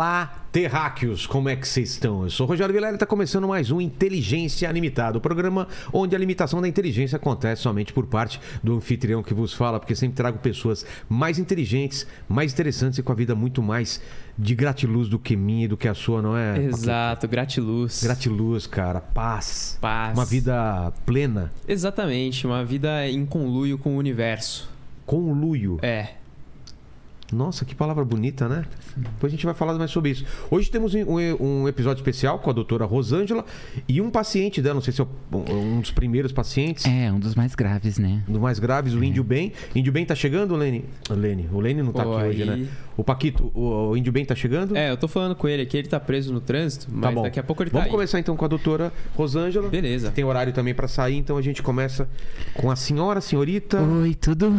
Olá, terráqueos, como é que vocês estão? Eu sou o Rogério Vilela e está começando mais um Inteligência Limitada, o programa onde a limitação da inteligência acontece somente por parte do anfitrião que vos fala, porque sempre trago pessoas mais inteligentes, mais interessantes e com a vida muito mais de gratiluz do que minha e do que a sua, não é? Exato, gratiluz. Gratiluz, cara, paz. Paz. Uma vida plena, Exatamente, uma vida em conluio com o universo. conluio. É. Nossa, que palavra bonita, né? Depois a gente vai falar mais sobre isso. Hoje temos um, um episódio especial com a doutora Rosângela e um paciente dela, não sei se é um dos primeiros pacientes, É, um dos mais graves, né? um dos mais graves, o Índio Bem. Índio Bem tá chegando, Lene? Lene, o Lene não tá Pô, aqui hoje, aí- né? O Paquito, o, o Índio Bem tá chegando? É, eu tô falando com ele aqui, ele tá preso no trânsito, mas Tá bom. daqui a pouco ele Vamos tá aí. começar então com a doutora Rosângela. Beleza. Tem horário também pra sair, então a gente começa com a senhora, senhorita. Oi, tudo?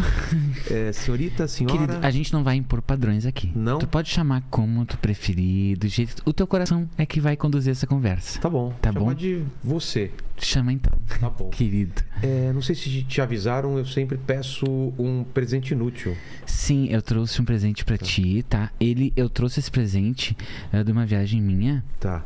É, senhorita, senhora. Querido, a gente não vai impor padrões aqui. Não? Tu pode chamar como tu preferir, do jeito. O teu coração é que vai conduzir essa conversa. Tá bom. Tá Chama bom? de você. Chama então, Tá bom. querido. É, não sei se te avisaram, eu sempre peço um presente inútil. Sim, eu trouxe um presente pra ti, tá? Ele, eu trouxe esse presente eh, de uma viagem minha Tá.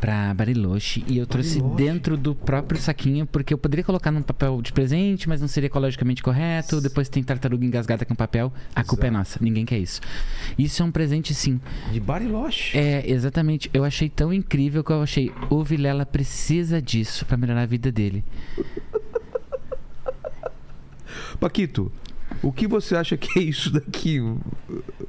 Pra Bariloche e eu trouxe Bariloche? dentro do próprio saquinho porque eu poderia colocar num papel de presente, mas não seria ecologicamente correto. Depois tem tartaruga engasgada com papel. A culpa é Exato. nossa, ninguém quer isso. Isso é um presente sim. De Bariloche. É, exatamente. Eu achei tão incrível que eu achei o Vilela precisa disso pra melhorar a vida dele. Paquito, o que você acha que é isso daqui? Eu,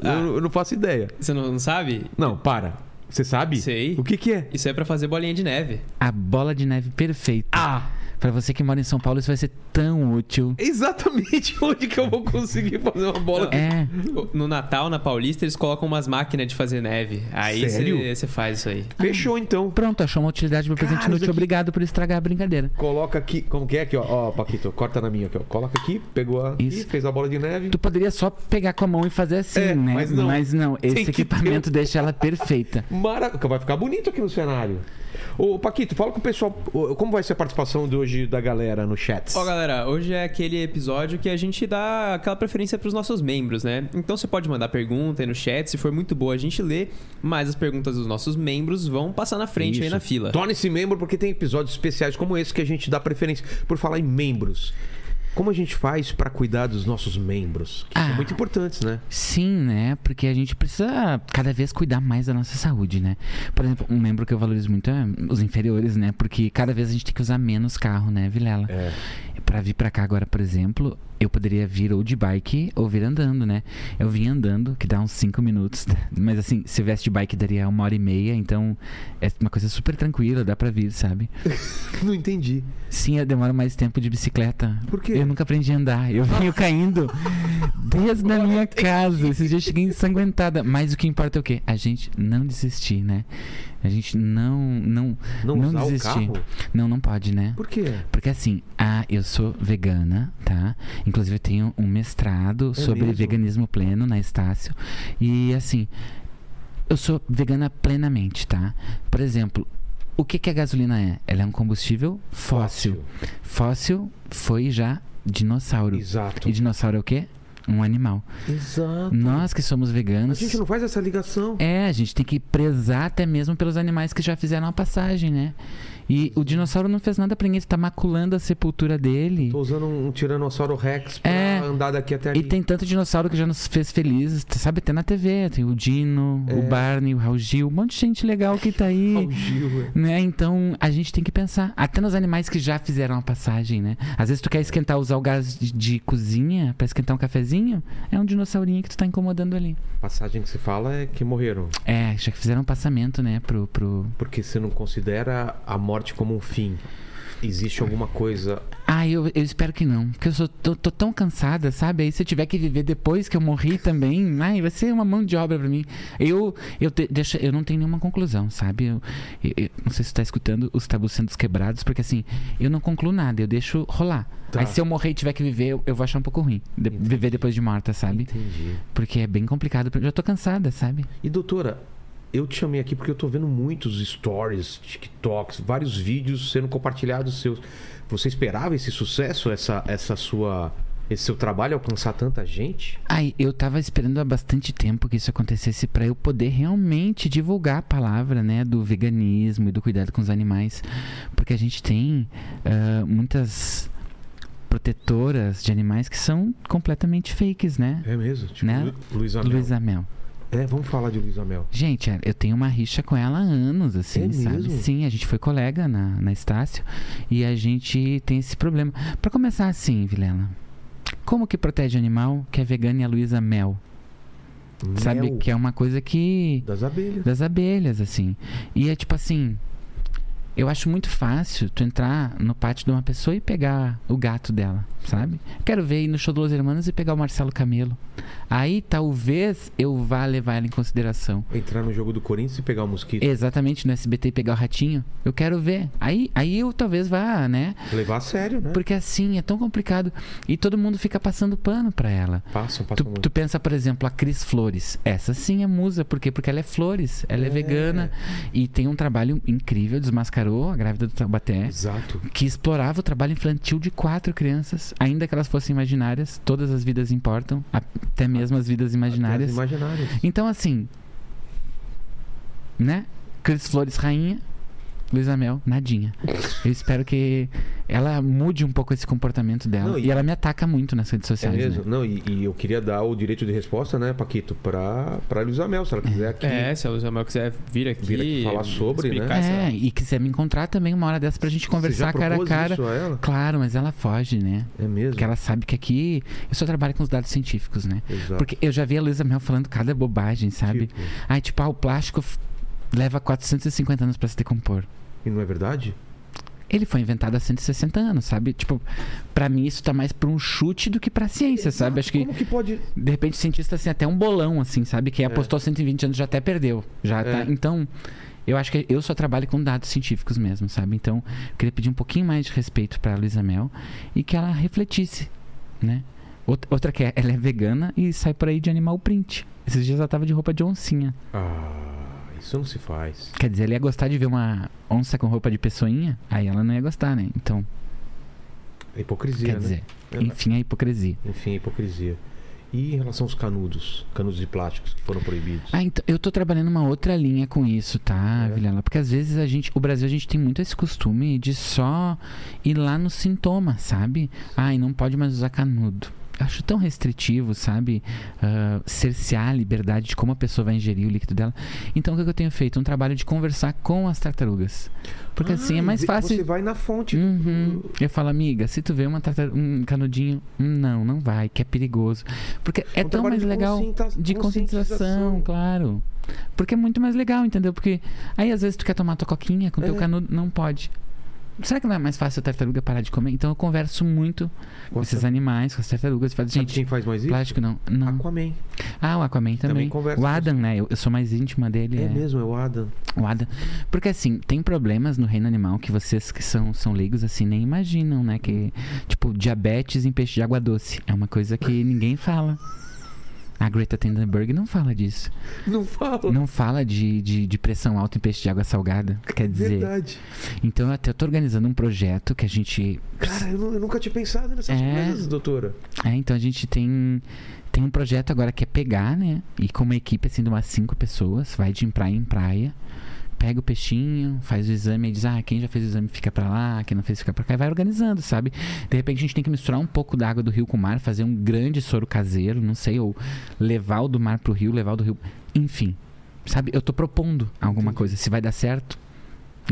Ah. eu não faço ideia. Você não, não sabe? Não, para. Você sabe? Sei. O que que é? Isso é pra fazer bolinha de neve. A bola de neve perfeita. Ah, Pra você que mora em São Paulo, isso vai ser tão útil. exatamente onde que eu vou conseguir fazer uma bola. É, No Natal, na Paulista, eles colocam umas máquinas de fazer neve. Aí Sério? você você faz isso aí. Fechou então. pronto, achou uma utilidade pro presente Cara, inútil. aqui- Obrigado por estragar a brincadeira. Coloca aqui. Como que é aqui, ó? Ó, Paquito, corta na minha aqui, ó. Coloca aqui, pegou a. Isso. Ih, fez a bola de neve. Tu poderia só pegar com a mão e fazer assim, É, né? mas não. Tem esse que equipamento ter- deixa ela perfeita. Maravilha. Vai ficar bonito aqui no cenário. Ô, Paquito, fala com o pessoal. Como vai ser a participação de hoje da galera no chat? Ó, galera, hoje é aquele episódio que a gente dá aquela preferência pros nossos membros, né? Então você pode mandar pergunta aí no chat, se for muito boa a gente lê, mas as perguntas dos nossos membros vão passar na frente aí Isso. na fila. Torne-se membro porque tem episódios especiais como esse que a gente dá preferência. Por falar em membros, como a gente faz pra cuidar dos nossos membros? Que são Ah. muito importantes, né? Sim, né? Porque a gente precisa cada vez cuidar mais da nossa saúde, né? Por exemplo, um membro que eu valorizo muito é os inferiores, né? Porque cada vez a gente tem que usar menos carro, né, Vilela? É. Pra vir pra cá agora, por exemplo, eu poderia vir ou de bike ou vir andando, né? Eu vim andando, que dá uns 5 minutos. Mas assim, se eu viesse de bike daria uma hora e meia, então é uma coisa super tranquila, dá pra vir, sabe? Não entendi. Sim, eu demoro mais tempo de bicicleta. Por quê? Eu nunca aprendi a andar. Eu venho caindo desde a minha casa. Esses dias eu cheguei ensanguentada. Mas o que importa é o quê? A gente não desistir, né? A gente não não Não, não, desistir. Não, não pode, né? Por quê? Porque assim, ah, eu sou vegana, tá? Inclusive eu tenho um mestrado sobre É mesmo? veganismo pleno na Estácio. E assim, eu sou vegana plenamente, tá? Por exemplo, o que, que a gasolina é? Ela é um combustível fóssil. Fóssil foi já dinossauro. Exato. E dinossauro é o quê? Um animal. Exato. Nós que somos A veganos. gente não faz essa ligação. É, a gente tem que prezar até mesmo pelos animais que já fizeram a passagem, né? E o dinossauro não fez nada pra ninguém, você tá maculando a sepultura dele. Tô usando um Tiranossauro Rex pra É. andar daqui até ali. E tem tanto dinossauro que já nos fez felizes, sabe, até na TV. Tem o Dino, É. o Barney, o Raul Gil, um monte de gente legal que tá aí. O Gil, é. Né? Então a gente tem que pensar, até nos animais que já fizeram a passagem, né? Às vezes tu quer esquentar, usar o gás de, de cozinha pra esquentar um cafezinho, é um dinossaurinho que tu tá incomodando ali. Passagem que se fala é que morreram. É, já fizeram um passamento, né, pro, pro... Porque você não considera a morte como um fim. Existe alguma coisa. Ah, eu, eu espero que não. Porque eu sou, tô, tô tão cansada, sabe? Aí se eu tiver que viver depois que eu morri também, ai, vai ser uma mão de obra pra mim. Eu, eu, te, deixa, eu não tenho nenhuma conclusão, sabe? Eu, eu- eu não sei se tu tá escutando os tabus sendo quebrados, porque assim, eu não concluo nada, eu deixo rolar. Tá. Aí se eu morrer e tiver que viver, eu, eu vou achar um pouco ruim. de- viver depois de morta, sabe? Entendi. Porque é bem complicado. Eu já tô cansada, sabe? E doutora, eu te chamei aqui porque eu tô vendo muitos stories, TikToks, vários vídeos sendo compartilhados seus. Você esperava esse sucesso, essa, essa sua esse seu trabalho alcançar tanta gente? Ai, eu tava esperando há bastante tempo que isso acontecesse para eu poder realmente divulgar a palavra, né, do veganismo e do cuidado com os animais, porque a gente tem uh, muitas protetoras de animais que são completamente fakes, né? É mesmo? Tipo, né? Luísa Mel. Luísa Mel. É, vamos falar de Luísa Mel. Gente, é, eu tenho uma rixa com ela há anos, assim, É sabe? mesmo? Sim, a gente foi colega na, na Estácio e a gente tem esse problema. Pra começar assim, Vilela, como que protege animal que é vegana e a Luísa Mel? Sabe? Mel Que é uma coisa que. das abelhas. das abelhas, assim. E é tipo assim. Eu acho muito fácil tu entrar no pátio de uma pessoa e pegar o gato dela, sabe? Quero ver ir no show dos Hermanos e pegar o Marcelo Camelo. Aí talvez eu vá levar ela em consideração. Entrar no jogo do Corinthians e pegar o mosquito. Exatamente no SBT e pegar o ratinho. Eu quero ver. Aí, aí eu talvez vá, né? Levar a sério, né? Porque assim é tão complicado. E todo mundo fica passando pano pra ela. Passam, Tu, passam muito. tu pensa, por exemplo, a Cris Flores. Essa sim é musa. Por quê? Porque ela é flores. Ela é, É. vegana. E tem um trabalho incrível. Desmascarou a grávida do Taubaté. Exato. Que explorava o trabalho infantil de quatro crianças. Ainda que elas fossem imaginárias. Todas as vidas importam. Até mesmo as vidas imaginárias. Até as imaginárias. Então, assim. Né? Cris Flores, rainha. Luísa Mel, nadinha. Eu espero que ela mude um pouco esse comportamento dela. Não, e... e- ela me ataca muito nas redes É sociais. mesmo? né? Não, e, e eu queria dar o direito de resposta, né, Paquito, pra, pra Luísa Mel, se ela quiser aqui. É, se a Luísa Mel quiser vir aqui, Vir aqui falar sobre, né? É, e quiser me encontrar também uma hora dessa pra gente Você conversar já cara a cara. Isso a ela? Claro, mas ela foge, né? É mesmo? Porque ela sabe que aqui eu só trabalho com os dados científicos, né? Exato. Porque eu já vi a Luísa Mel falando cada bobagem, sabe? Tipo, Ai, tipo, ah, o plástico leva 450 anos pra se decompor. E não é verdade? Ele foi inventado há 160 anos, sabe? Tipo, pra mim isso tá mais pra um chute do que pra ciência, sabe? Acho que Como que pode... de repente o cientista tem até um bolão, assim, sabe? Quem apostou 120 anos já até perdeu. Já É. tá. Então, eu acho que eu só trabalho com dados científicos mesmo, sabe? Então, eu queria pedir um pouquinho mais de respeito pra Luísa Mel e que ela refletisse, né? Outra, outra que é, ela é vegana e sai por aí de animal print. Esses dias ela tava de roupa de oncinha. Ah, isso não se faz. Quer dizer, ela ia gostar de ver uma onça com roupa de pessoinha, aí ela não ia gostar, né? Então, É hipocrisia, quer né? dizer, É, enfim, a hipocrisia. Enfim, é hipocrisia. E em relação aos canudos? Canudos de plásticos que foram proibidos? Ah, então, eu tô trabalhando uma outra linha com isso, tá, É. Vilela? Porque às vezes a gente, o Brasil, a gente tem muito esse costume de só ir lá no sintoma, sabe? Ai, não pode mais usar canudo. Acho tão restritivo, sabe? Ah, cercear a liberdade de como a pessoa vai ingerir o líquido dela. Então, o que eu tenho feito? Um trabalho de conversar com as tartarugas. Porque assim é Ah, mais fácil. Você vai na fonte. Uhum. Eu falo, amiga, se tu vê uma um canudinho, hum, não, não vai, que é perigoso. Porque é Um tão mais de legal de conscientização, claro. Porque é muito mais legal, entendeu? Porque aí às vezes tu quer tomar tua coquinha com teu É. canudo, não pode. Será que não é mais fácil a tartaruga parar de comer? Então eu converso muito com Com esses animais, com as tartarugas. Falo, gente, quem faz mais isso? plástico não. não. Aquaman. Ah, o Aquaman também. Também o Adam, né? Eu, eu sou mais íntima dele. É, é. mesmo, é o Adam. O Adam. Porque assim, tem problemas no reino animal que vocês que são, são leigos assim nem imaginam, né? Que, tipo, diabetes em peixe de água doce. É uma coisa que ninguém fala. A Greta Thunberg não fala disso. Não fala. Não fala de, de, de pressão alta em peixe de água salgada. Quer dizer. Verdade. Então eu até tô organizando um projeto que a gente. Cara, eu, eu nunca tinha pensado nessas É. coisas, doutora. É, então a gente tem. Tem um projeto agora que é pegar, né? E com uma equipe assim de umas cinco pessoas, vai de praia em praia, pega o peixinho, faz o exame e diz, ah, quem já fez o exame fica pra lá, quem não fez fica pra cá, e vai organizando, sabe? De repente a gente tem que misturar um pouco da água do rio com o mar, fazer um grande soro caseiro, não sei, ou levar o do mar pro rio, levar o do rio. Enfim, sabe? Eu tô propondo alguma Entendi. coisa. Se vai dar certo,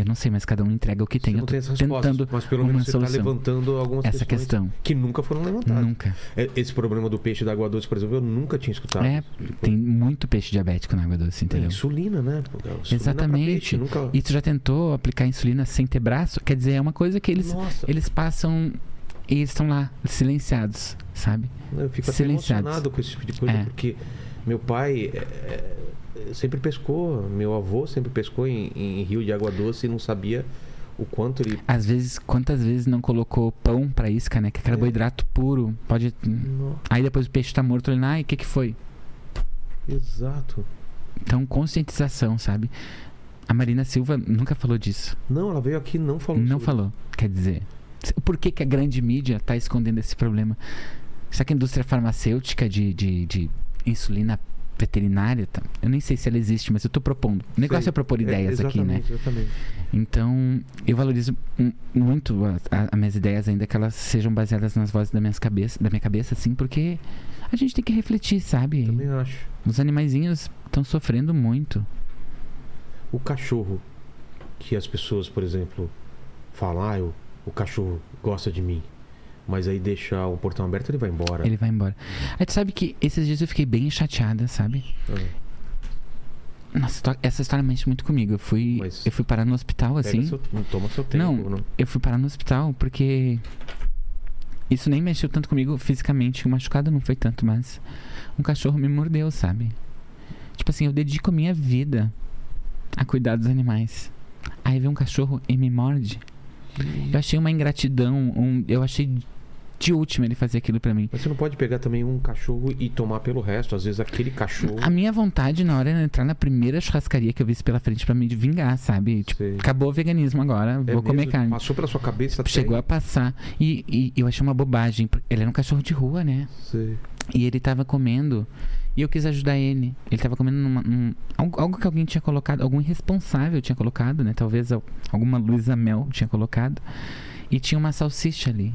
eu não sei, mas cada um entrega o que tem. Você Eu tô tem tentando mas pelo menos você está levantando algumas essa questão. que nunca foram levantadas. Nunca. É, Esse problema do peixe da água doce, por exemplo, eu nunca tinha escutado. É, Tipo, tem muito peixe diabético na água doce, entendeu? insulina, né? Insulina Exatamente. peixe, nunca... E tu já tentou aplicar insulina sem ter braço? Quer dizer, é uma coisa que eles, Nossa, eles passam e eles estão lá, silenciados, sabe? eu fico até silenciados. emocionado com esse tipo de coisa, É. porque meu pai é, é, sempre pescou, meu avô sempre pescou em, em rio de água doce e não sabia o quanto ele... Às vezes, quantas vezes não colocou pão pra isca, né? Que é carboidrato puro. Pode. No- Aí depois o peixe tá morto, ele, ai, o que que foi? Exato. Então, conscientização, sabe? A Marina Silva nunca falou disso. Não, ela veio aqui e não falou não sobre falou. Quer dizer, por que, que a grande mídia tá escondendo esse problema? Será que a indústria farmacêutica de, de, de insulina veterinária, tá? eu nem sei se ela existe, mas eu tô propondo. O negócio Sei. é propor É, ideias aqui, né? exatamente. Então, eu valorizo mu- muito as minhas ideias, ainda que elas sejam baseadas nas vozes da, minhas cabeça, da minha cabeça, assim, porque a gente tem que refletir, sabe? Também acho. Os animaizinhos estão sofrendo muito. O cachorro que as pessoas, por exemplo, falam, ah, eu- o cachorro gosta de mim. Mas aí deixa o portão aberto ele vai embora. Ele vai embora. Aí tu sabe que esses dias eu fiquei bem chateada, sabe? Ah, Nossa, essa história mexe muito comigo. Eu fui, Mas- eu fui parar no hospital, assim. seu- não toma seu tempo. Não. Não. Eu fui parar no hospital porque isso nem mexeu tanto comigo fisicamente. O machucado não foi tanto, mas um cachorro me mordeu, sabe? Tipo assim, eu dedico a minha vida a cuidar dos animais. Aí vem um cachorro e me morde. Eu achei uma ingratidão, um- eu achei de última ele fazer aquilo pra mim. Mas você não pode pegar também um cachorro e tomar pelo resto. Às vezes aquele cachorro. A minha vontade na hora era entrar na primeira churrascaria que eu visse pela frente pra me vingar, sabe? Tipo, Sei. acabou o veganismo agora, É vou comer mesmo? carne. Passou pela sua cabeça até. Chegou a passar. E, e eu achei uma bobagem. Ele era um cachorro de rua, né? Sei. E ele tava comendo. E eu quis ajudar ele. Ele tava comendo numa, num, algo, que alguém tinha colocado, algum irresponsável tinha colocado, né? Talvez al- alguma Luísa Mel tinha colocado. E tinha uma salsicha ali,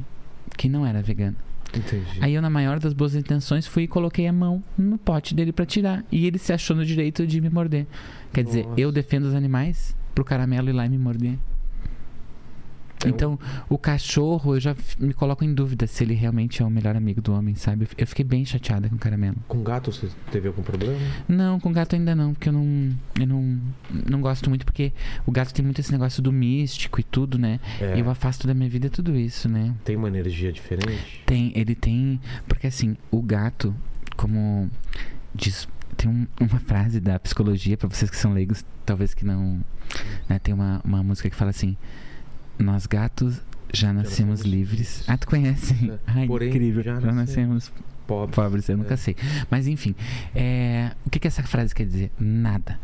que não era vegana. Entendi. Aí eu, na maior das boas intenções, fui e coloquei a mão no pote dele pra tirar. E ele se achou no direito de me morder. Quer dizer, Nossa. eu defendo os animais pro caramelo ir lá e me morder. Um- Então, o cachorro, eu já me coloco em dúvida se ele realmente é o melhor amigo do homem, sabe? Eu fiquei bem chateada com o caramelo. Com gato você teve algum problema? Não, com gato ainda não, porque eu não, eu não, não gosto muito, porque o gato tem muito esse negócio do místico e tudo, né? É, E eu afasto da minha vida tudo isso, né? Tem uma energia diferente? Tem, ele tem. Porque assim, o gato, como diz. Tem um- uma frase da psicologia, pra vocês que são leigos, talvez que não. né, tem uma, uma música que fala assim: Nós gatos já nascemos nascemos livres. Ah, tu conhece? É. Ai, Porém, incrível. já Já, nascemos nascemos Pobre. pobres, eu nunca É. sei. Mas enfim, é, o que, que essa frase quer dizer? Nada.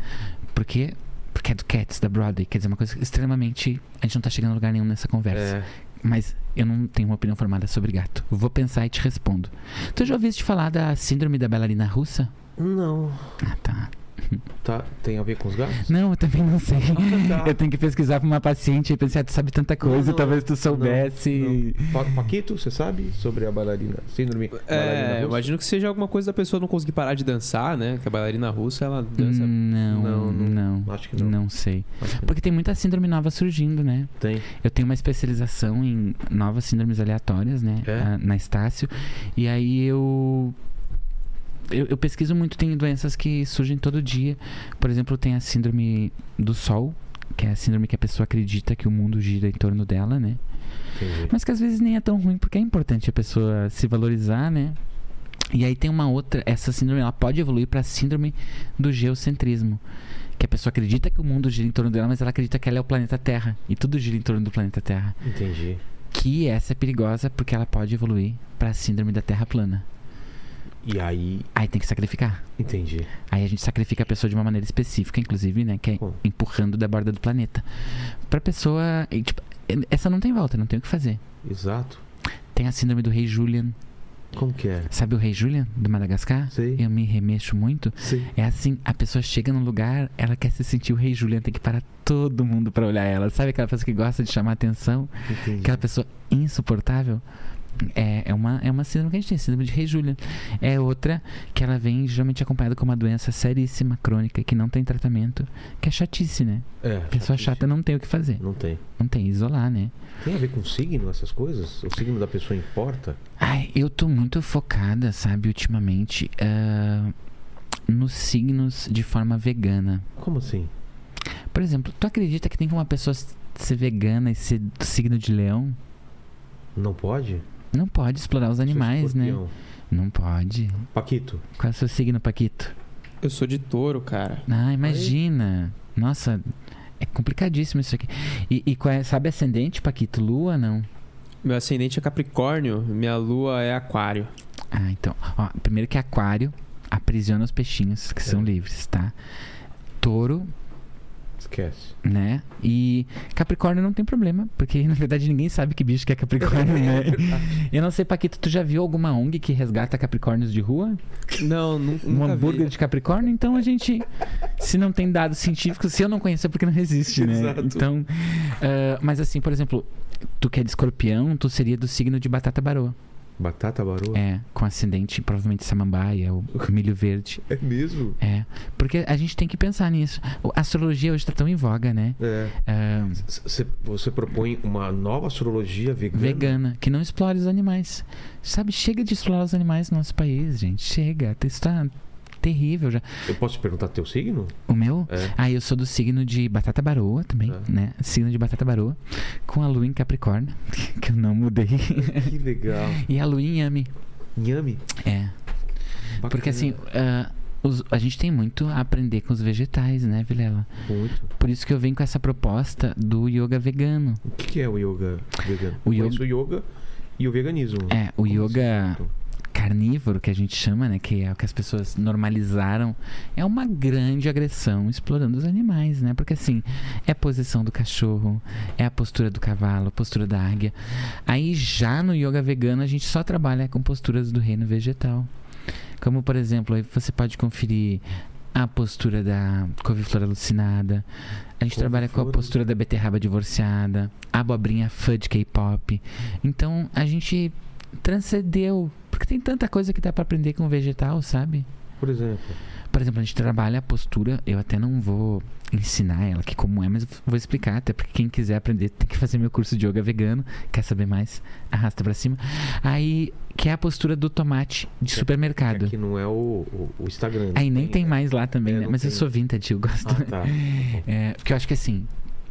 Porque. Porque é do Cats, da Broadway. Quer dizer, uma coisa extremamente. A gente não tá chegando a lugar nenhum nessa conversa. É, Mas eu não tenho uma opinião formada sobre gato. Vou pensar e te respondo. Tu já ouviste falar da síndrome da bailarina russa? não. Ah, tá. Tá, tem a ver com os gatos? Não, eu também não sei. tá. Eu tenho que pesquisar pra uma paciente e pensar, ah, tu sabe tanta coisa, Não, não, talvez tu soubesse. Pa- Paquito, você sabe sobre a bailarina? Síndrome bailarina É, russa? imagino que seja alguma coisa da pessoa não conseguir parar de dançar, né? Que a bailarina russa, ela dança. Não, Não, não, não. Acho que não. Não sei. Não. Porque tem muita síndrome nova surgindo, né? Tem. Eu tenho uma especialização em novas síndromes aleatórias, né? É? Ah, Na Estácio. E aí eu, eu. Eu pesquiso muito, tem doenças que surgem todo dia. Por exemplo, tem a síndrome do sol, que é a síndrome que a pessoa acredita que o mundo gira em torno dela, né? Entendi. Mas que às vezes nem é tão ruim, porque é importante a pessoa se valorizar, né? E aí tem uma outra, essa síndrome ela pode evoluir para a síndrome do geocentrismo, que a pessoa acredita que o mundo gira em torno dela, mas ela acredita que ela é o planeta Terra e tudo gira em torno do planeta Terra. Entendi. Que essa é perigosa porque ela pode evoluir para a síndrome da Terra plana. E aí, Aí tem que sacrificar. entendi. Aí a gente sacrifica a pessoa de uma maneira específica, inclusive, né, que é Como? empurrando da borda do planeta. Pra pessoa, e, tipo, essa não tem volta, não tem o que fazer. Exato. Tem a síndrome do rei Julian. Como que é? Sabe o rei Julian do Madagascar? Sei. Eu me remexo muito. Sei. É assim, a pessoa chega num lugar, ela quer se sentir o rei Julian, tem que parar todo mundo pra olhar ela. Sabe aquela pessoa que gosta de chamar atenção? Entendi. Aquela pessoa insuportável? É, é, uma, é uma síndrome que a gente tem, síndrome de rei Julian. É outra que ela vem geralmente acompanhada com uma doença seríssima, crônica, que não tem tratamento, que é chatice, né? É, Pessoa chatice. chata não tem o que fazer. Não tem. Não tem, isolar, né? Tem a ver com signo, essas coisas? O signo da pessoa importa? Ai, eu tô muito focada, sabe, ultimamente, ah, nos signos de forma vegana. Como assim? Por exemplo, tu acredita que tem como uma pessoa ser vegana e ser do signo de leão? Não pode? Não pode explorar os animais, né? Não pode. Paquito. Qual é o seu signo, Paquito? Eu sou de touro, cara. Ah, imagina. Nossa, é complicadíssimo isso aqui. E, e qual é, sabe ascendente, Paquito? Lua, não? Meu ascendente é Capricórnio, minha lua é Aquário. Ah, então. Ó, primeiro que aquário aprisiona os peixinhos, que são É. livres, tá? Touro Esquece. né? E Capricórnio não tem problema, porque na verdade ninguém sabe que bicho que é Capricórnio, né? Eu não sei, Paquito, tu já viu alguma ONG que resgata Capricórnios de rua? Não, nu- nunca Um vi. hambúrguer de Capricórnio? Então a gente, se não tem dados científicos, se eu não conheço é porque não existe, né? Exato. Então, ah, mas assim, por exemplo, tu que é de escorpião, tu seria do signo de batata baroa. Batata baroa? É, com ascendente provavelmente samambaia ou milho verde. É mesmo? É, porque a gente tem que pensar nisso. A astrologia hoje tá tão em voga, né? É. C- Você propõe uma nova astrologia vegana? vegana, que não explore os animais. Sabe, chega de explorar os animais no nosso país, gente. Chega. Isso tá terrível já. Eu posso te perguntar teu signo? O meu? É. Ah, eu sou do signo de batata baroa também, Ah. né? Signo de batata baroa. Com a lua em Capricórnio, que eu não mudei. Que legal. e a lua em Yami. Nhame. É. Porque Bacana. assim, ah, os- a gente tem muito a aprender com os vegetais, né, Vilela? Muito. Por isso que eu venho com essa proposta do yoga vegano. O que que é o yoga vegano? O Eu conheço o yoga e o veganismo. É, o Como yoga assim? Carnívoro, que a gente chama, né? Que é o que as pessoas normalizaram, é uma grande agressão explorando os animais, né? Porque assim, é a posição do cachorro, é a postura do cavalo, a postura da águia. Aí já no yoga vegano a gente só trabalha com posturas do reino vegetal. Como, por exemplo, aí você pode conferir a postura da couve-flor alucinada. A gente trabalha com a postura da beterraba divorciada, a abobrinha fudge K-pop. Então, a gente transcendeu. Porque tem tanta coisa que dá pra aprender com vegetal, sabe? Por exemplo. Por exemplo, a gente trabalha a postura, eu até não vou ensinar ela que como é, mas eu vou explicar, até porque quem quiser aprender tem que fazer meu curso de yoga vegano, quer saber mais, arrasta pra cima. Aí, que é a postura do tomate de Que- supermercado. Aqui não é o, o, o Instagram. Aí nem tem mais lá também, É, né? Mas eu tem. sou vintage, eu gosto. Ah, tá. É, porque eu acho que assim,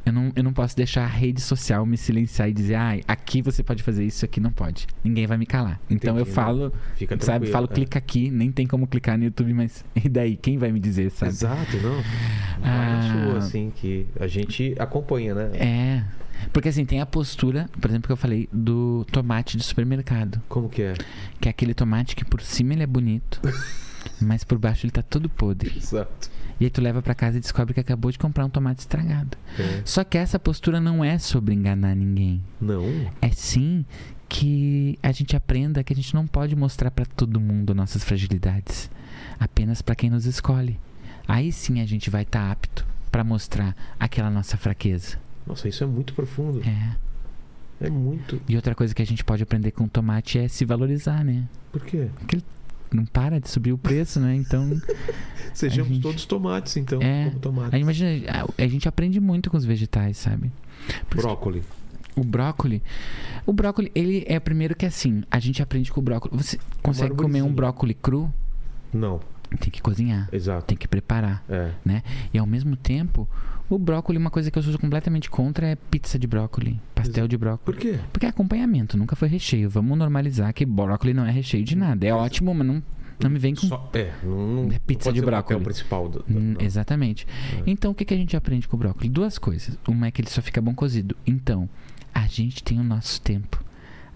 eu não, eu não posso deixar a rede social me silenciar e dizer, ah, aqui você pode fazer isso, aqui não pode. Ninguém vai me calar. Então eu Entendi, falo, Fica sabe, falo, é. clica aqui, nem tem como clicar no YouTube, mas e daí? Quem vai me dizer, sabe? Exato, não. Vai Ah. na sua, assim, que a gente acompanha, né? É. Porque assim, tem a postura, por exemplo, que eu falei, do tomate de supermercado. Como que é? Que é aquele tomate que por cima ele é bonito, mas por baixo ele tá todo podre. Exato. E aí tu leva pra casa e descobre que acabou de comprar um tomate estragado. É. Só que essa postura não é sobre enganar ninguém. Não. É sim que a gente aprenda que a gente não pode mostrar pra todo mundo nossas fragilidades, apenas pra quem nos escolhe. Aí sim a gente vai estar apto pra mostrar aquela nossa fraqueza. Nossa, isso é muito profundo. É. É muito. E outra coisa que a gente pode aprender com o tomate é se valorizar, né? Por quê? Não para de subir o preço, né? Então, Sejamos gente- todos tomates, então. É. Tomates. aí imagina, a, a gente aprende muito com os vegetais, sabe? Por Brócoli. O brócoli, o brócoli, ele é primeiro que assim, a gente aprende com o brócoli. Você consegue comer um brócoli cru? Não. Tem que cozinhar, Exato. tem que preparar. É. E ao mesmo tempo, o brócoli, uma coisa que eu sou completamente contra é pizza de brócoli, pastel de brócoli. Por quê? Porque é acompanhamento, nunca foi recheio. Vamos normalizar que brócoli não é recheio de nada. É ótimo, mas não, não me vem com. Só, é, não, não É pizza de ser o papel brócoli. principal. Do, do- Hum, não. exatamente. Então, o que, que a gente aprende com o brócolis? Duas coisas. Uma é que ele só fica bom cozido. Então, a gente tem o nosso tempo.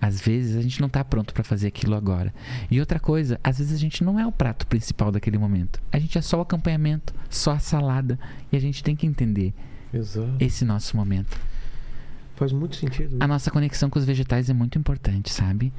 Às vezes a gente não tá pronto para fazer aquilo agora. E outra coisa, às vezes a gente não é o prato principal daquele momento. A gente é só o acompanhamento, só a salada. E a gente tem que entender Exato. esse nosso momento. Faz muito sentido. A nossa conexão com os vegetais é muito importante, sabe?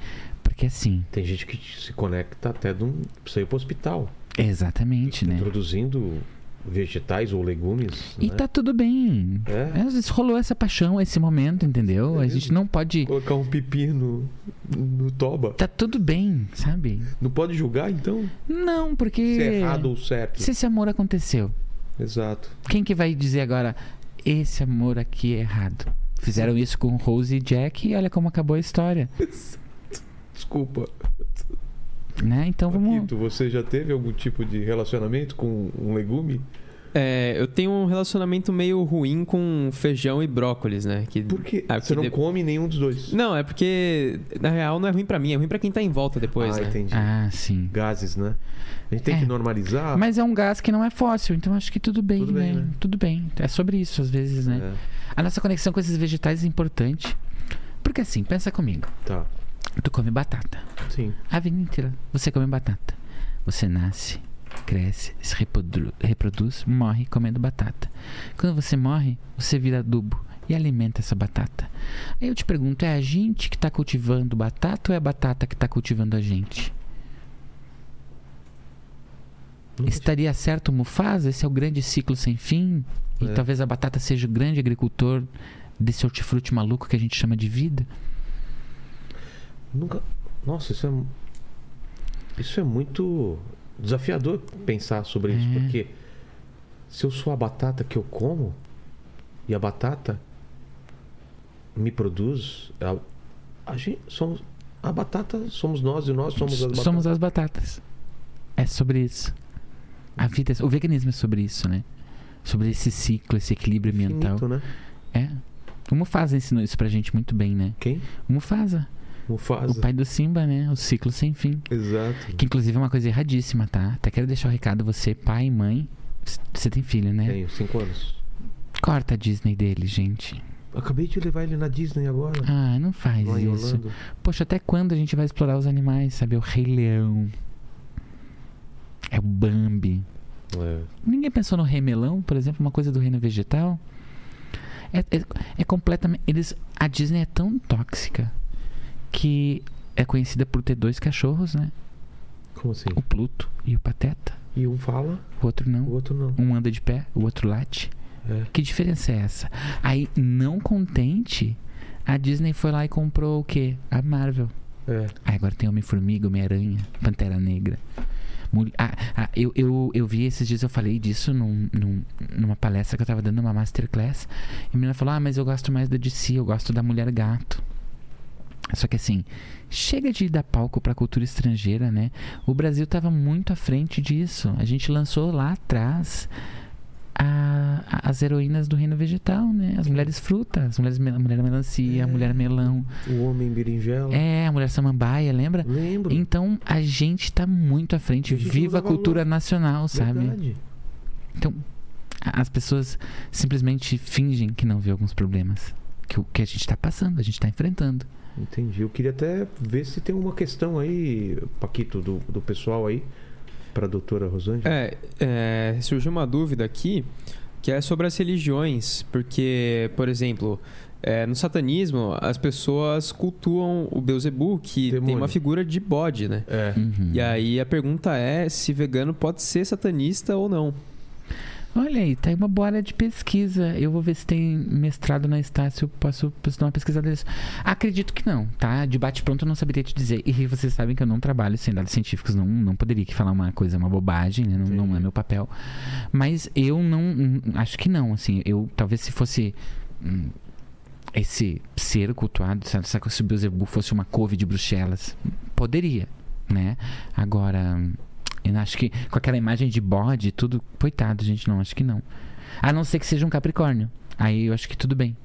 Porque assim, Tem gente que se conecta até de um, pra ir pro hospital. exatamente, né? Introduzindo vegetais ou legumes. E né? tá tudo bem. É. Às vezes rolou essa paixão, esse momento, entendeu? É A gente não pode. Colocar um pepino no toba. Tá tudo bem, sabe? Não pode julgar, então? Não, porque. Se é errado ou certo. Se esse amor aconteceu, Exato. quem que vai dizer agora, esse amor aqui é errado? Fizeram isso com Rose e Jack e olha como acabou a história, Desculpa. Né? Então vamos. Paquito, você já teve algum tipo de relacionamento com um legume? É, eu tenho um relacionamento meio ruim com feijão e brócolis, né? Que, Por quê? Ah, você que não de- come nenhum dos dois. Não, é porque, na real, não é ruim pra mim, é ruim pra quem tá em volta depois, ah, né? entendi. Ah, sim. Gases, né? A gente tem É. que normalizar. Mas é um gás que não é fóssil, então acho que tudo bem, Tudo bem, né? né? Tudo bem. É sobre isso, às vezes, né? É, A nossa conexão com esses vegetais é importante. Porque assim, pensa comigo. tá. Tu come batata. Sim. A vida inteira você come batata. Você nasce, cresce, se reprodru- reproduz, morre comendo batata. Quando você morre, você vira adubo e alimenta essa batata. Aí eu te pergunto, é a gente que está cultivando batata ou é a batata que está cultivando a gente? Nunca Estaria certo o Mufasa? Esse é o grande ciclo sem fim? E É. talvez a batata seja o grande agricultor desse hortifruti maluco que a gente chama de vida? Nunca. Nossa, isso é. Isso é muito desafiador pensar sobre isso, É. porque se eu sou a batata que eu como e a batata me produz, a, a gente somos a batata somos nós e nós somos as batatas. Somos as batatas. É sobre isso. A vida, é- o veganismo é sobre isso, né? Sobre esse ciclo, esse equilíbrio. Finito, né? É. O Mufasa ensinou isso pra gente muito bem, né? Quem? O Mufasa, Mufasa. o pai do Simba, né? O ciclo sem fim. Exato. Que inclusive é uma coisa erradíssima, tá? Até quero deixar o recado, você, pai e mãe, você tem filho, né? Tenho cinco anos. Corta a Disney dele, gente. Acabei de levar ele na Disney agora. Ah, não faz lá isso. Poxa, até quando a gente vai explorar os animais, sabe? O Rei Leão. É o Bambi. É. Ninguém pensou no Rei Melão, por exemplo, uma coisa do reino vegetal? É, é, é completamente. Eles, a Disney é tão tóxica que é conhecida por ter dois cachorros, né? Como assim? O Pluto e o Pateta. E um fala, O outro o não. outro não. Um anda de pé, o outro late. É. Que diferença é essa? Aí, não contente, a Disney foi lá e comprou o quê? A Marvel. É. Aí agora tem Homem-Formiga, Homem-Aranha, Pantera Negra. Ah, ah, eu, eu, eu vi esses dias, eu falei disso num, num- numa palestra que eu tava dando, uma masterclass. E a menina falou: Ah, mas eu gosto mais da DC, eu gosto da Mulher Gato. Só que assim, chega de dar palco pra cultura estrangeira, né? O Brasil tava muito à frente disso. A gente lançou lá atrás a- a- as heroínas do reino vegetal, né? As mulheres frutas, as mulheres, a mulher melancia, a mulher melão. O homem berinjela. É, a mulher samambaia, lembra? Lembro. Então a gente tá muito à frente. A Viva a cultura nacional, sabe? Verdade. Então a- as pessoas simplesmente fingem que não vê alguns problemas que, o- que a gente tá passando, a gente tá enfrentando. Entendi. Eu queria até ver se tem uma questão aí, Paquito, do, do pessoal aí, pra doutora Rosângela. É, é, surgiu uma dúvida aqui que é sobre as religiões, porque, por exemplo, é, no satanismo as pessoas cultuam o Beuzebu, que tem Demônio. uma figura de bode, né? É. Uhum. E aí a pergunta é se vegano pode ser satanista ou não. Olha aí, tá aí uma boa área de pesquisa. Eu vou ver se tem mestrado na Estácio, posso, posso dar uma pesquisada nisso. Acredito que não, tá? De bate-pronto eu não saberia te dizer. E vocês sabem que eu não trabalho sem dados científicos, não, não poderia aqui falar uma coisa, uma bobagem, né? Não, não é meu papel. Mas eu não. Acho que não, assim. Eu talvez se fosse. hum, esse ser cultuado, sabe? Se o Beelzebub fosse uma couve de Bruxelas, poderia, né? Agora, eu acho que com aquela imagem de bode tudo, coitado, gente, não, acho que não. A não ser que seja um Capricórnio. Aí eu acho que tudo bem.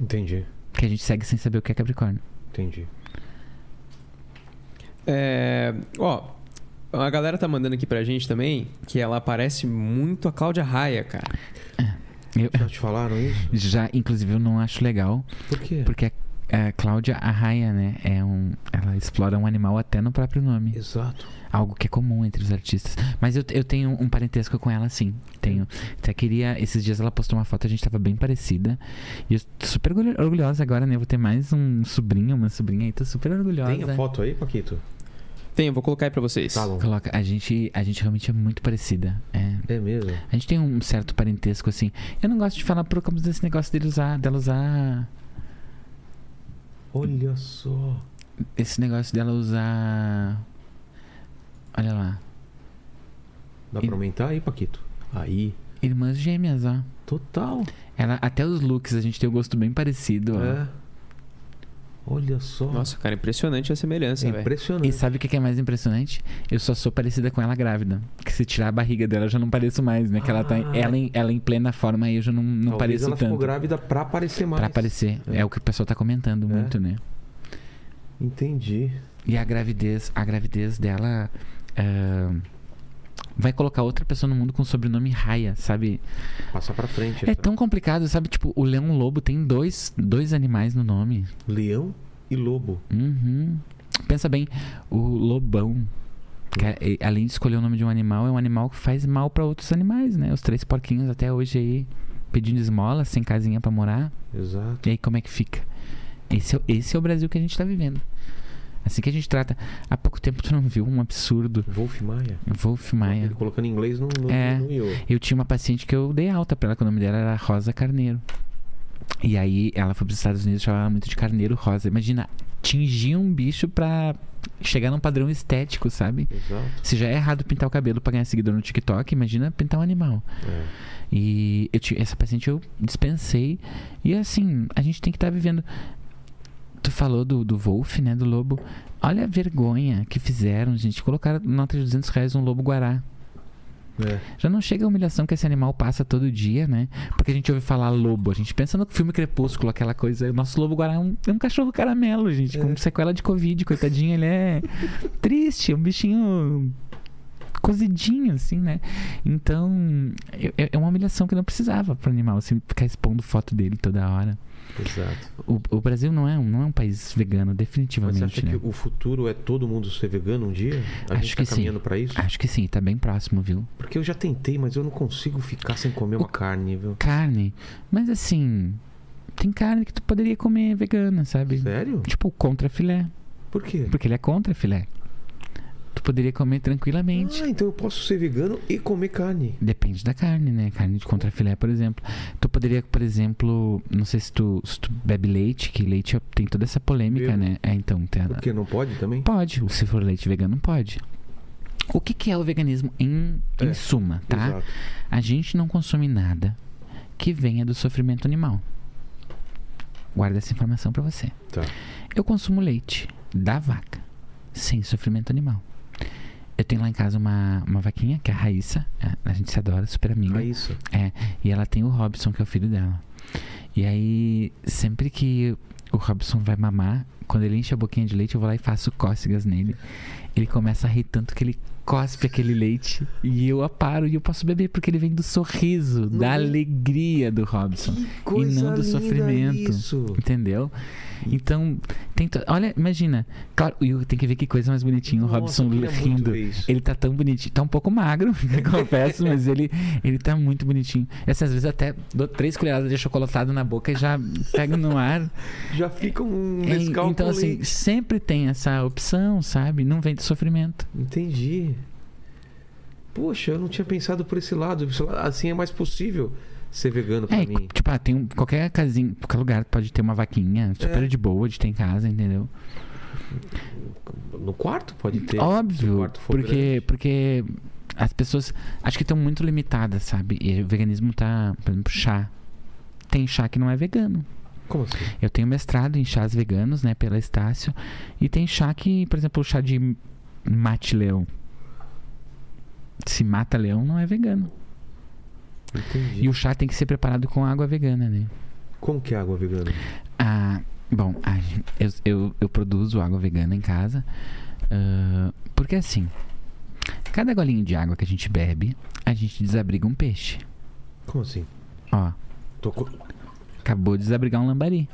Entendi. Que a gente segue sem saber o que é Capricórnio. Entendi. É, ó, a galera tá mandando aqui pra gente também que ela parece muito a Cláudia Raia, cara. Eu, Já te falaram isso? já, inclusive, eu não acho legal, Por quê? porque a, a Cláudia Arraia, né, é um, ela explora um animal até no próprio nome. Exato. Algo que é comum entre os artistas. Mas eu, eu tenho um parentesco com ela, sim. Tenho. Até queria. Esses dias ela postou uma foto, a gente tava bem parecida. E eu tô super orgulho- orgulhosa agora, né? Eu vou ter mais um sobrinho, uma sobrinha aí. Tô super orgulhosa. Tem a foto aí, Paquito? Tem, eu vou colocar aí pra vocês. Tá bom. Coloca, a gente, a gente realmente é muito parecida. É. É mesmo? A gente tem um certo parentesco, assim. Eu não gosto de falar por causa desse negócio dele usar, dela usar. Olha só. Esse negócio dela usar. Olha lá. Dá pra aumentar aí, Paquito? Aí. Irmãs gêmeas, ó. Total. Ela, até os looks a gente tem um gosto bem parecido, ó. É. Olha só. Nossa, cara, impressionante a semelhança, é impressionante. E sabe o que é mais impressionante? Eu só sou parecida com ela grávida. Que se tirar a barriga dela eu já não pareço mais, né? Que ela tá Ah. ela, em, ela em plena forma aí eu já não, não Talvez pareço ela tanto. ficou grávida pra aparecer mais. Pra aparecer. É. É. o que o pessoal tá comentando É. muito, né? Entendi. E a gravidez, a gravidez dela ah, vai colocar outra pessoa no mundo com o sobrenome Raya, sabe? Passar pra frente. É essa. tão complicado, sabe? Tipo, o leão lobo tem dois, dois animais no nome. Leão e lobo. Uhum. Pensa bem, o lobão. Que é- além de escolher o nome de um animal, é um animal que faz mal pra outros animais, né? Os três porquinhos até hoje aí pedindo esmola, sem casinha pra morar. Exato. E aí como é que fica? Esse é, o- esse é o Brasil que a gente tá vivendo. Assim que a gente trata. Há pouco tempo tu não viu um absurdo. Wolf Maia. Wolf Maia. Ele colocando em inglês no, no, É. Io. Eu tinha uma paciente que eu dei alta pra ela, que o nome dela era Rosa Carneiro. E aí ela foi pros Estados Unidos, chamava muito de Carneiro Rosa. Imagina, tingir um bicho pra chegar num padrão estético, sabe? Exato. Se já é errado pintar o cabelo pra ganhar seguidor no TikTok, imagina pintar um animal. É. E eu essa paciente eu dispensei. E assim, a gente tem que estar vivendo. Tu falou do, do Wolf, né? Do lobo. Olha a vergonha que fizeram, gente. Colocaram nota de 200 reais um lobo guará. É. Já não chega a humilhação que esse animal passa todo dia, né? Porque a gente ouve falar lobo. A gente pensa no filme Crepúsculo, aquela coisa. O nosso lobo guará é um, é um cachorro caramelo, gente. Com É. sequela de Covid. Coitadinho, ele é triste. É um bichinho cozidinho, assim, né? Então, é, é- é uma humilhação que não precisava pro animal, assim, ficar expondo foto dele toda hora. Exato. O, o Brasil não é, um, não é um país vegano, Mas definitivamente, você acha né? que o futuro é todo mundo ser vegano um dia? A Acho gente que tá sim. caminhando pra isso? Acho que sim, tá bem próximo, viu? Porque eu já tentei, mas eu não consigo ficar sem comer uma O- carne, viu? Carne, mas assim, tem carne que tu poderia comer vegana, sabe? Sério? Tipo, contra filé, Por quê? porque ele é contra filé. Poderia comer tranquilamente. Ah, então eu posso ser vegano e comer carne. Depende da carne, né? Carne de contrafilé, por exemplo. Tu poderia, por exemplo, não sei se tu, se tu bebe leite, que leite tem toda essa polêmica, Bebo. né? É, então, tem, Porque não pode também? pode. Se for leite vegano, pode. O que, que é o veganismo em, em É, suma, tá? Exato. A gente não consome nada que venha do sofrimento animal. Guarda essa informação pra você. Tá. Eu consumo leite da vaca, sem sofrimento animal. Eu tenho lá em casa uma, uma vaquinha, que é a Raíssa. é, A gente se adora, super amiga. Raíssa. É, e ela tem o Robson, que é o filho dela. E aí, sempre que o Robson vai mamar, quando ele enche a boquinha de leite, eu vou lá e faço cócegas nele. Ele começa a rir tanto que ele cospe aquele leite e eu aparo e eu posso beber porque ele vem do sorriso, da Não. alegria do Robson. Coisa não do sofrimento. isso. Entendeu? Então, tem to- olha, imagina. Claro, e tem que ver que coisa mais bonitinha. O Robson rindo. Ele tá tão bonitinho. Tá um pouco magro, confesso, mas ele, ele tá muito bonitinho. Essa, às vezes até dou três colheradas de chocolatado na boca e já pego no ar. Já fica um É, então, assim, leite. sempre tem essa opção, sabe? Não vem de sofrimento. Entendi. Poxa, eu não tinha pensado por esse lado. Assim é mais possível ser vegano pra É, mim. tipo, ah, tem um, qualquer casinha, qualquer lugar pode ter uma vaquinha super É. de boa de ter em casa, entendeu? No quarto pode ter. Óbvio, quarto for porque, grande. porque as pessoas acho que estão muito limitadas, sabe? E o veganismo tá, por exemplo, chá. Tem chá que não é vegano. Como assim? Eu tenho mestrado em chás veganos, né, pela Estácio, e tem chá que, por exemplo, o chá de mate-leão. Se mata leão, não é vegano. Entendi. E o chá tem que ser preparado com água vegana, né? Como que é água vegana? Ah, bom, eu, eu, eu produzo água vegana em casa. ah, porque assim, cada golinho de água que a gente bebe, a gente desabriga um peixe. Como assim? Ó, Tô co- acabou de desabrigar um lambari.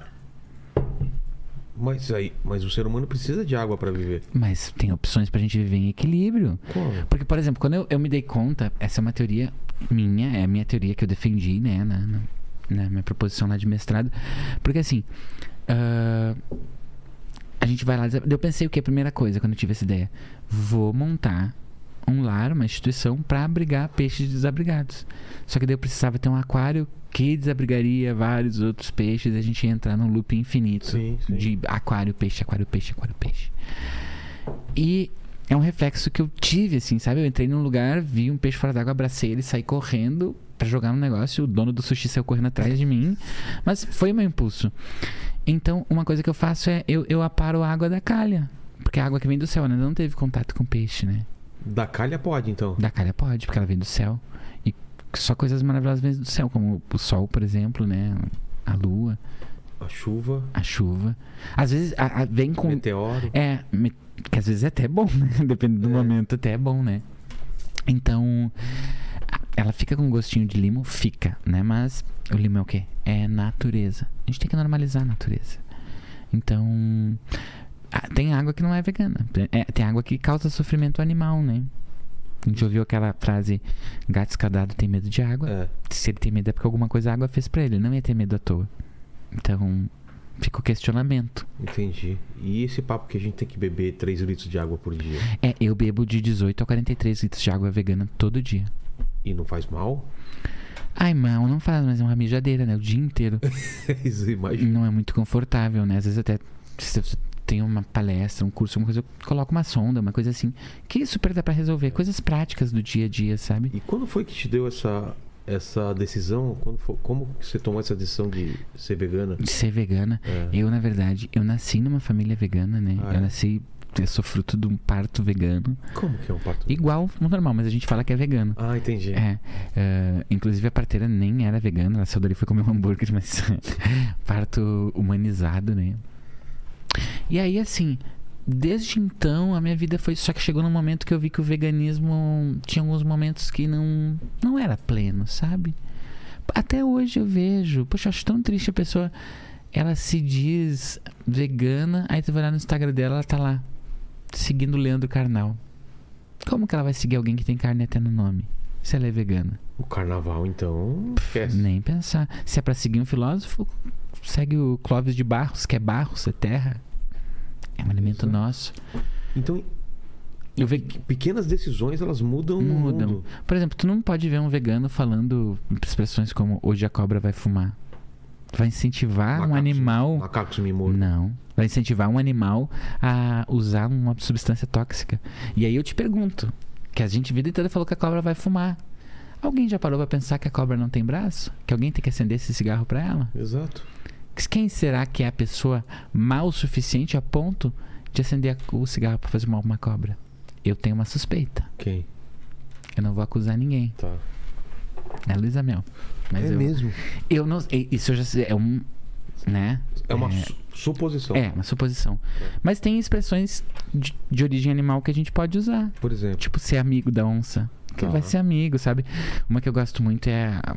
Mas aí, mas o ser humano precisa de água pra viver. Mas tem opções pra gente viver em equilíbrio. Como? Porque, por exemplo, quando eu, eu me dei conta, essa é uma teoria minha, é a minha teoria que eu defendi, né, na, na, na minha proposição lá de mestrado. Porque assim, ah, a gente vai lá. Eu pensei o que? A primeira coisa, quando eu tive essa ideia, vou montar um lar, uma instituição para abrigar peixes desabrigados. Só que daí eu precisava ter um aquário que desabrigaria vários outros peixes a gente ia entrar num loop infinito Sim, sim. de aquário, peixe, aquário, peixe, aquário, peixe. E é um reflexo que eu tive, assim, sabe? Eu entrei num lugar, vi um peixe fora d'água, abracei ele, saí correndo pra jogar no negócio. O dono do sushi saiu correndo atrás de mim. Mas foi meu impulso. Então, uma coisa que eu faço é eu, eu aparo a água da calha. Porque a água que vem do céu, né? Não teve contato com peixe, né? Da calha pode, então. Da calha pode, porque ela vem do céu. Só coisas maravilhosas vêm do céu, como o sol, por exemplo, né? A lua, A chuva, a chuva. Às vezes a- a- vem com. meteoro. É, me- que às vezes é até bom, né? Dependendo do É. momento, até é bom, né? Então, ela fica com gostinho de limo? Fica, né? Mas o limo é o quê? É natureza. A gente tem que normalizar a natureza. Então, Tem água que não é vegana. É, tem água que causa sofrimento animal, né? A gente ouviu aquela frase: gato escadado tem medo de água. É. Se ele tem medo é porque alguma coisa a água fez pra ele. Não ia ter medo à toa. Então, fica o questionamento. Entendi. E esse papo que a gente tem que beber 3 litros de água por dia É, eu bebo de 18 a 43 litros de água vegana todo dia. e não faz mal? Ai, mal, não faz, mas é uma mijadeira, né? O dia inteiro. Isso, imagina. Não é muito confortável, né? Às vezes até tem uma palestra, um curso, uma coisa, eu coloco uma sonda, uma coisa assim. Que super dá pra resolver. Coisas práticas do dia a dia, sabe? E quando foi que te deu essa, essa decisão? Quando foi- como que você tomou essa decisão de ser vegana? De ser vegana. É. Eu, na verdade, eu nasci numa família vegana, né? Ah, eu é? nasci, eu sou fruto de um parto vegano. Como que é um parto? Igual no normal, mas a gente fala que é vegano. Ah, entendi. É, eh, inclusive a parteira nem era vegana, ela saiu dali foi comer um hambúrguer, mas parto humanizado, né? E aí, assim, desde então a minha vida foi. Só que chegou num momento que eu vi que o veganismo tinha alguns momentos que não, não era pleno, sabe? Até hoje eu vejo, poxa, eu acho tão triste a pessoa. Ela se diz vegana, aí tu vai lá no Instagram dela, ela tá lá, seguindo o Leandro Carnal. Como que ela vai seguir alguém que tem carne até no nome? Se ela é vegana? O carnaval, então. Nem pensar. Se é pra seguir um filósofo, segue o Clóvis de Barros, que é Barros, é terra. É um alimento nosso. Então, Eu ve... pequenas decisões elas mudam o Mudam. mundo. Por exemplo, tu não pode ver um vegano falando expressões como hoje a cobra vai fumar. Vai incentivar um Macacos- animal. Macacos me mordam. Não. Vai incentivar um animal a usar uma substância tóxica. E aí eu te pergunto, que a gente vida inteira falou que a cobra vai fumar. Alguém já parou pra pensar que a cobra não tem braço? Que alguém tem que acender esse cigarro pra ela? Exato. Quem será que é a pessoa mal o suficiente a ponto de acender a- o cigarro pra fazer mal uma cobra? Eu tenho uma suspeita. Quem? Eu não vou acusar ninguém. Tá. É Luísa Mel. Mas é eu, mesmo. eu não. Isso eu já sei. É um. Né? É uma su- suposição. É, uma suposição. Mas tem expressões de, de origem animal que a gente pode usar. Por exemplo. Tipo, ser amigo da onça. Que Tá. vai ser amigo, sabe? Uma que eu gosto muito é. a-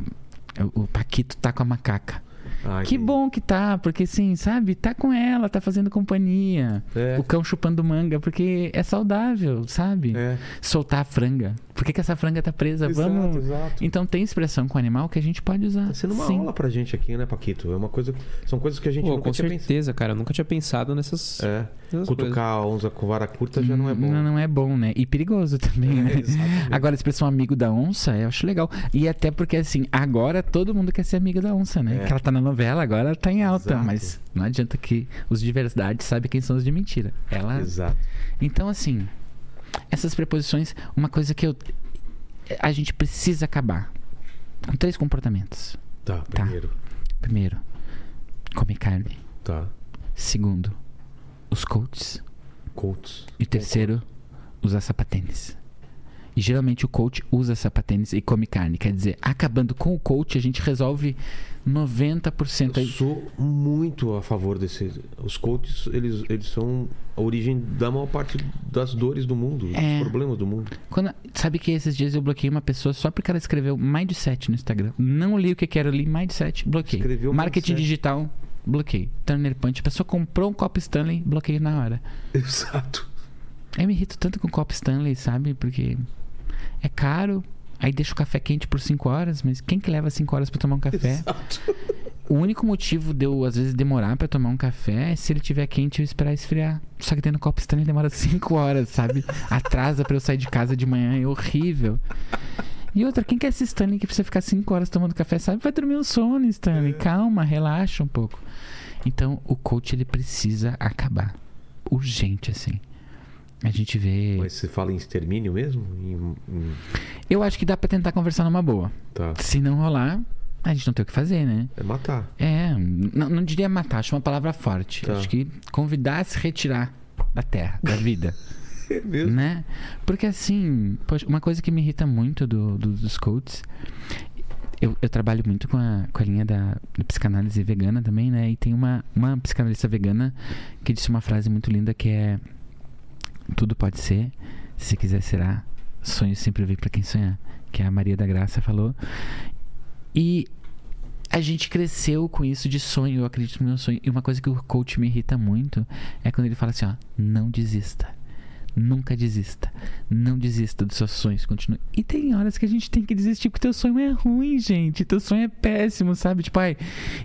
o- Paquito tá com a macaca. Ah, Que bom que tá, porque assim, sabe? Tá com ela, tá fazendo companhia. É. O cão chupando manga, porque é saudável, sabe? É. Soltar a franga. Por que, que essa franga tá presa? Exato, Vamos. exato. Então tem expressão com animal que a gente pode usar. Tá sendo uma Sim. aula pra gente aqui, né, Paquito? É uma coisa. São coisas que a gente Pô, nunca com tinha certeza, cara. Eu nunca tinha pensado nessas, pensado. É. Cutucar a onça com vara curta já não é bom. Não, não é bom, né? E perigoso também, né? Exatamente. Agora, a expressão amigo da onça, eu acho legal. E até porque, assim, agora todo mundo quer ser amigo da onça, né? É. Que ela tá na novela, agora ela tá em alta. Exato. Mas não adianta que os de verdade sabem quem são os de mentira. Ela. Exato. Então, assim, essas preposições, uma coisa que eu. A gente precisa acabar. Com três comportamentos. Tá, primeiro. Primeiro, comer carne. Tá. Segundo, os coaches. Colts. E terceiro, usar sapatênis. E geralmente o coach usa sapatênis e come carne. Quer dizer, acabando com o coach, a gente resolve 90% Eu sou muito a favor desse. Os coaches, eles, eles são a origem da maior parte das dores do mundo, É. dos problemas do mundo. Quando, sabe que esses dias eu bloqueei uma pessoa só porque ela escreveu mindset no Instagram. Não li o que que era, eu li mindset, bloqueei. Escreveu Marketing mindset. digital, bloqueei. Turner Punch, a pessoa comprou um copo Stanley, bloqueei na hora. Exato. Eu me irrito tanto com copo Stanley, sabe? Porque é caro. Aí deixa o café quente por 5 horas, mas quem que leva 5 horas pra tomar um café? Exato. O único motivo de eu, às vezes, demorar pra tomar um café é se ele tiver quente eu esperar esfriar. Só que dentro do copo Stanley demora 5 horas, sabe? Atrasa pra eu sair de casa de manhã, é horrível. E outra, quem quer esse Stanley que precisa ficar 5 horas tomando café, sabe? Vai dormir um sono, Stanley. Calma, relaxa um pouco. Então, o coach, ele precisa acabar. Urgente, assim. A gente vê... Mas você fala em extermínio mesmo? Em- em- Eu acho que dá pra tentar conversar numa boa. Tá. Se não rolar, a gente não tem o que fazer, né? É matar. É, não, não diria matar, acho uma palavra forte. Tá. Acho que convidar a se retirar da terra, da vida, Mesmo. né? Porque assim, poxa, uma coisa que me irrita muito do, do- dos coaches, eu, eu trabalho muito com a, com a linha da, da psicanálise vegana também, né? E tem uma, uma psicanalista vegana que disse uma frase muito linda que é tudo pode ser, se quiser será, sonho sempre vem pra quem sonhar, que a Maria da Graça falou. E a gente cresceu com isso de sonho, eu acredito no meu sonho. E uma coisa que o coach me irrita muito é quando ele fala assim, ó, não desista. Nunca desista. Não desista dos seus sonhos. Continue. E tem horas que a gente tem que desistir porque teu sonho é ruim, gente. Teu sonho é péssimo, sabe? Tipo, ai,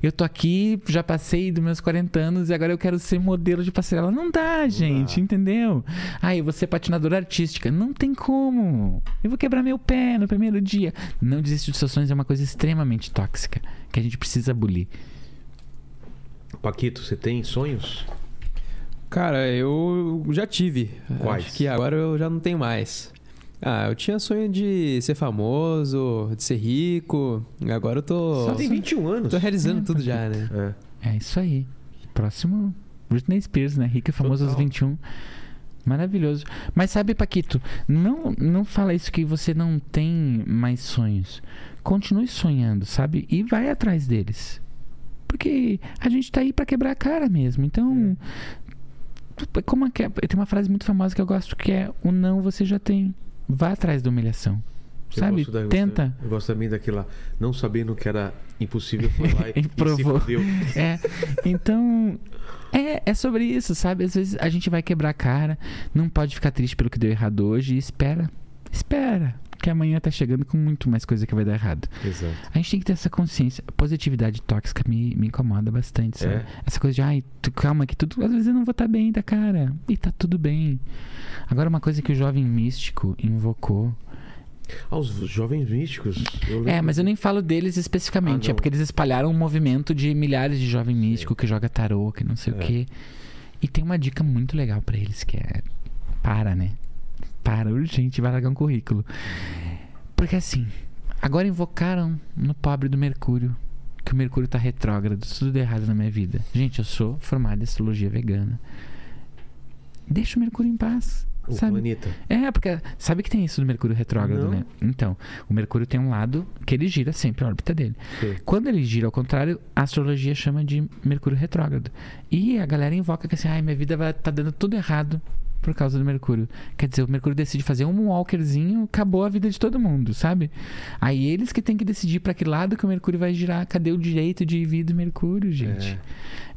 eu tô aqui, já passei dos meus 40 anos e agora eu quero ser modelo de passarela. Não dá, gente, entendeu? Ai, eu vou ser patinadora artística. Não tem como. Eu vou quebrar meu pé no primeiro dia. Não desistir dos seus sonhos é uma coisa extremamente tóxica que a gente precisa abolir. Paquito, você tem sonhos? Cara, eu já tive. Quais? Acho que agora eu já não tenho mais. Ah, eu tinha sonho de ser famoso, de ser rico. Agora eu tô. Você tem 21 anos. Tô realizando tudo já, né? É. É isso aí. Próximo, Britney Spears, né? Rica e famosa aos Total. 21. Maravilhoso. Mas sabe, Paquito, não, não fala isso que você não tem mais sonhos. Continue sonhando, sabe? E vai atrás deles. Porque a gente tá aí pra quebrar a cara mesmo. Então, como é que é? tem uma frase muito famosa que eu gosto que é o não você já tem. Vá atrás da humilhação. Eu Sabe? da- eu Tenta. gosto- Eu gosto também daquela. Não sabendo que era impossível, foi lá e, E se provou. É, então é, é sobre isso, sabe? Às vezes a gente vai quebrar a cara, não pode ficar triste pelo que deu errado hoje e espera, espera, que amanhã tá chegando com muito mais coisa que vai dar errado. Exato. A gente tem que ter essa consciência. Positividade tóxica me, me incomoda bastante, sabe? É? Essa coisa de, ai, tu, calma que tudo, às vezes eu não vou estar bem da cara. E tá tudo bem. Agora, uma coisa que o jovem místico invocou. Ah, os jovens místicos. É, mas eu nem falo deles especificamente. Ah, é porque eles espalharam um movimento de milhares de jovem místico que joga tarô, que não sei É. o quê. E tem uma dica muito legal pra eles, que é... Para, né? Para, urgente, vai largar um currículo. Porque assim, agora invocaram no pobre do Mercúrio, que o Mercúrio tá retrógrado, tudo errado na minha vida. Gente, eu sou formado em astrologia vegana. Deixa o Mercúrio em paz. O sabe? planeta. É, porque sabe que tem isso do Mercúrio retrógrado, Não. né? Então, o Mercúrio tem um lado que ele gira sempre a órbita dele. Sim. Quando ele gira ao contrário, a astrologia chama de Mercúrio retrógrado. E a galera invoca que assim, ai, minha vida vai tá dando tudo errado por causa do Mercúrio. Quer dizer, o Mercúrio decide fazer um walkerzinho, acabou a vida de todo mundo, sabe? Aí eles que têm que decidir pra que lado que o Mercúrio vai girar. Cadê o direito de vir do Mercúrio, gente? É.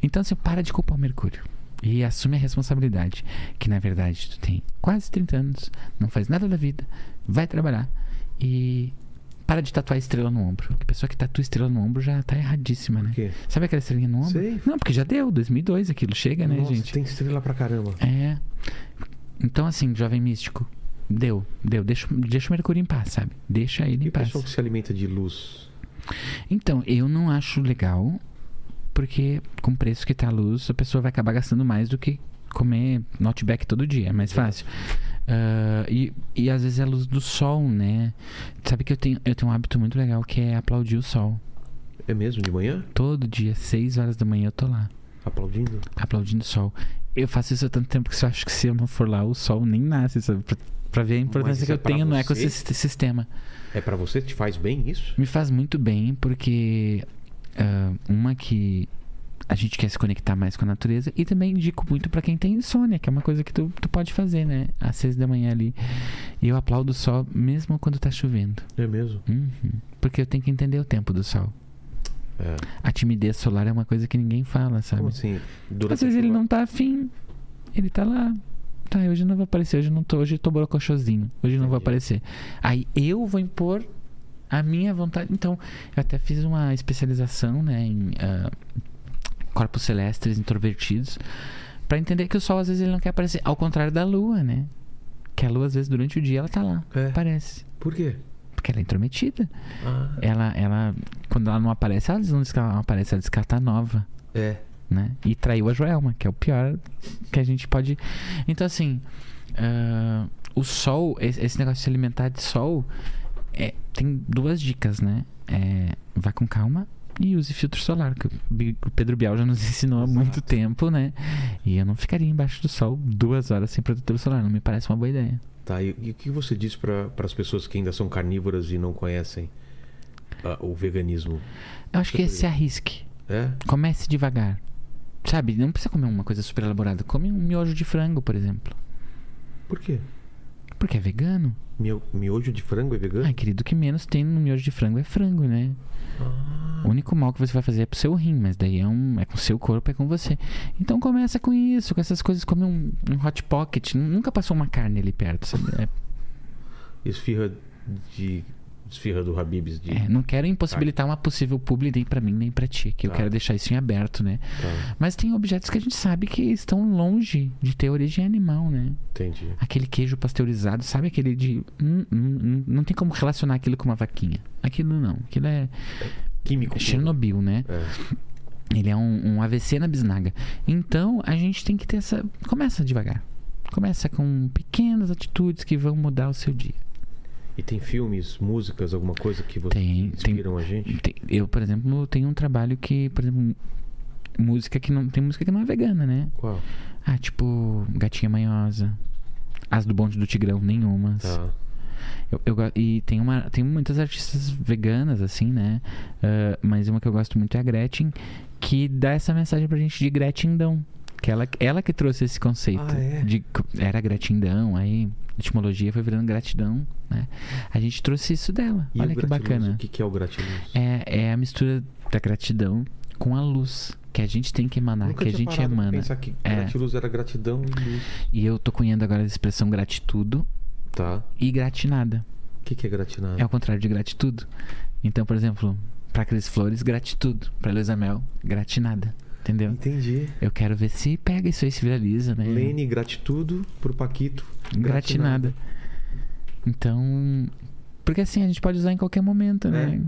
Então, assim, para de culpar o Mercúrio. E assume a responsabilidade. Que na verdade tu tem quase 30 anos, não faz nada da vida, vai trabalhar e para de tatuar estrela no ombro. A pessoa que tatua estrela no ombro já tá erradíssima, né? Por quê? Sabe aquela estrelinha no ombro? Sei. Não, porque já deu, 2002 aquilo chega, né, Nossa, gente? tem estrela pra caramba. É. Então, assim, jovem místico, deu, deu. Deixa, deixa o Mercúrio em paz, sabe? Deixa ele E em o paz. pessoal que se alimenta de luz? Então, eu não acho legal, porque com o preço que tá a luz, a pessoa vai acabar gastando mais do que comer notback todo dia. É mais fácil. Ah, e, e às vezes é a luz do sol, né? Sabe que eu tenho, eu tenho um hábito muito legal que é aplaudir o sol. É mesmo? De manhã? Todo dia, 6 horas da manhã, eu tô lá, Aplaudindo? aplaudindo o sol. Eu faço isso há tanto tempo que eu acho que se eu não for lá, o sol nem nasce, sabe? Pra, pra ver a importância isso que é eu tenho no ecossistema. É pra você? Te faz bem isso? Me faz muito bem, porque ah, uma que a gente quer se conectar mais com a natureza e também indico muito pra quem tem insônia, que é uma coisa que tu, tu pode fazer, né? Às seis da manhã ali. E eu aplaudo o sol mesmo quando tá chovendo. É mesmo? Uhum. Porque eu tenho que entender o tempo do sol. É. A timidez solar é uma coisa que ninguém fala, sabe? Como assim? Às vezes ele não tá afim. Ele tá lá. Tá, hoje eu não vou aparecer, hoje eu não tô, hoje tô borocochosinho. Hoje eu não vou Entendi. aparecer. Aí eu vou impor a minha vontade. Então, eu até fiz uma especialização, né, em ah, corpos celestes introvertidos, pra entender que o sol às vezes ele não quer aparecer, ao contrário da lua, né? Que a lua às vezes durante o dia ela tá lá, É. aparece, Por quê? Porque ela é intrometida. Ah, Ela ela quando ela não aparece, ela não diz que ela não aparece, ela ela tá nova é. né? E traiu a Joelma, que é o pior que a gente pode. Então, assim, ah, o sol, esse negócio de se alimentar de sol, é, tem duas dicas, né? É, vá com calma e use filtro solar, que o Pedro Bial já nos ensinou há muito Exato. tempo, né? E eu não ficaria embaixo do sol duas horas sem protetor solar, não me parece uma boa ideia. Tá, e, e o que você diz para as pessoas que ainda são carnívoras e não conhecem ah, o veganismo? Eu acho que Super se arrisque. É? Comece devagar. Sabe? Não precisa comer uma coisa super elaborada. Come um miojo de frango, por exemplo. Por quê? Porque é vegano. Mio- miojo de frango é vegano? Ai, querido, o que menos tem no miojo de frango é frango, né? O único mal que você vai fazer é pro seu rim, mas daí é, um, é com o seu corpo, é com você. Então começa com isso, com essas coisas, come um, um hot pocket. Nunca passou uma carne ali perto, sabe? É, Esfirra de. Esfirra do Habibs de. é, não quero impossibilitar uma possível publi nem pra mim, nem pra ti, que eu Tá. quero deixar isso em aberto, né? Tá, Mas tem objetos que a gente sabe que estão longe de ter origem animal, né? entendi. Aquele queijo pasteurizado, sabe aquele de. hum, hum, hum, não tem como relacionar aquilo com uma vaquinha. Aquilo não. Aquilo é Químico. puro. Chernobyl, né? É. Ele é um, um AVC na bisnaga. Então a gente tem que ter essa. Começa devagar. Começa com pequenas atitudes que vão mudar o seu dia. E tem filmes, músicas, alguma coisa que você Tem, tem. inspiram a gente? Tem- Eu, por exemplo, tenho um trabalho que, por exemplo, música que não. Tem música que não é vegana, né? Qual? Ah, tipo, Gatinha Manhosa. As do Bonde do Tigrão, nenhumas. Tá. Eu, eu e tem, uma, tem muitas artistas veganas, assim, né? Ah, mas uma que eu gosto muito é a Gretchen, que dá essa mensagem pra gente de gratidão. Que ela, ela que trouxe esse conceito. Ah, é? de, era gratidão, aí etimologia foi virando gratidão, né? A gente trouxe isso dela. E Olha que bacana. O que, que é o gratiluz? É, é a mistura da gratidão com a luz que a gente tem que emanar, Nunca que a gente emana. pensar que É. gratiluz era gratidão e luz. E eu tô cunhando agora a expressão gratitudo Tá. e gratinada. O que, que é gratinado? É o contrário de gratitudo. Então, por exemplo, pra Cris Flores, gratitudo. Pra Luísa Mel, gratinada. Entendeu? Entendi. Eu quero ver se pega isso aí, se viraliza, né? Lene, gratitudo. Pro Paquito, Gratinada. Então. Porque assim, a gente pode usar em qualquer momento, né?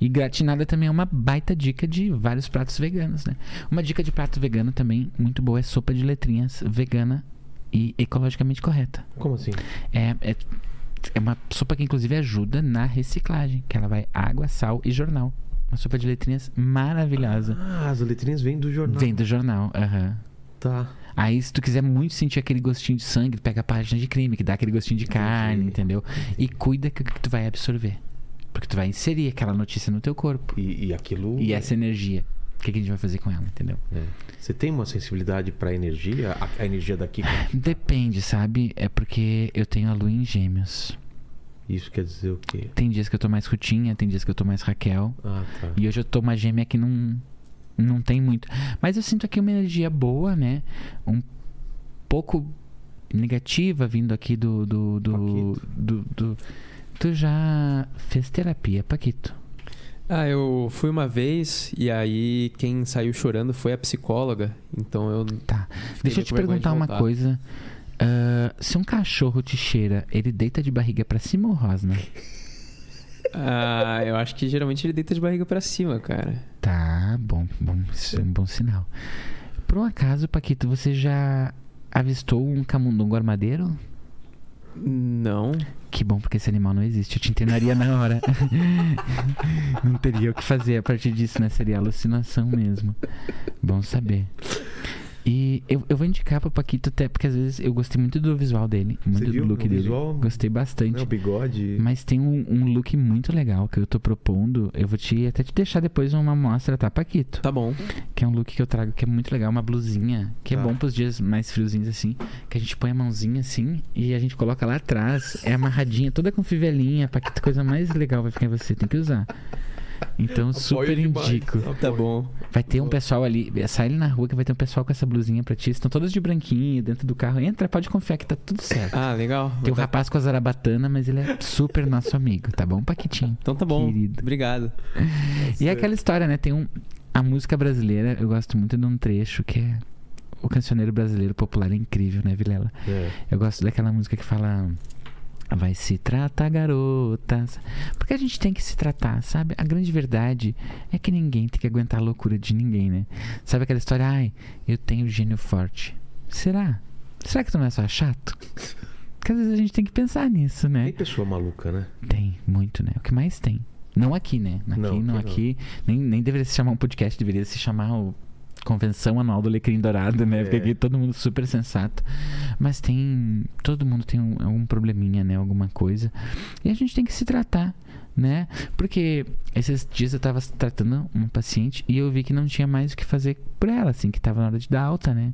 E gratinada também é uma baita dica de vários pratos veganos, né? Uma dica de prato vegano também muito boa é sopa de letrinhas vegana e ecologicamente correta. Como assim? É, é, é uma sopa que inclusive ajuda na reciclagem, que ela vai água, sal e jornal. Uma sopa de letrinhas maravilhosa. Ah, as letrinhas vêm do jornal. Vem do jornal, aham. Tá. Aí, se tu quiser muito sentir aquele gostinho de sangue, pega a página de crime, que dá aquele gostinho de carne, entendeu? E cuida que, que tu vai absorver. Porque tu vai inserir aquela notícia no teu corpo. E, e aquilo. E essa energia. O que, que a gente vai fazer com ela, entendeu? É. Você tem uma sensibilidade pra energia? A, a energia daqui. Depende, sabe? É porque eu tenho a lua em gêmeos. Isso quer dizer o quê? Tem dias que eu tô mais Rutinha, tem dias que eu tô mais Raquel. Ah, tá. E hoje eu tô uma gêmea que não, não tem muito. Mas eu sinto aqui uma energia boa, né? Um pouco negativa vindo aqui do. do, do, do, do- Tu já fez terapia, Paquito? Ah, eu fui uma vez e aí quem saiu chorando foi a psicóloga. Então eu. Tá. Deixa eu te perguntar uma coisa. Ah, se um cachorro te cheira, ele deita de barriga pra cima ou rosna? Ah, eu acho que geralmente ele deita de barriga pra cima, cara. Tá, bom, bom, isso é um bom sinal. Por um acaso, Paquito, você já avistou um camundongo armadeiro? Não. Que bom, porque esse animal não existe. Eu te internaria na hora. não teria o que fazer a partir disso, né? Seria alucinação mesmo. Bom saber. E eu, eu vou indicar pro Paquito até porque às vezes eu gostei muito do visual dele, muito viu do look o dele. visual? Gostei bastante. Né, o bigode. Mas tem um, um look muito legal que eu tô propondo. Eu vou te até te deixar depois uma amostra, tá, Paquito? Tá bom. Que é um look que eu trago que é muito legal, uma blusinha, que Tá. é bom pros dias mais friozinhos assim, que a gente põe a mãozinha assim e a gente coloca lá atrás, é amarradinha, toda com fivelinha, Paquito, coisa mais legal vai ficar em você, tem que usar. Então, super demais. indico. Tá bom. Vai ter um pessoal ali, sai ali na rua que vai ter um pessoal com essa blusinha pra ti. Estão todos de branquinho dentro do carro. Entra, pode confiar que tá tudo certo. Ah, legal. Tem um Tá- rapaz com a zarabatana, mas ele é super nosso amigo, tá bom, Paquitinho? Então tá bom. Querido. Obrigado. E é aquela história, né? Tem um. A música brasileira, eu gosto muito de um trecho que é. O cancioneiro brasileiro popular é incrível, né, Vilela? É. Eu gosto daquela música que fala. Vai se tratar, garotas. Porque a gente tem que se tratar, sabe? A grande verdade é que ninguém tem que aguentar a loucura de ninguém, né? Sabe aquela história? Ai, eu tenho gênio forte. Será? Será que tu não é só chato? Porque às vezes a gente tem que pensar nisso, né? Tem pessoa maluca, né? Tem, muito, né? O que mais tem. Não aqui, né? Aqui Não, não, aqui não. aqui. Nem, nem deveria se chamar um podcast, deveria se chamar o Convenção Anual do Alecrim Dourado, né? Porque É. aqui todo mundo super sensato. Mas tem. Todo mundo tem um, algum probleminha, né? Alguma coisa. E a gente tem que se tratar, né? Porque esses dias eu tava tratando uma paciente e eu vi que não tinha mais o que fazer por ela, assim, que tava na hora de dar alta, né?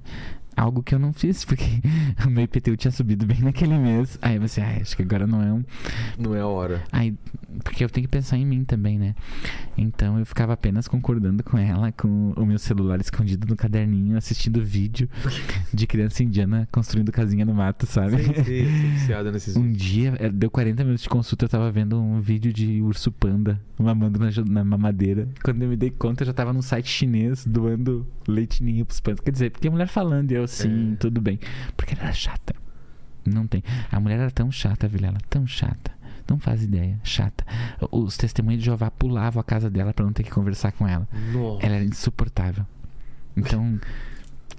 Algo que eu não fiz, porque o meu IPTU tinha subido bem naquele mês. Aí você, ah, acho que agora não é um. Não é a hora. Aí, porque eu tenho que pensar em mim também, né? Então eu ficava apenas concordando com ela, com o meu celular escondido no caderninho, assistindo vídeo de criança indiana construindo casinha no mato, sabe? Ser viciada nesses Um dia, eh, deu 40 minutos de consulta, eu tava vendo um vídeo de urso panda mamando na, na mamadeira. Quando eu me dei conta, eu já tava num site chinês doando leite ninho pros pandas. Quer dizer, porque a mulher falando, e eu, sim, É. tudo bem. Porque ela era chata. Não tem. A mulher era tão chata, Vilela, tão chata. Não faz ideia, chata. Os testemunhos de Jeová pulavam a casa dela pra não ter que conversar com ela. Nossa. Ela era insuportável. Então,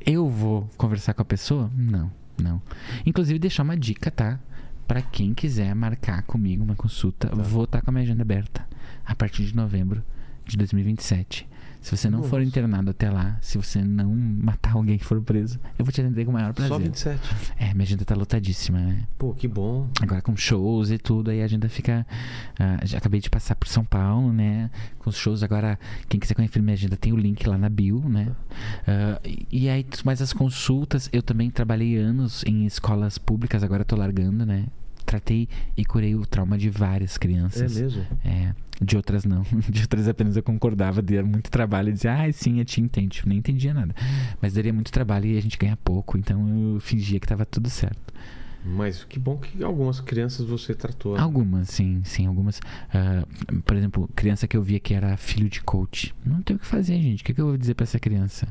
eu vou conversar com a pessoa? Não, não. Inclusive, deixar uma dica, tá? Pra quem quiser marcar comigo uma consulta, Tá. vou estar com a minha agenda aberta a partir de novembro de 2027. Se você não for Nossa. internado até lá, se você não matar alguém que for preso, eu vou te atender com o maior prazer. Só 27. É, minha agenda tá lotadíssima, né? Pô, que bom. Agora com shows e tudo, aí a agenda fica. ah, já acabei de passar por São Paulo, né? Com os shows agora, quem quiser conhecer minha agenda tem o link lá na bio, né? Ah, e- aí, mais as consultas, eu também trabalhei anos em escolas públicas, agora tô largando, né? Tratei e curei o trauma de várias É crianças. mesmo? É, de outras não. De outras apenas eu concordava, daria muito trabalho e dizia, ah, sim, eu te entendo. Nem entendia nada. Mas daria muito trabalho e a gente ganha pouco, então eu fingia que tava tudo certo. Mas que bom que algumas crianças você tratou. né? Algumas, sim, sim, algumas. Ah, por exemplo, criança que eu via que era filho de coach. Não tem o que fazer, gente. O que, que eu vou dizer pra essa criança?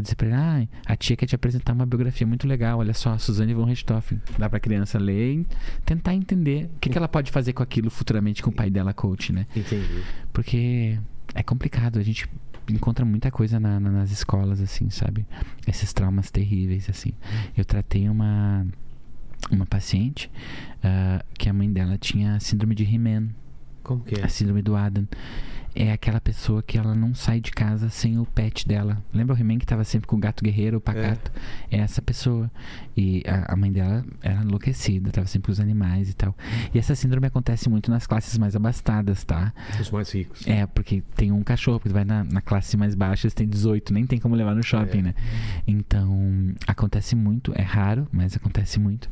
Vou dizer pra ele, ah, a tia quer te apresentar uma biografia muito legal. Olha só, Suzane von Richthofen. Dá pra criança ler e tentar entender o que, que ela pode fazer com aquilo futuramente com o pai dela, coach, né? Entendi. Porque é complicado. A gente encontra muita coisa na- na- nas escolas, assim, sabe? Esses traumas terríveis, assim. Eu tratei uma, uma paciente ah, que a mãe dela tinha síndrome de He-Man, Como que é? a síndrome do Adam. É aquela pessoa que ela não sai de casa sem o pet dela. Lembra o He-Man que tava sempre com o gato guerreiro, o pacato? É, essa pessoa. E a, a mãe dela era enlouquecida, tava sempre com os animais e tal. E essa síndrome acontece muito nas classes mais abastadas, tá? Os mais ricos. É, porque tem um cachorro, porque vai na, na classe mais baixa, você tem 18, nem tem como levar no shopping, É. né? Então, acontece muito, é raro, mas acontece muito.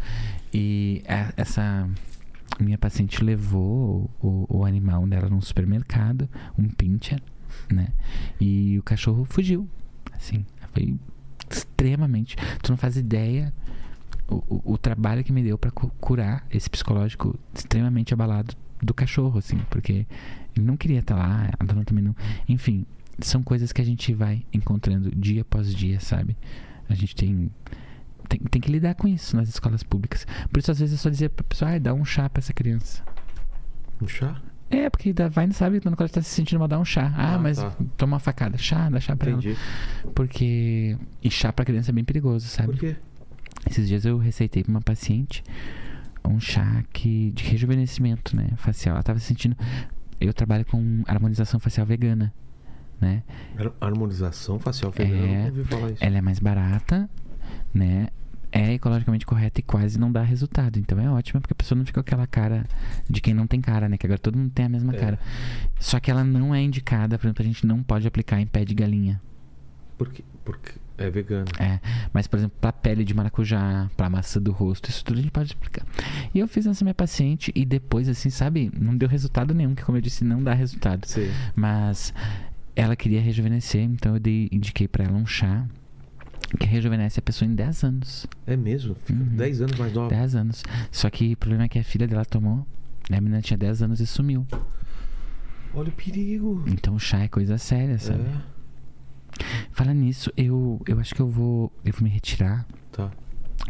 E é- essa minha paciente levou o, o animal dela num supermercado, um pincher, né? E o cachorro fugiu. Assim, foi extremamente. Tu não faz ideia o, o, o trabalho que me deu cu- curar esse psicológico extremamente abalado do cachorro, assim, porque ele não queria estar lá, a dona também não. Enfim, são coisas que a gente vai encontrando dia após dia, sabe? A gente tem. Tem, tem que lidar com isso nas escolas públicas. Por isso, às vezes, eu só dizia pra pessoa, ai, dá um chá pra essa criança. Um chá? É, porque vai não sabe quando ela tá se sentindo mal, dá um chá. Ah, Ah, mas tá. toma uma facada. Chá, dá chá pra ela. Entendi. Porque. E chá pra criança é bem perigoso, sabe? Por quê? Esses dias eu receitei pra uma paciente um chá que, de rejuvenescimento, né? Facial. Ela tava se sentindo. Eu trabalho com harmonização facial vegana, né? Har- Harmonização facial vegana. É. Eu nunca ouvi falar isso. Ela é mais barata, né? É ecologicamente correta e quase não dá resultado. Então é ótima porque a pessoa não fica com aquela cara de quem não tem cara, né? Que agora todo mundo tem a mesma É. cara. Só que ela não é indicada, por exemplo, a gente não pode aplicar em pé de galinha. Por quê? Porque é vegano. É, mas por exemplo, pra pele de maracujá, pra maçã do rosto, isso tudo a gente pode explicar. E eu fiz nessa minha paciente e depois, assim, sabe, não deu resultado nenhum, que como eu disse, não dá resultado. Sei. Mas ela queria rejuvenescer, então eu dei, indiquei pra ela um chá que rejuvenesce a pessoa em 10 anos. É mesmo? Fica Uhum. 10 anos mais nova. 10 anos. Só que o problema é que a filha dela tomou, né, a menina tinha 10 anos e sumiu. Olha o perigo. Então o chá é coisa séria, sabe? É, Fala nisso, eu, eu acho que eu vou, eu vou me retirar, tá.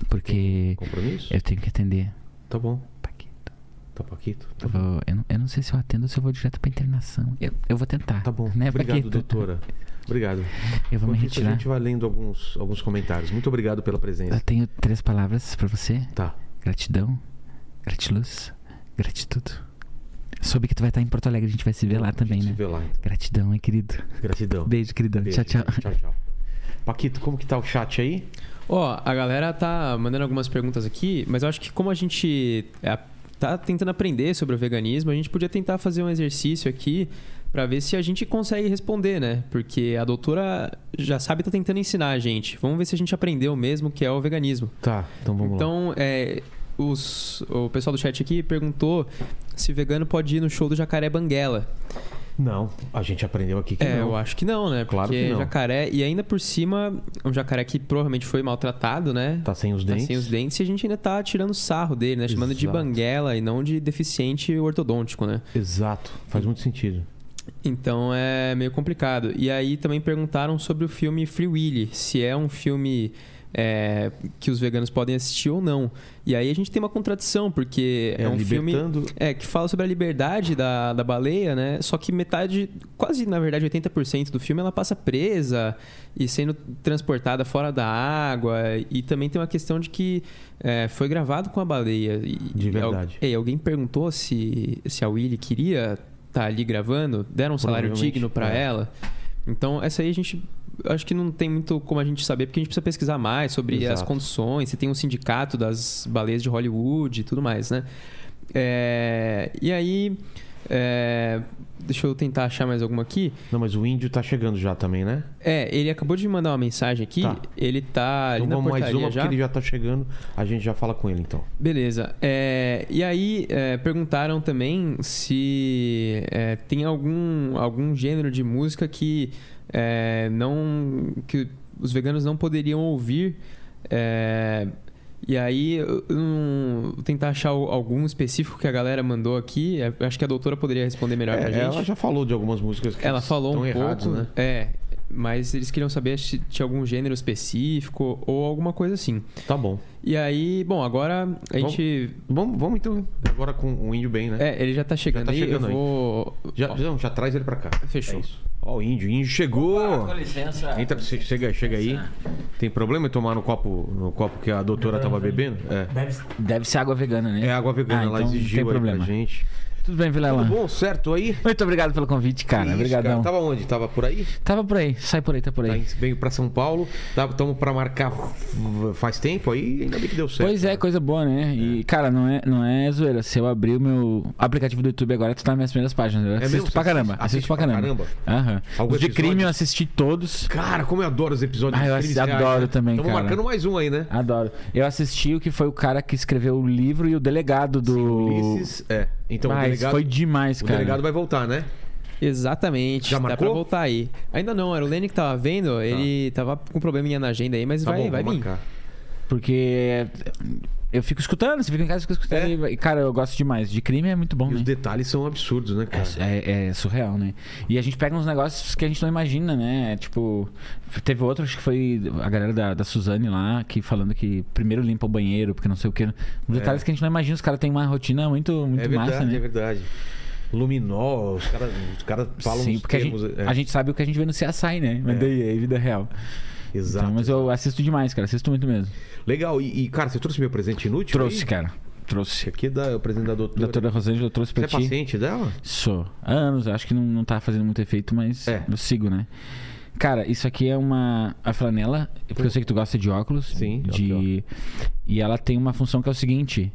porque Compromisso? eu tenho que atender. Tá bom. Paquito. Tá, Paquito? Tá Eu, vou, eu, não, eu não sei se eu atendo ou se eu vou direto pra internação. Eu, eu vou tentar. Tá bom. Né, Obrigado, Paquito? doutora. Obrigado. Eu vou me isso, retirar. a gente vai lendo alguns, alguns comentários. Muito obrigado pela Eu presença. tenho três palavras pra você: Tá. gratidão, gratiluz, gratitude. Soube que tu vai estar em Porto Alegre, a gente vai se ver lá A também, gente né? se vê lá, então. Gratidão, hein, querido. Gratidão. Beijo, queridão. Beijo. Tchau, tchau. Tchau, tchau. Paquito, como que tá o chat aí? Ó, a galera tá mandando algumas perguntas aqui, mas eu acho que como a gente é, tá tentando aprender sobre o veganismo, a gente podia tentar fazer um exercício aqui para ver se a gente consegue responder, né? Porque a doutora já sabe tá tentando ensinar a gente. Vamos ver se a gente aprendeu mesmo o que é o veganismo. Tá, então vamos lá. Então, é, os, o pessoal do chat aqui perguntou se vegano pode ir no show do Jacaré Banguela. Não, a gente aprendeu aqui que É, não. eu acho que não, né? Claro Porque que não. jacaré, e ainda por cima, um jacaré que provavelmente foi maltratado, né? Tá sem os Tá dentes. sem os dentes e a gente ainda tá tirando sarro dele, né? Chamando de Exato. banguela e não de deficiente ortodôntico, né? Exato, faz muito sentido. Então é meio complicado. E aí também perguntaram sobre o filme Free Willy, se é um filme é, que os veganos podem assistir ou não. E aí a gente tem uma contradição, porque é, um filme libertando... é, que fala sobre a liberdade da, da baleia, né? Só que metade, quase na verdade 80% do filme ela passa presa e sendo transportada fora da água. E também tem uma questão de que é, foi gravado com a baleia. E, De verdade. é, e alguém perguntou se, se a Willy queria estar ali gravando, deram um salário digno para é. ela. Então, essa aí a gente. Acho que não tem muito como a gente saber, porque a gente precisa pesquisar mais sobre as Exato. condições. Se tem um sindicato das baleias de Hollywood e tudo mais, né? É, e aí. É, deixa eu tentar achar mais alguma aqui. Não, mas o índio tá chegando já também, né? É, ele acabou de mandar uma mensagem aqui. Tá. Ele tá ali então na mais uma, já. porque ele já tá chegando. A gente já fala com ele, então. Beleza. É, e aí, é, perguntaram também se é, tem algum, algum gênero de música que é, não que os veganos não poderiam ouvir. É, e aí, eu eu vou tentar achar algum específico que a galera mandou aqui. É, acho que a doutora poderia responder melhor É, pra gente. ela já falou de algumas músicas que Ela falou estão um erradas, pouco, né? É, mas eles queriam saber se tinha algum gênero específico ou alguma coisa assim. Tá bom. E aí, bom, agora a Vamos- gente Vamos, vamos então agora com o índio bem, né? É, ele já tá chegando tá aí. chegando eu aí. vou. Já, não, já traz ele pra cá. Fechou. É isso. Ó, o índio. O índio chegou. Com licença. Entra, che- chega, chega aí. Tem problema em tomar no copo, no copo que a doutora tava bebendo? É. Deve, Deve ser água vegana, né? É água vegana, Ah, ela então exigiu tem aí pra problema. gente. Tudo bem, Vilela? Tudo bom, certo aí? Muito obrigado pelo convite, cara. Obrigadão. Tava onde? Tava por aí? Tava por aí, sai por aí, tá por aí. Tá, em- veio pra São Paulo. Estamos pra marcar faz tempo aí, ainda bem que deu certo. Pois é, coisa boa, né? E, cara, não é, não é zoeira. Se eu abrir o meu aplicativo do YouTube agora, tu tá nas minhas primeiras páginas. Eu assisto É mesmo? pra caramba. assiste- Assisto pra caramba. caramba? Aham. Algum Os de crime eu assisti todos. Cara, como eu adoro os episódios Ah, eu de crimes adoro reais, né? também, Tamo cara. marcando mais um aí, né? Adoro. Eu assisti o que foi o cara que escreveu o livro e o delegado do. Ulisses. É. Então o Mas delegado, foi demais, o cara. delegado vai voltar, né? Exatamente. Já Dá marcou? pra voltar aí. Ainda não, era o Lenny que tava vendo. Ele tava com probleminha na agenda aí, mas Tá vai, bom, vai vir. marcar. Porque eu fico escutando, você fica em casa e fica escutando. É. E, cara, eu gosto demais. De crime é muito bom, E os né? detalhes são absurdos, né, cara? É, é surreal, né? E a gente pega uns negócios que a gente não imagina, né? Tipo, teve outro, acho que foi a galera da, da Suzane lá, que falando que primeiro limpa o banheiro, porque não sei o que. Detalhes que a gente não imagina, os caras têm uma rotina muito, muito É verdade, massa, né? é verdade. Luminol, os caras os cara falam Sim, porque a gente, termos. é. a gente sabe o que a gente vê no CSI, né? Mas É. daí é vida real. Exato. Então, mas eu assisto demais, cara. Assisto muito mesmo. Legal. E, e, cara, você trouxe meu presente inútil? Trouxe, aí? cara. Trouxe. Aqui é da, o presente da doutora. Doutora Rosângela, eu trouxe Você pra é ti. paciente dela? Sou. Há anos, acho que não, não tá fazendo muito efeito, mas É. eu sigo, né? Cara, isso aqui é uma a flanela, porque eu sei que tu gosta de óculos. Sim, de E ela tem uma função que é o seguinte: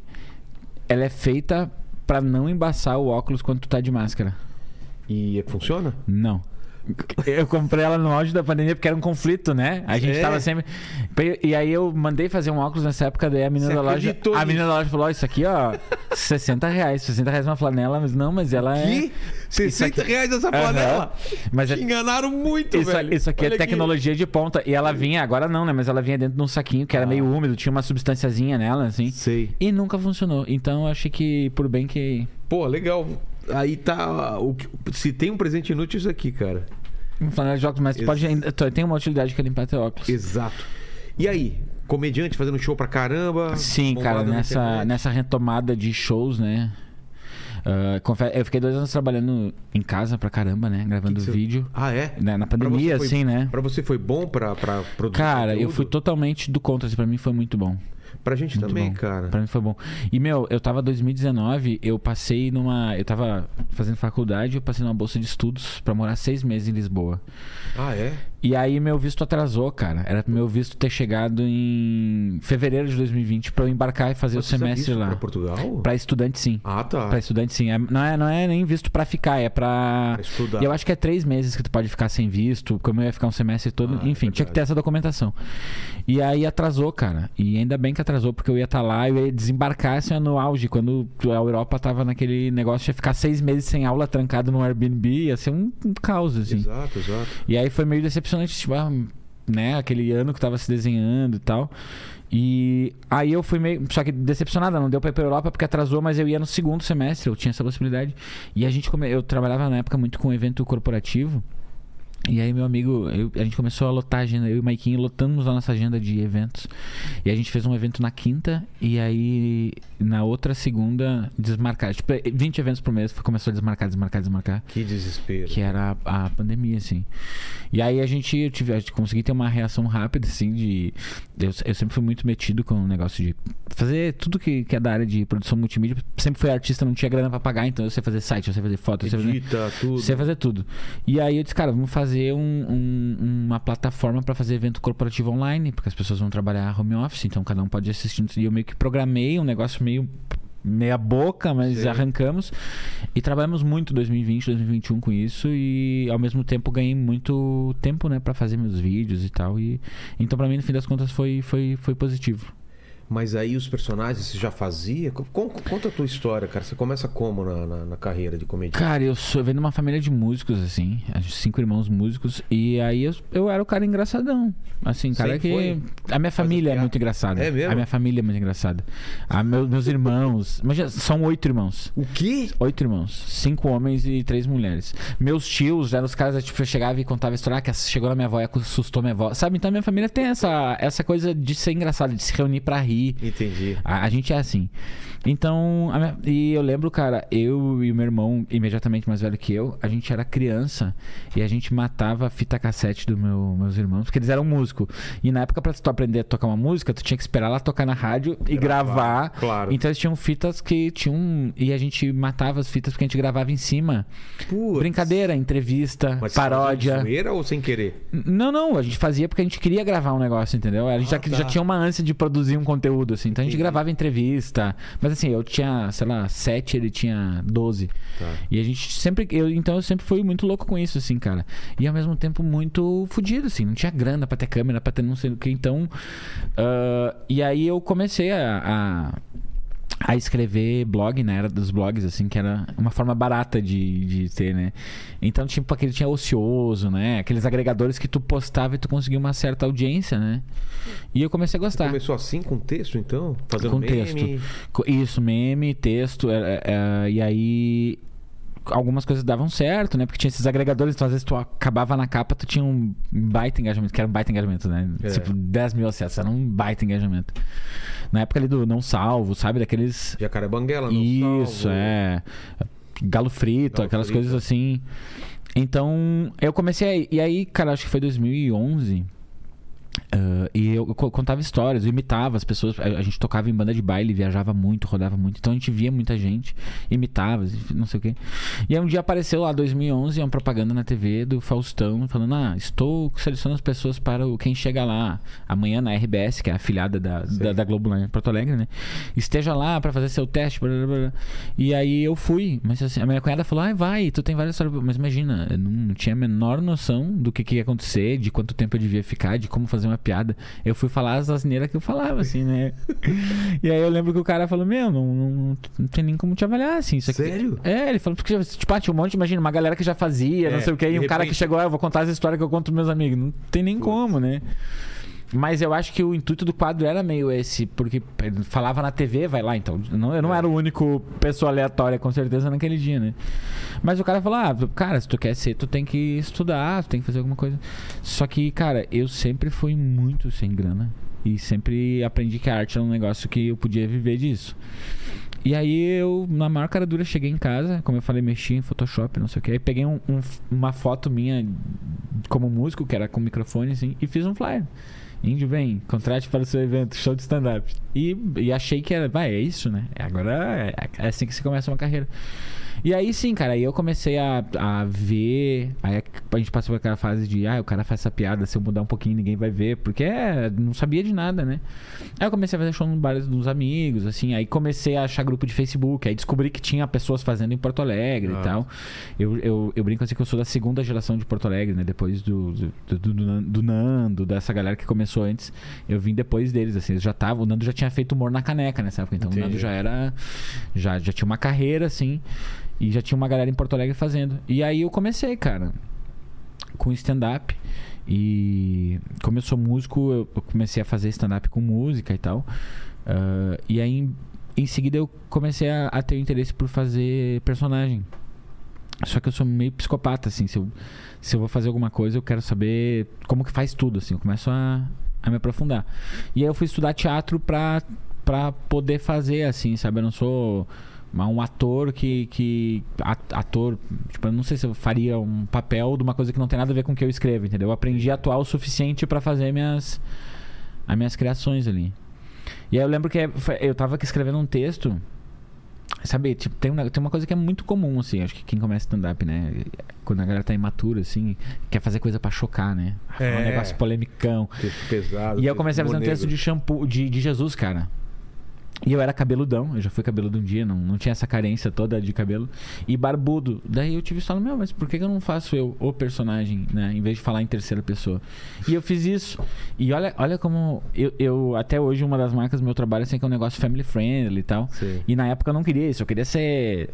ela é feita pra não embaçar o óculos quando tu tá de máscara. E funciona? Não. Eu comprei ela no auge da pandemia porque era um conflito, né? A gente É. tava sempre. E aí eu mandei fazer um óculos nessa época, daí a menina Você da loja. A nisso? menina da loja falou: Ó, isso aqui, ó, 60 reais. 60 reais uma flanela, mas não, mas ela é. Que? 60 reais essa Aham. panela? Mas é- enganaram muito, Isso, velho. isso aqui Olha é tecnologia de ponta. E ela vinha, agora não, né? Mas ela vinha dentro de um saquinho que era meio úmido, tinha uma substânciazinha nela, assim. Sei. E nunca funcionou. Então eu achei que, por bem que. Pô, legal. Aí tá. O, que- se tem um presente inútil, isso aqui, cara. Um flanela de óculos, mas Ex- pode ainda. Tem uma utilidade que é limpar teu óculos. Exato. E aí? Comediante fazendo show pra caramba. Sim, cara, nessa, nessa retomada de shows, né? Confe- eu fiquei dois anos trabalhando em casa pra caramba, né? Gravando Que que você- vídeo. Ah, é? né, Na pandemia, você foi- assim, né? Pra você foi bom pra, pra produzir Cara, eu conteúdo? fui totalmente do contra. Assim, pra mim foi muito bom. Pra gente Muito também, bom. cara. Pra mim foi bom. E, meu, eu tava 2019, eu passei numa. Eu tava fazendo faculdade, eu passei numa bolsa de estudos pra morar seis meses em Lisboa. Ah, é? E aí meu visto atrasou, cara. Era pro meu visto ter chegado em fevereiro de 2020 pra eu embarcar e fazer Mas o semestre lá. Pra Portugal? Pra estudante, sim. Ah, tá. Pra estudante, sim. É- não, é, não é nem visto pra ficar, é. Pra estudar. E eu acho que é três meses que tu pode ficar sem visto, como eu ia ficar um semestre todo. Ah, é Enfim, tinha que ter essa documentação. E aí atrasou, cara. E ainda bem que atrasou, porque eu ia estar lá, eu ia desembarcar assim, no auge, quando a Europa tava naquele negócio de ficar seis meses sem aula, trancado no Airbnb, ia ser um, um caos, assim. Exato, exato. E aí foi meio decepcionante, tipo, ah, né, aquele ano que tava se desenhando e tal. E aí eu fui meio. Só que decepcionada, não deu pra ir pra Europa porque atrasou, mas eu ia no segundo semestre, eu tinha essa possibilidade. E a gente come... eu trabalhava na época muito com evento corporativo. E aí, meu amigo, eu- a gente começou a lotar a agenda. Eu e o Maikinho lotamos a nossa agenda de eventos. E a gente fez um evento na quinta. E aí, na outra segunda, desmarcar. Tipo, 20 eventos por mês. Começou a desmarcar, desmarcar, desmarcar. Que desespero. Que era a, a pandemia, assim. E aí a gente, eu tive, consegui ter uma reação rápida, assim, de. Eu, eu sempre fui muito metido com o negócio de fazer tudo que, que é da área de produção multimídia. Sempre fui artista, não tinha grana pra pagar, então eu sei fazer site, eu sei fazer foto, eu sei fazer. Edita tudo. Sei fazer tudo. E aí eu disse, cara, vamos fazer um- um- uma plataforma pra fazer evento corporativo online, porque as pessoas vão trabalhar home office, então cada um pode assistir. E eu meio que programei um negócio meio meia boca, mas Sei. arrancamos. E trabalhamos muito 2020, 2021 com isso e ao mesmo tempo ganhei muito tempo, né, para fazer meus vídeos e tal e então pra mim no fim das contas foi foi foi positivo. Mas aí os personagens você já fazia? Co- con- Conta a tua história, cara. Você começa como na, na, na carreira de comediante? Cara, eu sou eu venho de uma família de músicos, assim, cinco irmãos músicos, e aí eu, eu era o cara engraçadão. Assim, cara que. foi? A minha família é muito engraçada. É mesmo? A minha família é muito engraçada. A meu- meus irmãos. Imagina, são oito irmãos. O quê? Oito irmãos. Cinco homens e três mulheres. Meus tios já eram os caras, tipo, eu chegava e contava a história ah, que chegou na minha avó e assustou minha avó. Sabe? Então minha família tem essa, essa coisa de ser engraçado, de se reunir pra rir. Entendi. A, a gente é assim. Então, minha- e eu lembro, cara, eu e o meu irmão, imediatamente mais velho que eu, a gente era criança e a gente matava a fita cassete dos meu, meus irmãos, porque eles eram músicos. E na época, pra tu aprender a tocar uma música, tu tinha que esperar ela tocar na rádio e Gravar, gravar. claro. Então eles tinham fitas que tinham. E a gente matava as fitas porque a gente gravava em cima. Putz. Brincadeira, entrevista, Mas paródia. zoeira ou sem querer? Não, não, a gente fazia porque a gente queria gravar um negócio, entendeu? A gente Ah, já, tá. já tinha uma ânsia de produzir um conteúdo, assim. Então a gente gravava entrevista. Mas assim, eu tinha, sei lá, sete, ele tinha 12. Tá. E a gente sempre. Eu, então eu sempre fui muito louco com isso, assim, cara. E ao mesmo tempo muito fudido, assim. Não tinha grana pra ter câmera, pra ter não sei o que. Então. ah, e aí eu comecei a- a a escrever blog, na era dos blogs, assim, que era uma forma barata de, de ter, né? Então, tipo, aquele tinha ocioso, né? Aqueles agregadores que tu postava e tu conseguia uma certa audiência, né? E eu comecei a gostar. Começou assim com texto, então? Fazendo Com meme? texto. Isso, meme, texto, é, é, e aí algumas coisas davam certo, né? Porque tinha esses agregadores, então às vezes tu acabava na capa, tu tinha um baita engajamento, que era um baita engajamento, né? É. Tipo, 10 mil acessos, era um baita engajamento. Na época ali do Não Salvo, sabe? Daqueles... Jacaré Banguela, não Isso, salvo. é. Galo frito, Galo aquelas frito. coisas assim. Então, eu comecei aí. E aí, cara, acho que foi 2011. Ah, e eu co- contava histórias, eu imitava as pessoas. A, a gente tocava em banda de baile, viajava muito, rodava muito. Então a gente via muita gente, imitava, não sei o quê. E aí um dia apareceu lá, 2011, uma propaganda na TV do Faustão, falando: Ah, estou selecionando as pessoas para o Quem Chega Lá. Amanhã na RBS, que é a afiliada da, da, da Globo lá em Porto Alegre, né? Esteja lá para fazer seu teste. blá, blá, blá, blá. E aí eu fui. Mas assim, a minha cunhada falou: Ah, vai, tu tem várias histórias. Mas imagina, eu não, não tinha a menor noção do que, que ia acontecer, de quanto tempo eu devia ficar, de como fazer uma piada. Eu fui falar as asneiras que eu falava, assim, né? e aí eu lembro que o cara falou: Meu, não, não, não tem nem como te avaliar, assim. Isso aqui... Sério? É, ele falou, porque tipo, ah, tinha um monte, imagina, uma galera que já fazia, É, não sei o que, e um cara que repente- chegou, ah, eu vou contar as histórias que eu conto pros meus amigos. Não tem nem Putz. como, né? Mas eu acho que o intuito do quadro era meio esse, porque falava na TV, vai lá então. Eu não, eu não É. era o único pessoa aleatória, com certeza, naquele dia, né? Mas o cara falou: ah, cara, se tu quer ser, tu tem que estudar, tu tem que fazer alguma coisa. Só que, cara, eu sempre fui muito sem grana. E sempre aprendi que a arte era um negócio que eu podia viver disso. E aí eu, na maior cara dura, cheguei em casa, como eu falei, mexi em Photoshop, não sei o que. Aí peguei um- um- uma foto minha como músico, que era com microfone, assim, e fiz um flyer. Índio, vem, contrate para o seu evento, show de stand-up. E, e achei que era, vai, é isso, né? Agora é, é assim que se começa uma carreira. E aí sim, cara, aí eu comecei a, a ver. Aí a gente passou por aquela fase de, ah, o cara faz essa piada, se eu mudar um pouquinho ninguém vai ver, porque é, não sabia de nada, né? Aí eu comecei a fazer show no bar dos amigos, assim, aí comecei a achar grupo de Facebook, aí descobri que tinha pessoas fazendo em Porto Alegre Ah. e tal. Eu, eu, eu brinco assim que eu sou da segunda geração de Porto Alegre, né? Depois do, do, do, do- do Nando, dessa galera que começou antes. Eu vim depois deles, assim. Eles já estavam. O Nando já tinha feito humor na caneca nessa época. Então o Entendi. Nando já era. Já, já tinha uma carreira, assim. E já tinha uma galera em Porto Alegre fazendo. E aí eu comecei, cara, com stand-up. E como eu sou músico, eu comecei a fazer stand-up com música e tal. Ah, e aí, em, em seguida, eu comecei a, a ter interesse por fazer personagem. Só que eu sou meio psicopata, assim. Se eu, se eu vou fazer alguma coisa, eu quero saber como que faz tudo, assim. Eu começo a, a me aprofundar. E aí eu fui estudar teatro pra, pra poder fazer, assim, sabe? Eu não sou um ator que, que ator tipo eu não sei se eu faria um papel de uma coisa que não tem nada a ver com o que eu escrevo entendeu eu aprendi a atuar o suficiente pra fazer minhas as minhas criações ali e aí eu lembro que foi- eu tava aqui escrevendo um texto sabe tipo tem uma, tem uma coisa que é muito comum assim acho que quem começa stand-up né quando a galera tá imatura assim quer fazer coisa pra chocar né É. um negócio polemicão Texto pesado. e eu comecei a fazer um texto de shampoo, de, de Jesus, cara. E eu era cabeludão, eu já fui cabeludo um dia, não, não tinha essa carência toda de cabelo. E barbudo. Daí eu tive isso meu, mas por que que eu não faço eu o personagem, né? Em vez de falar em terceira pessoa. E eu fiz isso. E olha, olha como. Eu, eu até hoje, uma das marcas do meu trabalho assim, que é um negócio family friendly e tal. Sim. E na época eu não queria isso, eu queria ser.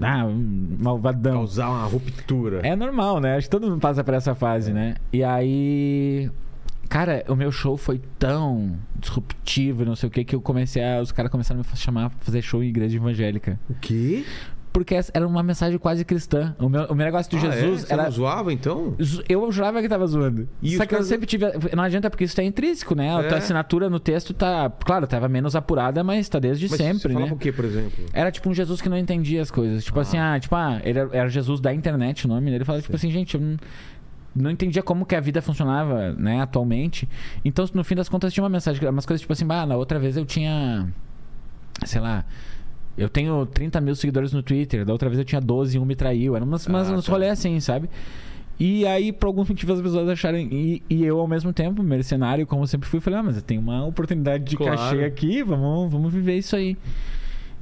Ah, um malvadão. Causar uma ruptura. É normal, né? Acho que todo mundo passa por essa fase, né? E aí. Cara, o meu show foi tão disruptivo, e não sei o que, que eu comecei a. Os caras começaram a me chamar pra fazer show em igreja evangélica. O quê? Porque era uma mensagem quase cristã. O meu, o meu negócio de Ah, Jesus é? Você era. não zoava, então? Eu jurava que tava zoando. E Só que eu caras- sempre tive. Não adianta, porque isso tá intrínseco, né? A É. tua assinatura no texto tá. Claro, tava menos apurada, mas tá desde Mas sempre, você né? falava o quê, por exemplo? Era tipo um Jesus que não entendia as coisas. Tipo assim, ah, tipo, ah, ele era, Jesus da internet o nome dele. Ele falava, tipo assim, gente, eu não, não entendia como que a vida funcionava, né, atualmente. Então, no fim das contas, tinha uma mensagem, umas coisas tipo assim, ah, na outra vez eu tinha, sei lá. Eu tenho 30 mil seguidores no Twitter, da outra vez eu tinha 12 e um me traiu. Era umas, umas, Ah, uns tá. rolês assim, sabe? E aí, por algum motivo, as pessoas acharem. E, e eu, ao mesmo tempo, mercenário, como sempre fui, falei, ah, mas eu tenho uma oportunidade de Claro. cachê aqui, vamos, vamos viver isso aí.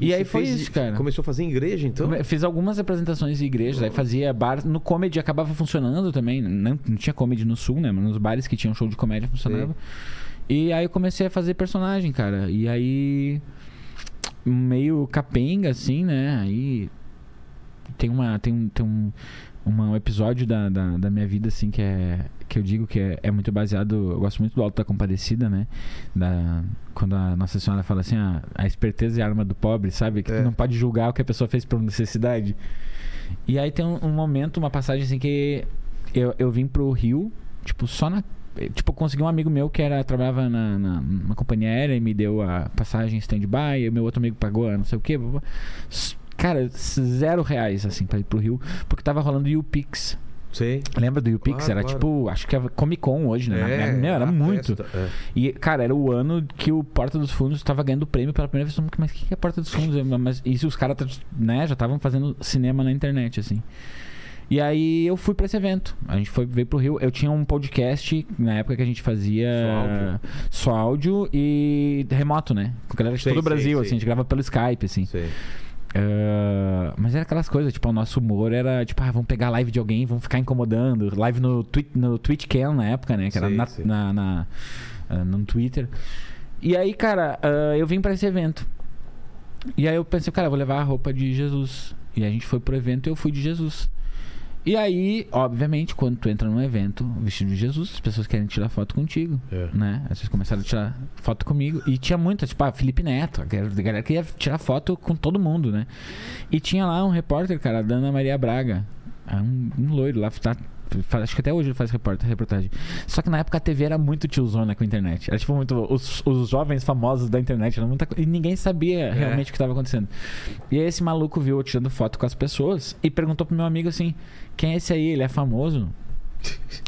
E, aí foi fez- isso, cara. Começou a fazer igreja, então? Eu Fiz algumas apresentações em igrejas, aí fazia bar. No comedy acabava funcionando também. Não, não tinha comedy no sul, né? Mas nos bares que tinham show de comédia funcionava. E aí eu comecei a fazer personagem, cara. E aí. Meio capenga, assim, né? Aí. Tem uma. Tem, um- tem um, uma- um episódio da, da, da minha vida, assim, que é. Que eu digo que é, é muito baseado. Eu gosto muito do Alto da Compadecida, né? Da, quando a Nossa Senhora fala assim: ah, a esperteza é a arma do pobre, sabe? Que É. tu não pode julgar o que a pessoa fez por necessidade. E aí tem um, um momento, uma passagem assim que eu, eu vim pro Rio, tipo, só na. Tipo, consegui um amigo meu que era, trabalhava na, na, numa companhia aérea e me deu a passagem stand-by, e o meu outro amigo pagou a não sei o quê. Cara, zero reais, assim, pra ir pro Rio, porque tava rolando o Pix. Sei. Lembra do Pix? Claro, era claro. tipo, acho que era Comic Con hoje, né? É, Meu, era muito. festa, é. E, cara, era o ano que o Porta dos Fundos tava ganhando prêmio pela primeira vez. Mas o que é Porta dos Fundos? Mas isso os caras, né, já estavam fazendo cinema na internet, assim. E aí eu fui pra esse evento. A gente foi veio pro Rio. Eu tinha um podcast na época que a gente fazia Só áudio. só áudio e remoto, né? Com a galera de Sei, todo o Brasil, sei. assim, a gente grava pelo Skype, assim. Sei. Ah, mas era aquelas coisas, tipo, o nosso humor era, tipo, ah, vamos pegar a live de alguém, vamos ficar incomodando. Live no, twi no TwitchCam na época, né? Que era Sei, na, sei. na, na- ah, no Twitter. E aí, cara, ah, eu vim pra esse evento. E aí eu pensei, cara, eu vou levar a roupa de Jesus. E a gente foi pro evento e eu fui de Jesus. E aí, obviamente, quando tu entra num evento vestido de Jesus, as pessoas querem tirar foto contigo, É. né? As pessoas começaram a tirar foto comigo. E tinha muitas, tipo, ah, Felipe Neto, a galera a queria tirar foto com todo mundo, né? E tinha lá um repórter, cara, da Ana Maria Braga. É Um, um loiro lá, tá, acho que até hoje ele faz reportagem. Só que na época a TV era muito tiozona com a internet. Era tipo muito. Os, os jovens famosos da internet, era muita, e ninguém sabia realmente o que estava acontecendo. E aí esse maluco viu eu tirando foto com as pessoas e perguntou pro meu amigo assim: quem é esse aí? Ele é famoso?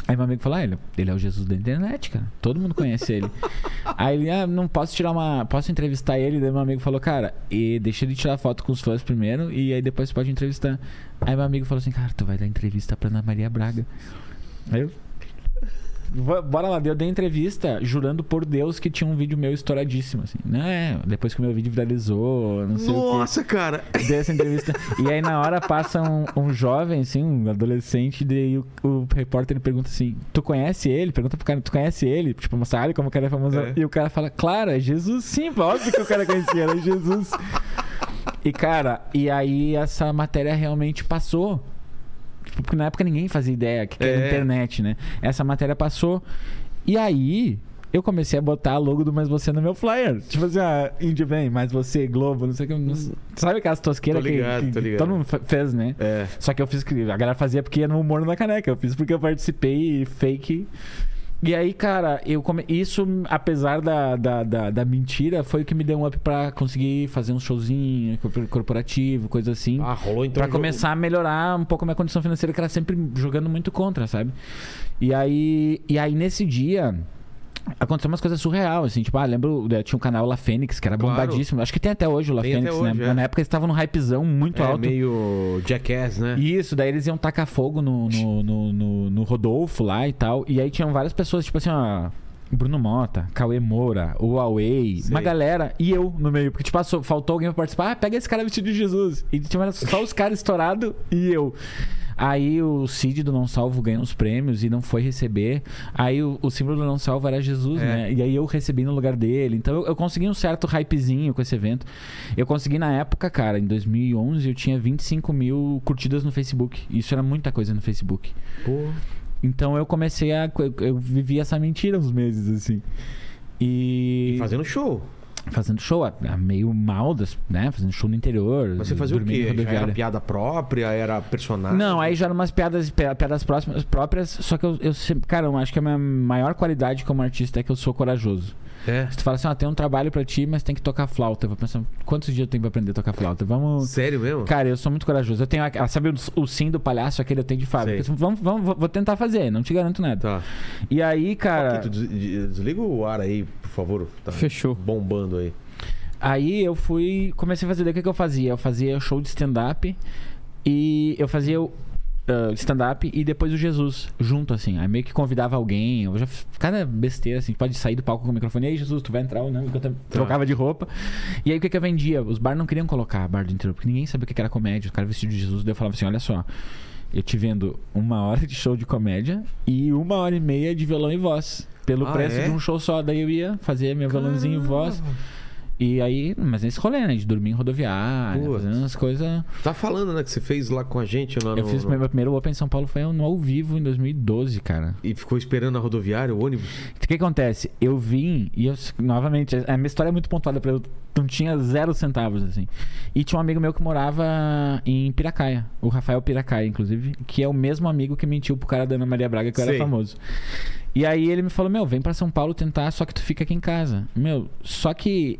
Aí meu amigo falou: ah, ele, ele é o Jesus da internet, cara. Todo mundo conhece ele. Aí ele, ah, não posso tirar uma. Posso entrevistar ele? Daí meu amigo falou, cara, e deixa ele tirar foto com os fãs primeiro e aí depois você pode entrevistar. Aí meu amigo falou assim, cara, tu vai dar entrevista pra Ana Maria Braga. Aí eu. "Vo- Bora lá, eu dei entrevista jurando por Deus que tinha um vídeo meu estouradíssimo, assim. Não é, depois que o meu vídeo viralizou, não sei o quê. Nossa, cara. Dei essa entrevista. e aí na hora passa um, um jovem, assim, um adolescente, e o, o repórter ele pergunta assim: Tu conhece ele? Pergunta pro cara, tu conhece ele? Tipo, mostrar ele como o cara é famoso. É. E o cara fala, claro, é Jesus sim, óbvio que o cara conhecia, era Jesus. E cara, e aí essa matéria realmente passou. Tipo, porque na época ninguém fazia ideia que era É. internet, né? Essa matéria passou. E aí, eu comecei a botar logo do Mais Você no meu flyer. Tipo assim, ah, Índio vem, Mais Você, Globo, não sei o que. não Sabe aquelas tosqueiras ligado, que, que todo mundo fe- fez, né? É. Só que eu fiz. que A galera fazia porque ia no humor na caneca. Eu fiz porque eu participei e fake. E aí, cara, eu come... isso, apesar da, da, da, da mentira, foi o que me deu um up pra conseguir fazer um showzinho corpor- corporativo, coisa assim. Ah, rolou então. Pra jogo- começar a melhorar um pouco a minha condição financeira, que era sempre jogando muito contra, sabe? E aí, e aí nesse dia. Aconteceu umas coisas surreal, assim, tipo, ah, lembro, eh, tinha um canal La Fênix, que era Claro. bombadíssimo. Acho que tem até hoje o La Tem Fênix, hoje, né? é. Na época eles estavam num hypezão muito É alto. meio Jackass, né? Isso, daí eles iam tacar fogo no, no, no, no- no Rodolfo lá e tal. E aí tinham várias pessoas, tipo assim, ó. Bruno Mota, Cauê Moura, o Huawei, Sei. uma galera, e eu no meio, porque tipo, passou- faltou alguém pra participar. Ah, pega esse cara vestido de Jesus. E tinha só os caras estourados e eu. Aí o Cid do Não Salvo ganhou uns prêmios e não foi receber. Aí o, o símbolo do Não Salvo era Jesus, É. né? E aí eu recebi no lugar dele. Então eu, eu consegui um certo hypezinho com esse evento. Eu consegui na época, cara, em 2011, eu tinha 25 mil curtidas no Facebook. Isso era muita coisa no Facebook. Pô. Então eu comecei a. Eu, eu vivi essa mentira uns meses, assim. E. E fazendo show. Fazendo show, meio mal, né? Fazendo show no interior. Mas você fazia o quê? Era piada própria? Era personagem? Não, aí já eram umas piadas, pi- piadas próximas, próprias, só que eu, eu sempre. Cara, eu acho que a minha maior qualidade como artista é que eu sou corajoso. É. Se tu fala assim, ó, tem um trabalho pra ti, mas tem que tocar flauta. Eu vou pensar, quantos dias eu tenho pra aprender a tocar flauta? Vamos. Sério mesmo? Cara, eu sou muito corajoso. Eu tenho, a- sabe o, o sim do palhaço, aquele eu tenho de fábrica. Vamos, vamos, vou- tentar fazer, não te garanto nada. Tá. E aí, cara, desliga o ar aí, por favor. Tá Fechou. bombando aí. aí eu fui, comecei a fazer, daí o que, que eu fazia? Eu fazia show de stand-up e eu fazia o ah, stand-up e depois o Jesus, junto, assim. Aí meio que convidava alguém, eu já cada besteira, assim, pode sair do palco com o microfone, e aí, Jesus, tu vai entrar ou não? Eu tam- trocava de roupa. E aí o que, que eu vendia? Os bar não queriam colocar bar do interior, porque ninguém sabia o que era comédia, os caras vestidos de Jesus, daí eu falava assim, olha só. Eu te vendo uma hora de show de comédia e uma hora e meia de violão e voz. Pelo Ah, preço é? de um show só. Daí eu ia fazer meu violãozinho e voz. E aí, mas nesse rolê, né? De dormir em rodoviária, Putz. fazendo umas coisas. Tá falando, né, que você fez lá com a gente lá Eu no- fiz no- meu primeiro Open em São Paulo foi no ao vivo em 2012, cara. E ficou esperando a rodoviária, o ônibus. O que acontece? Eu vim e eu, novamente, a minha história é muito pontuada pra eu. Não tinha zero centavos, assim. E tinha um amigo meu que morava em Piracaia, o Rafael Piracaia, inclusive, que é o mesmo amigo que mentiu pro cara da Ana Maria Braga que eu Sei. era famoso. E aí ele me falou: Meu, vem pra São Paulo tentar, só que tu fica aqui em casa. Meu, só que eu-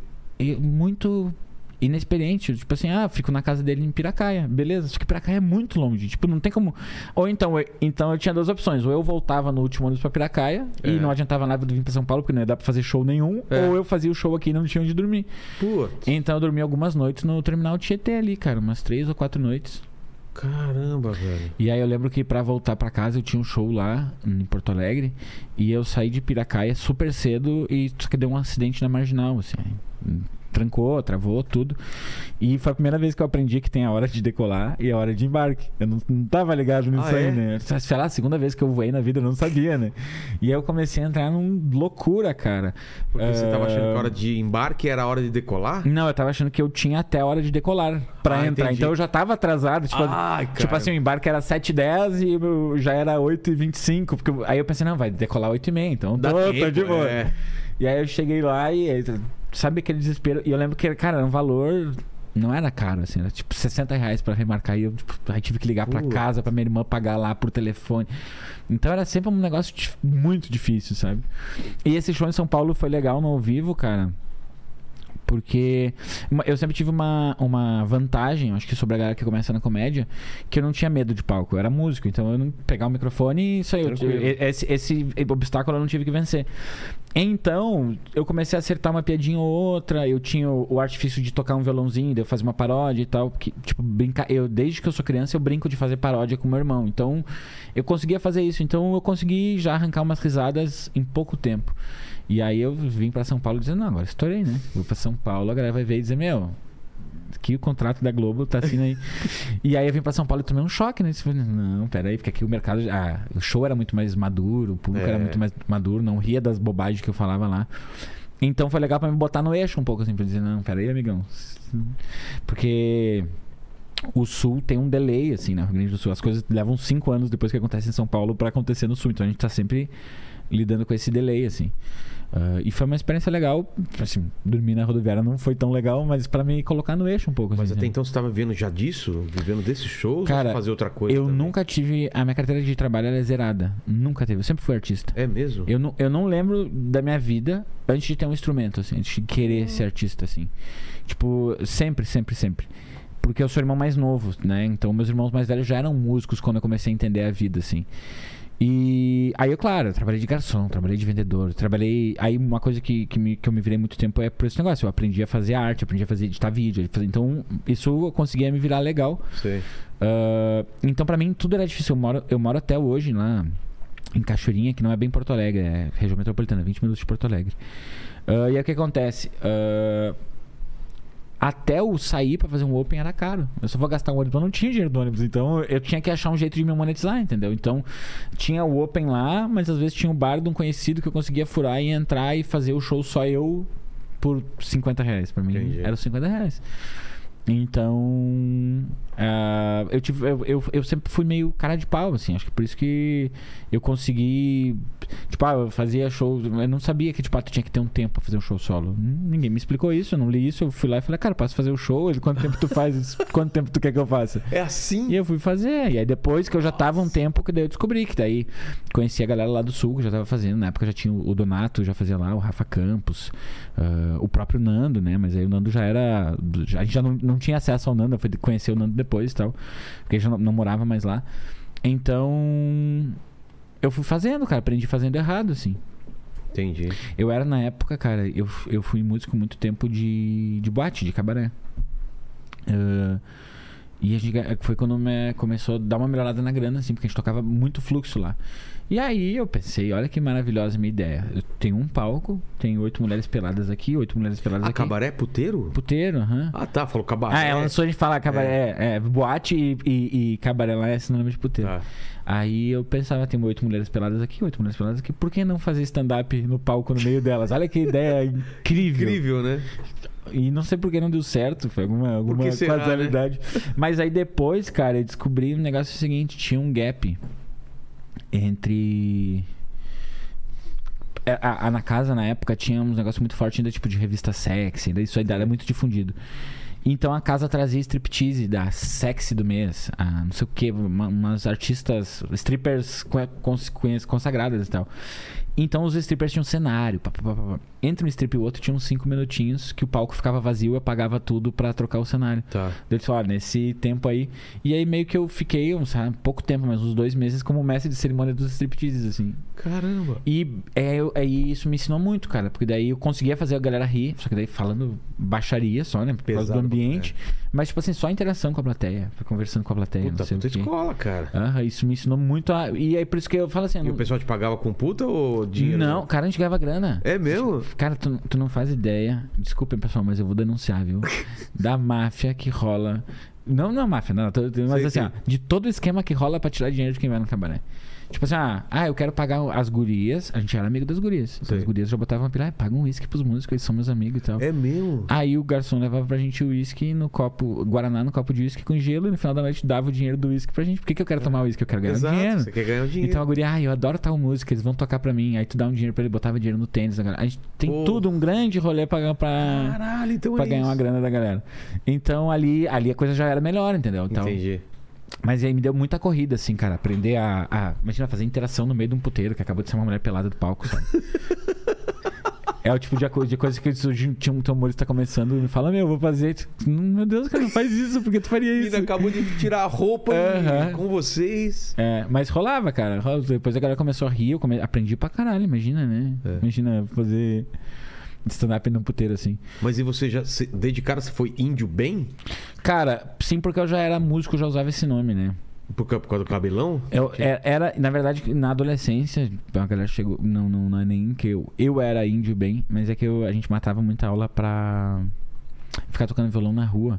muito inexperiente. Tipo assim, ah, fico na casa dele em Piracaia. Beleza, só que Piracaia é muito longe. Tipo, não tem como. Ou então, eu, então eu tinha duas opções. Ou eu voltava no último ônibus pra Piracaia É. e não adiantava nada de vir pra São Paulo, porque não ia dar pra fazer show nenhum. É. Ou eu fazia o show aqui e não tinha onde dormir. Putz. Então eu dormi algumas noites no terminal Tietê ali, cara. Umas três ou quatro noites. Caramba, velho. E aí eu lembro que pra voltar pra casa eu tinha um show lá em Porto Alegre e eu saí de Piracaia super cedo e deu um acidente na marginal, assim. Trancou, travou, tudo. E foi a primeira vez que eu aprendi que tem a hora de decolar e a hora de embarque. Eu não, não tava ligado nisso Ah, aí, é? né? Sei lá, a segunda vez que eu voei na vida eu não sabia, né? E aí eu comecei a entrar num loucura, cara. Porque você tava achando que a Ah, hora de embarque era a hora de decolar? Não, eu tava achando que eu tinha até a hora de decolar pra Ah, entrar. entendi. Então eu já tava atrasado. Tipo, Ai, tipo assim, o embarque era 7h10 e eu já era 8h25. Porque aí eu pensei, não, vai decolar 8h30, então Dá tô, tô tempo, de boa. é. E aí eu cheguei lá e sabe aquele desespero? E eu lembro que, cara, era um valor. Não era caro, assim, era tipo 60 reais pra remarcar. E eu tipo, aí tive que ligar pra Putz. casa, pra minha irmã pagar lá por telefone. Então era sempre um negócio muito difícil, sabe? E esse show em São Paulo foi legal no ao vivo, cara. Porque eu sempre tive uma, uma vantagem, acho que sobre a galera que começa na comédia, que eu não tinha medo de palco. Eu era músico, então eu não pegar o microfone e isso aí. eu- Tranquilo. esse, esse obstáculo eu não tive que vencer. Então, eu comecei a acertar uma piadinha ou outra. Eu tinha o, o artifício de tocar um violãozinho, de eu fazer uma paródia e tal. Que, tipo, brincar. Eu, desde que eu sou criança, eu brinco de fazer paródia com meu irmão. Então, eu conseguia fazer isso. Então, eu consegui já arrancar umas risadas em pouco tempo. E aí eu vim pra São Paulo dizendo, não, agora estourei, né? Vou pra São Paulo, a galera vai ver e dizer, meu, aqui o contrato da Globo tá assim aí. e aí eu vim pra São Paulo e tomei um choque, né? Não, peraí, porque aqui o mercado. Ah, o show era muito mais maduro, o público É. era muito mais maduro, não ria das bobagens que eu falava lá. Então foi legal pra me botar no eixo um pouco, assim, pra dizer, não, peraí, amigão. Porque o sul tem um delay, assim, né? No Rio Grande do Sul. As coisas levam cinco anos depois que acontece em São Paulo pra acontecer no sul. Então a gente tá sempre lidando com esse delay, assim. Ah, e foi uma experiência legal. Assim, dormir na rodoviária não foi tão legal, mas pra me colocar no eixo um pouco. Mas assim, até né? então você estava vivendo já disso? Vivendo desses shows? Cara, ou fazer outra coisa? Eu também? nunca tive. A minha carteira de trabalho ela é zerada. Nunca teve. Eu sempre fui artista. É mesmo? Eu não, eu não lembro da minha vida antes de ter um instrumento, assim, antes de querer ser artista, assim. Tipo, sempre, sempre, sempre. Porque eu sou o irmão mais novo, né? Então, meus irmãos mais velhos já eram músicos quando eu comecei a entender a vida, assim. E aí, eu, claro, eu trabalhei de garçom, trabalhei de vendedor, trabalhei. Aí, uma coisa que, que, me, que eu me virei muito tempo é por esse negócio. Eu aprendi a fazer arte, aprendi a fazer editar vídeo. Então, isso eu conseguia me virar legal. Ah, então, pra mim, tudo era difícil. Eu moro, eu moro até hoje lá em Cachoeirinha, que não é bem Porto Alegre, é região metropolitana, 20 minutos de Porto Alegre. Ah, e aí o que acontece? Ah, até o sair pra fazer um Open era caro. Eu só vou gastar um ônibus, eu não tinha dinheiro do ônibus. Então eu tinha que achar um jeito de me monetizar, entendeu? Então tinha o Open lá, mas às vezes tinha o bar de um conhecido que eu conseguia furar e entrar e fazer o show só eu por 50 reais. Pra mim Entendi. era os 50 reais. Então, ah, eu, tive, eu, eu, eu sempre fui meio cara de pau, assim. Acho que por isso que eu consegui. Tipo, ah, eu fazia show. Eu não sabia que, tipo, ah, tu tinha que ter um tempo pra fazer um show solo. Ninguém me explicou isso, eu não li isso. Eu fui lá e falei, cara, posso fazer o show? Ele, quanto tempo tu faz? quanto tempo tu quer que eu faça? É assim? E eu fui fazer. E aí depois que eu já tava um tempo, que daí eu descobri que daí conheci a galera lá do sul que já tava fazendo. Na época já tinha o Donato, já fazia lá, o Rafa Campos, ah, o próprio Nando, né? Mas aí o Nando já era. já- A gente já não, não tinha acesso ao Nando, eu fui conhecer o Nando depois e tal. Porque já não, não morava mais lá. Então. Eu fui fazendo, cara. Aprendi fazendo errado, assim. Entendi. Eu era na época, cara, eu, eu fui músico muito tempo de, de boate, de cabaré. Ah, e a gente, foi quando me, começou a dar uma melhorada na grana, assim, porque a gente tocava muito fluxo lá. E aí eu pensei, olha que maravilhosa a minha ideia. Eu tenho um palco, tenho oito mulheres peladas aqui, oito mulheres peladas Ah, aqui. cabaré é puteiro? Puteiro, aham. Ah, tá. Falou cabaré. Ah, ela lançou a gente falar cabaré. É, é, boate e, e, e cabaré lá é sinônimo de puteiro. Tá. Aí eu pensava, tem oito mulheres peladas aqui, oito mulheres peladas aqui, por que não fazer stand-up no palco no meio delas? Olha que ideia incrível. Incrível, né? E não sei por que não deu certo, foi alguma, alguma será, né? casualidade. Mas aí depois, cara, eu descobri um negócio seguinte, tinha um gap entre... É, A, a- na casa, na época, tinha um negócio muito forte ainda, tipo, de revista sexy, ainda isso aí era muito difundido. Então a casa trazia striptease da sexy do mês, a não sei o que, umas artistas, strippers consagradas e tal. Então os strippers tinham cenário. pá, pá, pá. Entre um strip e o outro tinha uns 5 minutinhos que o palco ficava vazio, eu apagava tudo pra trocar o cenário. Tá. Daí eles falaram, nesse tempo aí. E aí meio que eu fiquei, um, sabe, pouco tempo, mas uns dois meses como mestre de cerimônia dos stripteases, assim. Caramba. E é, eu- aí isso me ensinou muito, cara. Porque daí eu conseguia fazer a galera rir, só que daí falando baixaria só, né? Por causa do ambiente. Mas, tipo assim, só interação com a plateia. Conversando com a plateia, Puta, não sei puta escola, cara. Isso me ensinou muito a. E aí por isso que eu falo assim. E não- o pessoal te pagava com puta ou dinheiro? não, cara, a gente ganhava grana. É mesmo? Cara, tu, tu não faz ideia. Desculpem, pessoal, mas eu vou denunciar, viu? da máfia que rola. Não, não máfia, não. Mas Sei, assim, sei. ó, de todo o esquema que rola pra tirar dinheiro de quem vai no cabaré. Tipo assim, ah, ah, eu quero pagar as gurias. A gente era amigo das gurias. Então as gurias já botavam uma pilha, ah, paga um uísque pros músicos, eles são meus amigos e tal. É mesmo? Aí o garçom levava pra gente o uísque no copo, Guaraná no copo de uísque com gelo, e no final da noite dava o dinheiro do uísque pra gente. Por que, que eu quero tomar uísque? Eu quero ganhar Exato. dinheiro. Você quer ganhar o dinheiro. Então a guria, ah, eu adoro tal música, eles vão tocar pra mim. Aí tu dá um dinheiro pra ele, botava dinheiro no tênis. da galera. A gente tem Pô. tudo, um grande rolê pra, pra, Caralho, então pra é ganhar isso. uma grana da galera. Então ali, ali a coisa já era melhor, entendeu? Então, Entendi. Mas aí me deu muita corrida, assim, cara. Aprender a, a- Imagina fazer interação no meio de um puteiro que acabou de ser uma mulher pelada do palco, sabe? É o tipo de, co- de coisa que surge- tinha um humorista começando e me fala, meu, vou fazer. Meu Deus, cara, não faz isso, porque tu faria isso? Ainda acabou de tirar a roupa e- Aham. com vocês. É, mas rolava, cara. Depois a galera começou a rir, eu come- aprendi pra caralho, imagina, né? É. Imagina fazer stand-up num puteiro assim. Mas e você já, se- desde cara, você foi índio bem? Cara, sim, porque eu já era músico, eu já usava esse nome, né? Por, por causa do cabelão? Eu, é- era, na verdade, na adolescência, a galera chegou. Não, não, não é nem que eu. Eu era índio bem, mas é que eu- a gente matava muita aula pra ficar tocando violão na rua.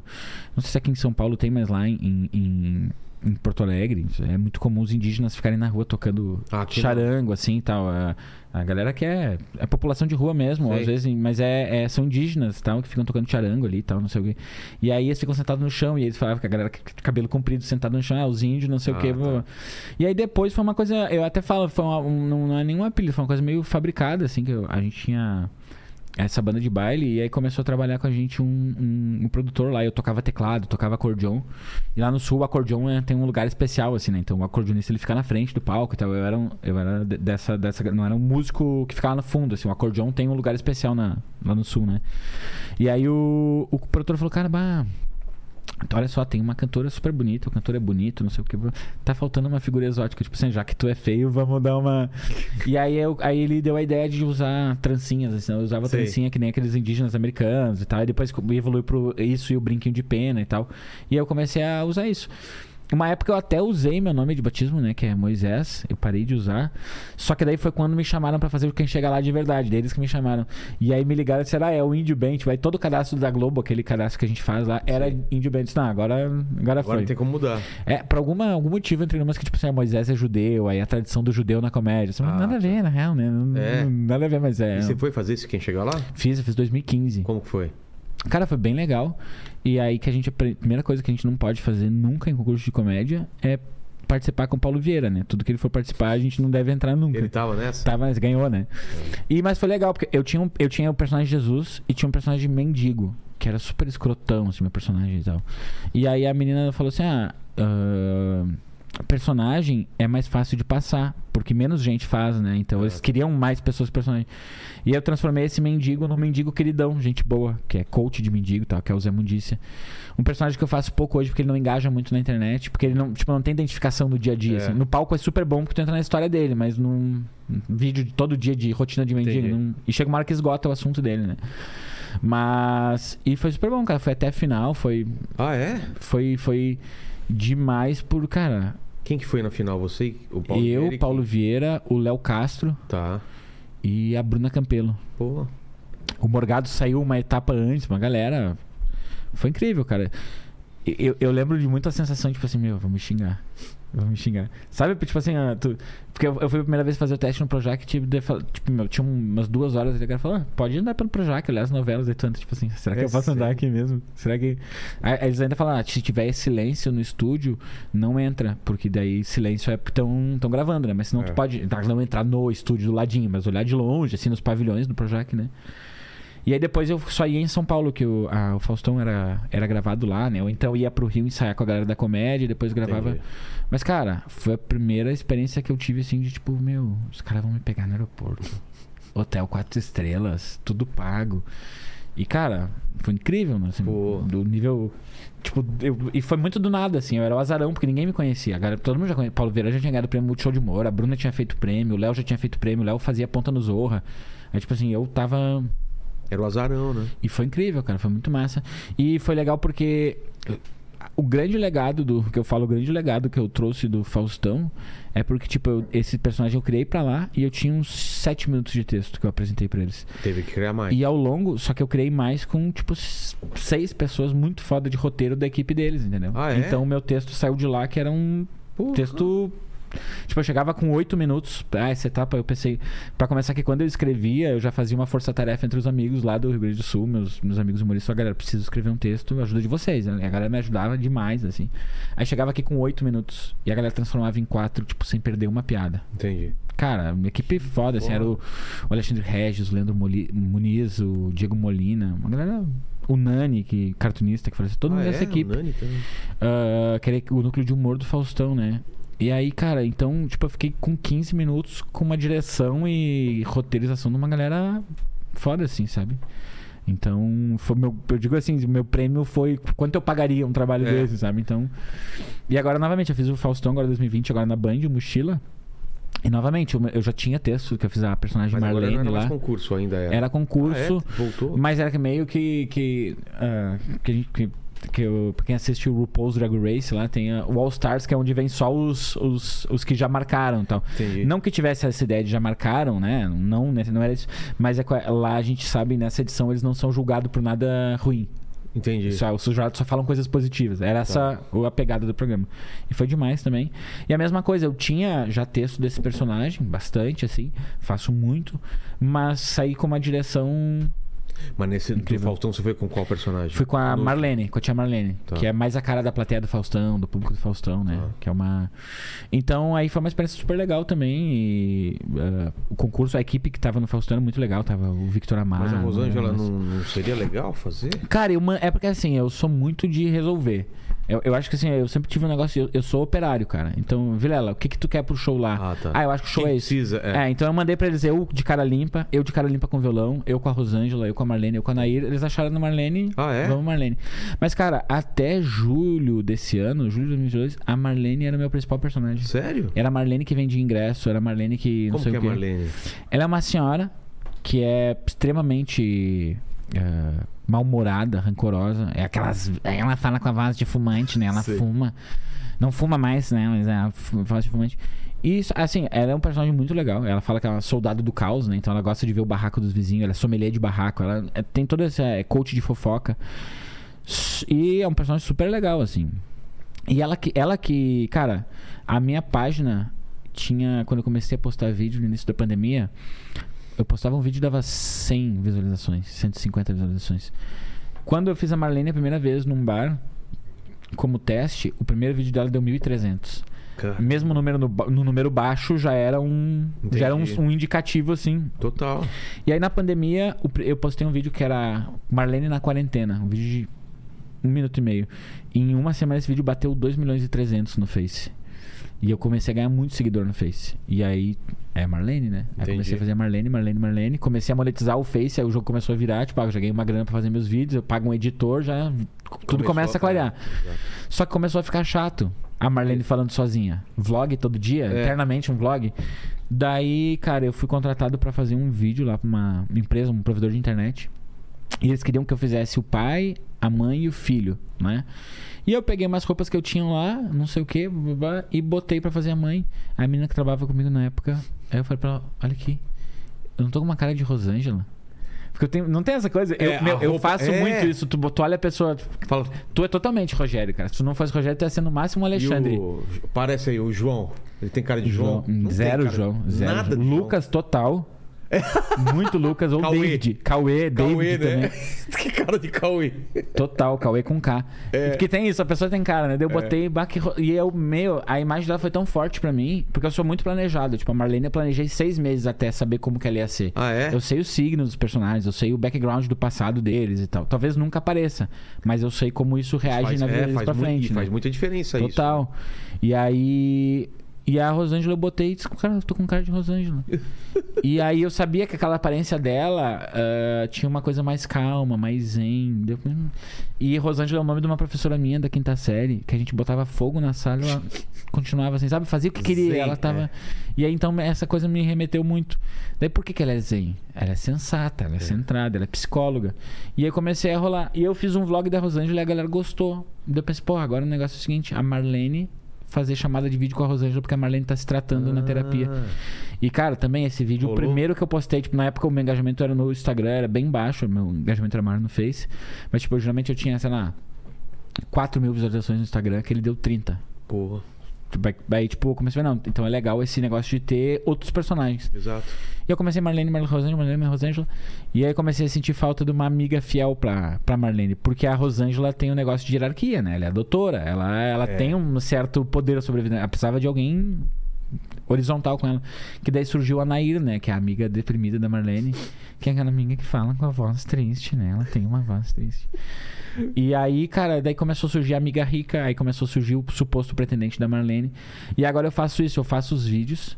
Não sei se aqui em São Paulo tem, mas lá em, em, em Porto Alegre é muito comum os indígenas ficarem na rua tocando Ah, charango, assim e tal. A, a galera que é, é população de rua mesmo, Sei. às vezes, mas é, é- são indígenas tal, que ficam tocando charango ali e tal, não sei o quê. E aí eles ficam sentados no chão e eles falavam que a galera com cabelo comprido sentado no chão, ah, os índios, não sei o Ah, quê. tá. E aí depois foi uma coisa, eu até falo, foi uma- um- não, não é nenhum apelido, foi uma coisa meio fabricada, assim, que eu- a gente tinha essa banda de baile e aí começou a trabalhar com a gente um, um, um produtor lá. Eu tocava teclado, tocava acordeon. E lá no sul o acordeon é- tem um lugar especial, assim, né? Então o acordeonista ele fica na frente do palco e tal. Eu era, um, eu era de- dessa, dessa. Não era um músico que ficava no fundo, assim. O acordeon tem um lugar especial na, lá no sul, né? E aí o, o produtor falou, cara, bah. Então, Olha só, tem uma cantora super bonita, o cantor é bonito, não sei o que. Tá faltando uma figura exótica. Tipo assim, já que tu é feio, vamos dar uma. E aí, eu, aí ele deu a ideia de usar trancinhas, assim. Eu usava Sei. trancinha que nem aqueles indígenas americanos e tal. E depois evoluiu pro isso e o brinquinho de pena e tal. E aí eu comecei a usar isso. Uma época eu até usei meu nome de batismo, né? Que é Moisés. Eu parei de usar. Só que daí foi quando me chamaram pra fazer o Quem Chega Lá de verdade. Deles que me chamaram. E aí me ligaram e disseram, ah, é o Índio Band. Aí todo o cadastro da Globo, aquele cadastro que a gente faz lá, era Sim. Índio disse, Não, agora, agora Agora foi. não tem como mudar. É, por alguma, algum motivo eu entrei numas que, tipo assim, ah, Moisés é judeu, aí a tradição do judeu na comédia. Assim, Ah, nada a ver, na real, né? Não- É. Nada a ver, mas é. E você foi fazer isso quem chegar lá? Fiz, eu fiz 2015. Como que foi? Cara, foi bem legal. E aí que a gente. A primeira coisa que a gente não pode fazer nunca em concurso de comédia é participar com o Paulo Vieira, né? Tudo que ele for participar, a gente não deve entrar nunca. Ele tava nessa? Tava, mas ganhou, né? E, mas foi legal, porque eu tinha, um, eu tinha o personagem Jesus e tinha um personagem mendigo, que era super escrotão, assim, meu personagem e tal. E aí a menina falou assim: ah, ah, personagem é mais fácil de passar, porque menos gente faz, né? Então eles queriam mais pessoas personagem. E eu transformei esse mendigo num mendigo queridão, gente boa, que é coach de mendigo e tal, que é o Zé Mundícia. Um personagem que eu faço pouco hoje, porque ele não engaja muito na internet, porque ele não, tipo, não tem identificação do dia a dia. É. assim. No palco é super bom porque tu entra na história dele, mas num num vídeo de todo dia de rotina de mendigo. Não- e chega uma hora que esgota o assunto dele, né? Mas. E foi super bom, cara. Foi até a final, foi. Ah, é? Foi, foi demais por, cara. Quem que foi na final? Você? e O Paulo eu, Vieira Paulo Vieira, o Léo Castro? Tá. e a Bruna Campelo. Pô. O Morgado saiu uma etapa antes, uma galera. Foi incrível, cara. Eu, eu lembro de muita sensação, tipo assim, meu, vou me xingar. Vou me xingar. Sabe, tipo assim, ah, tu- porque eu, eu fui a primeira vez fazer o teste no Projac, tipo, daí fal- tipo meu, tinha umas duas horas e o cara falou, ah, pode andar pelo Projac, olhar as novelas e tanto, tipo assim, será que É eu posso andar aqui mesmo? Será que. Aí eles ainda falaram, ah, se tiver silêncio no estúdio, não entra, porque daí silêncio é tão, tão gravando, né? Mas senão É. tu pode tá, não entrar no estúdio do ladinho, mas olhar de longe, assim, nos pavilhões do Projac, né? E aí depois eu só ia em São Paulo, que o, a- o Faustão era, era gravado lá, né? Ou então ia pro Rio ensaiar com a galera da comédia e depois gravava. Entendi. Mas, cara, foi a primeira experiência que eu tive assim de tipo, meu, os caras vão me pegar no aeroporto. Hotel quatro estrelas, tudo pago. E, cara, foi incrível, né? Assim, do nível. Tipo, eu- e foi muito do nada, assim. Eu era o azarão, porque ninguém me conhecia. A galera, todo mundo já conhecia. Paulo Vieira já tinha ganhado o prêmio Multishow de Humor, a Bruna tinha feito prêmio, o Léo já tinha feito prêmio, o Léo fazia ponta no Zorra. Aí, tipo assim, eu tava Era o azarão, né? e foi incrível, cara, foi muito massa. E foi legal porque o grande legado do que eu falo, o grande legado que eu trouxe do Faustão é porque tipo, eu- esse personagem eu criei pra lá e eu tinha uns sete minutos de texto que eu apresentei pra eles. Teve que criar mais. E ao longo, só que eu criei mais com tipo seis pessoas muito foda de roteiro da equipe deles, entendeu? Ah, é? Então o meu texto saiu de lá que era um Porra. texto Tipo, eu chegava com oito minutos. Ah, essa etapa eu pensei. Pra começar que quando eu escrevia, eu já fazia uma força-tarefa entre os amigos lá do Rio Grande do Sul, meus, meus amigos humoristas. Falei, galera, preciso escrever um texto, ajuda de vocês. né? A galera me ajudava demais, assim. Aí chegava aqui com oito minutos e a galera transformava em quatro, tipo, sem perder uma piada. Entendi. Cara, uma equipe foda, assim, Porra. era o, o Alexandre Regis, o Leandro Moli- Muniz, o Diego Molina, uma galera. O Nani, que cartunista, que fazia todo mundo ah, dessa é? equipe. O Nani também. Ah, que era o núcleo de humor do Faustão, né? E aí, cara, então, tipo, eu fiquei com 15 minutos com uma direção e roteirização de uma galera foda, assim, sabe? Então, foi meu, eu digo assim, meu prêmio foi quanto eu pagaria um trabalho É. desse, sabe? Então. E agora, novamente, eu fiz o Faustão agora 2020, agora na Band, o Mochila. E novamente, eu, já tinha texto que eu fiz a personagem Mas agora Marlene não era mais lá. concurso ainda. Era, Era concurso. Ah, é? Voltou? Mas era meio que. que, ah, que, a gente- que, que eu, pra quem assiste o RuPaul's Drag Race lá, tem a- o All Stars, que é onde vem só os, os, os que já marcaram e tal. Entendi. Não que tivesse essa ideia de já marcaram, né? Não, né? não era isso. Mas é lá a gente sabe, nessa edição, eles não são julgados por nada ruim. Entendi. Só, os jurados só falam coisas positivas. Era essa a pegada do programa. E foi demais também. E a mesma coisa, eu tinha já texto desse personagem, bastante, assim. Faço muito. Mas saí com uma direção. Mas nesse do. Faustão você foi com qual personagem? Fui com a Marlene, com a tia Marlene. Tá. Que é mais a cara da plateia do Faustão, do público do Faustão, né? Ah. Que é uma. Então aí foi uma experiência super legal também. E ah, o concurso, a equipe que tava no Faustão era muito legal. Tava o Victor Amar. Mas a Rosângela mas- não, não seria legal fazer? Cara, eu, é porque assim, eu sou muito de resolver. Eu, eu acho que assim, eu sempre tive um negócio. Eu, eu sou operário, cara. Então, Vilela, o que que tu quer pro show lá? Ah, tá. eu acho que o show Quem é esse. precisa, é. É. então eu mandei pra eles eu de cara limpa, eu de cara limpa com violão, eu com a Rosângela, eu com a Marlene, eu com a Nair. Eles acharam no Marlene. Ah, é? Vamos, Marlene. Mas, cara, até julho desse ano, julho de 2022, a Marlene era o meu principal personagem. Sério? Era a Marlene que vendia ingresso, era a Marlene que. Não Como sei que é o quê. Marlene? Ela é uma senhora que é extremamente é, mal-humorada, rancorosa. É aquelas. Ela fala com a voz de fumante, né? Ela Sei. fuma. Não fuma mais, né? Mas é a fu- voz de fumante. E, assim, ela é um personagem muito legal. Ela fala que ela é soldado do caos, né? Então ela gosta de ver o barraco dos vizinhos. Ela é sommelier de barraco. Ela é- tem toda essa é, coach de fofoca. E é um personagem super legal, assim. E ela que, ela que, cara, a minha página tinha, quando eu comecei a postar vídeo no início da pandemia, eu postava um vídeo e dava 100 visualizações, 150 visualizações. Quando eu fiz a Marlene a primeira vez num bar, como teste, o primeiro vídeo dela deu 1.300. Cara, Mesmo número no, no número baixo já era um, já era um, um indicativo assim. Total. E aí na pandemia eu postei um vídeo que era Marlene na quarentena, um vídeo de um minuto e meio. E em uma semana esse vídeo bateu 2 milhões e 300 no Face. E eu comecei a ganhar muito seguidor no Face. E aí é Marlene, né? Aí Entendi. comecei a fazer Marlene, Marlene, Marlene. Comecei a monetizar o Face, aí o jogo começou a virar, tipo, ah, eu já ganhei uma grana pra fazer meus vídeos, eu pago um editor, já tudo Começou começa a clarear. é. Só que começou a ficar chato. A Marlene falando sozinha. Vlog todo dia, É. eternamente um vlog. Daí, cara, eu fui contratado pra fazer um vídeo lá pra uma empresa, um provedor de internet. E eles queriam que eu fizesse o pai, a mãe e o filho, né? E eu peguei umas roupas que eu tinha lá, não sei o que, e botei pra fazer a mãe. A menina que trabalhava comigo na época, aí eu falei pra ela: olha aqui, eu não tô com uma cara de Rosângela. Porque eu tenho, não tem essa coisa. Eu, É, a meu, eu faço é. muito isso. Tu, tu olha a pessoa. Fala, Tu é totalmente Rogério, cara. Se tu não fosse Rogério, tu ia ser no máximo um e Alexandre. o, parece aí, o João. Ele tem cara de João? Tem zero cara- João. Zero. Nada de Lucas total. Muito Lucas. Ou Cauê. David. Cauê. Cauê, David né? também. que cara de Cauê. Total, Cauê com K. É. Porque tem isso, a pessoa tem cara, né? Daí eu botei bah, que ro- E eu, meu, a imagem dela foi tão forte pra mim, porque eu sou muito planejado. Tipo, a Marlene eu planejei seis meses até saber como que ela ia ser. Ah, é? Eu sei os signos dos personagens, eu sei o background do passado deles e tal. Talvez nunca apareça, mas eu sei como isso reage faz, na vida é, deles pra muito- frente. faz né? muita diferença isso. Total. E aí. E a Rosângela eu botei e disse, cara, eu tô com cara de Rosângela. e aí eu sabia que aquela aparência dela ah, tinha uma coisa mais calma, mais zen. Deu-. E Rosângela é o nome de uma professora minha da quinta série, que a gente botava fogo na sala e ela continuava assim, sabe? Fazia o que queria. Zen, ela tava. é. E aí então essa coisa me remeteu muito. Daí por que, que ela é zen? Ela é sensata, ela é, centrada, ela é psicóloga. E aí comecei a rolar. E eu fiz um vlog da Rosângela e a galera gostou. Daí eu pensei, pô, agora o negócio é o seguinte: a Marlene fazer chamada de vídeo com a Rosângela porque a Marlene tá se tratando na terapia. Ah, E, cara, também esse vídeo, Rolou? o primeiro que eu postei, tipo, na época o meu engajamento era no Instagram, era bem baixo, meu engajamento era maior no Face. Mas, tipo, geralmente eu tinha, sei lá, 4 mil visualizações no Instagram, que ele deu 30. Porra, Aí, tipo, eu comecei a ver, não, então é legal esse negócio de ter outros personagens. exato. E eu comecei Marlene, Marlene Rosângela, Marlene, Rosângela. E aí comecei a sentir falta de uma amiga fiel pra, pra Marlene. Porque a Rosângela tem um negócio de hierarquia, né? Ela é a doutora, ela, ela É. tem um certo poder sobre a vida. Ela precisava de alguém horizontal com ela. Que daí surgiu a Nair, né? Que é a amiga deprimida da Marlene. Que é aquela amiga que fala com a voz triste, né? Ela tem uma voz triste. E aí, cara, daí começou a surgir a amiga rica, aí começou a surgir o suposto pretendente da Marlene. E agora eu faço isso, eu faço os vídeos.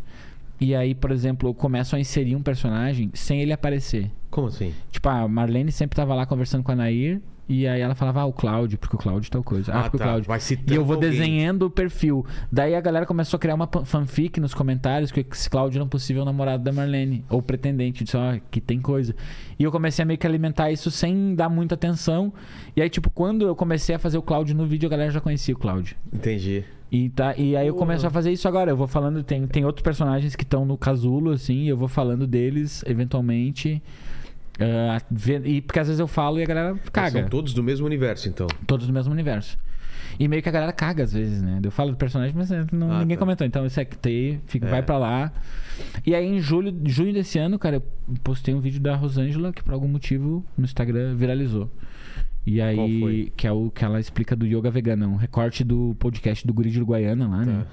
E aí, por exemplo, eu começo a inserir um personagem sem ele aparecer. Como assim? Tipo, a Marlene sempre tava lá conversando com a Nair. E aí ela falava, ah, o Cláudio, porque o Cláudio tal coisa. Ah, Ah, porque o tá. Cláudio. Vai E eu vou alguém. desenhando o perfil. Daí a galera começou a criar uma fanfic nos comentários que esse Cláudio era um possível namorado da Marlene. Ou pretendente. Disse, ó, que tem coisa. E eu comecei a meio que alimentar isso sem dar muita atenção. E aí, tipo, quando eu comecei a fazer o Cláudio no vídeo, a galera já conhecia o Cláudio. Entendi. E, tá, e aí eu começo a fazer isso agora. Eu vou falando, tem, tem outros personagens que estão no casulo, assim, e eu vou falando deles, eventualmente. Ve- e porque às vezes eu falo e a galera caga. São todos do mesmo universo, então. Todos do mesmo universo. E meio que a galera caga às vezes, né? Eu falo do personagem, mas é, não- Ah, ninguém tá. comentou. Então esse aqui fica, É. vai pra lá. E aí em julho, junho desse ano, cara, eu postei um vídeo da Rosângela que por algum motivo no Instagram viralizou. E aí, que é o que ela explica do yoga vegano, um recorte do podcast do Guri de Uruguaiana lá, né? Tá.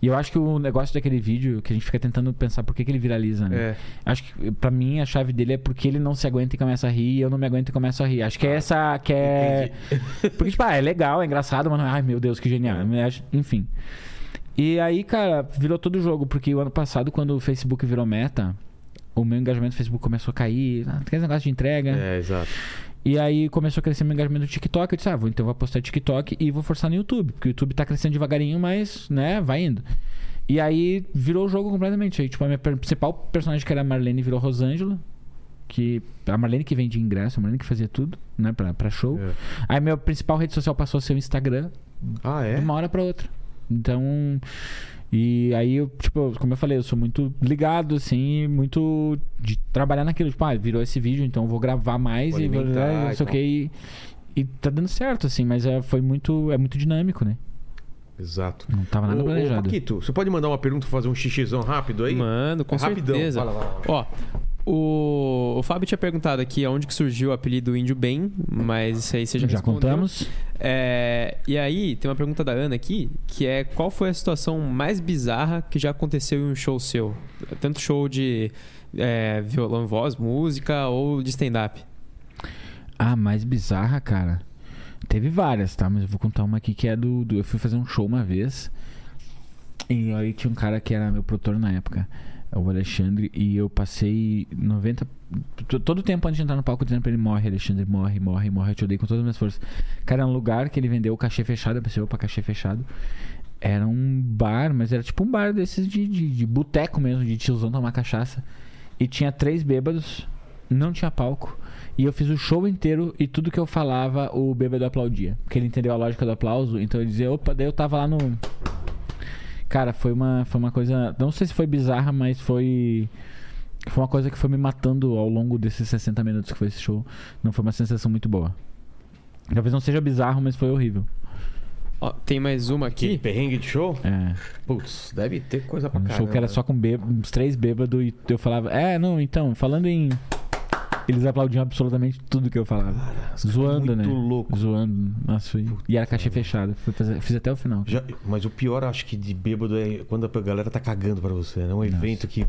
E eu acho que o negócio daquele vídeo, que a gente fica tentando pensar por que, que ele viraliza, né? É. Acho que pra mim a chave dele é porque ele não se aguenta e começa a rir, e eu não me aguento e começo a rir. Acho que é essa que é. Porque, tipo, ah, é legal, é engraçado, mas ai meu Deus, que genial. É. Acho- Enfim. E aí, cara, virou todo o jogo, porque o ano passado, quando o Facebook virou meta, o meu engajamento no Facebook começou a cair, ah, aquele negócio de entrega. É, exato. E aí começou a crescer meu engajamento no TikTok. Eu disse, ah, vou, então vou postar TikTok e vou forçar no YouTube. Porque o YouTube tá crescendo devagarinho, mas, né, vai indo. E aí virou o jogo completamente. Aí, tipo, a minha principal personagem, que era a Marlene, virou Rosângela. Que, a Marlene que vendia ingresso, a Marlene que fazia tudo, né, pra, pra show. É. Aí minha principal rede social passou a ser o Instagram, Ah, é? de uma hora pra outra. Então. E aí, eu, tipo, como eu falei, eu sou muito ligado, assim, muito de trabalhar naquilo. Tipo, ah, virou esse vídeo, então eu vou gravar mais Vou e vou. não sei o tal. que. E, e tá dando certo, assim, mas é, foi muito. É muito dinâmico, né? Exato. Não tava nada Ô, ô, planejado. Paquito, você pode mandar uma pergunta, fazer um xixizão rápido aí? Mano, com É rapidão. certeza. Fala, vai lá. Ó, o, o Fábio tinha perguntado aqui aonde que surgiu o apelido Índio Bem, mas isso aí você já, já respondeu. contamos. É, e aí, tem uma pergunta da Ana aqui, que é qual foi a situação mais bizarra que já aconteceu em um show seu? Tanto show de é, violão, voz, música ou de stand-up? Ah, mais bizarra, cara. Teve várias, tá? Mas eu vou contar uma aqui que é do, do- Eu fui fazer um show uma vez. E aí tinha um cara que era meu produtor na época, o Alexandre, e eu passei 90. t- Todo o tempo antes de entrar no palco dizendo pra ele: morre, Alexandre, morre, morre, morre. Eu te odeio com todas as minhas forças. Cara, era um lugar que ele vendeu o cachê fechado. Eu pensei: opa, cachê fechado. Era um bar, mas era tipo um bar desses de, de, de boteco mesmo, de tiozão tomar cachaça. E tinha três bêbados, não tinha palco. E eu fiz o show inteiro e tudo que eu falava, o bêbado aplaudia. Porque ele entendeu a lógica do aplauso, então ele dizia, opa, daí eu tava lá no. Cara, foi uma, foi uma coisa. Não sei se foi bizarra, mas foi. Foi uma coisa que foi me matando ao longo desses 60 minutos que foi esse show. Não foi uma sensação muito boa. Talvez não seja bizarro, mas foi horrível. Ó, tem mais uma Que aqui. perrengue de show? É. Putz, deve ter coisa pra Um caramba. show que era só com bê- uns três bêbados e eu falava, é, não, então, falando em. Eles aplaudiam absolutamente tudo que eu falava. Zoando, muito né? louco. Zoando. Nossa, foi... E era. Fui fazer- Fiz até o final. Já- mas o pior, acho que de bêbado é quando a galera tá cagando pra você, né? Um evento que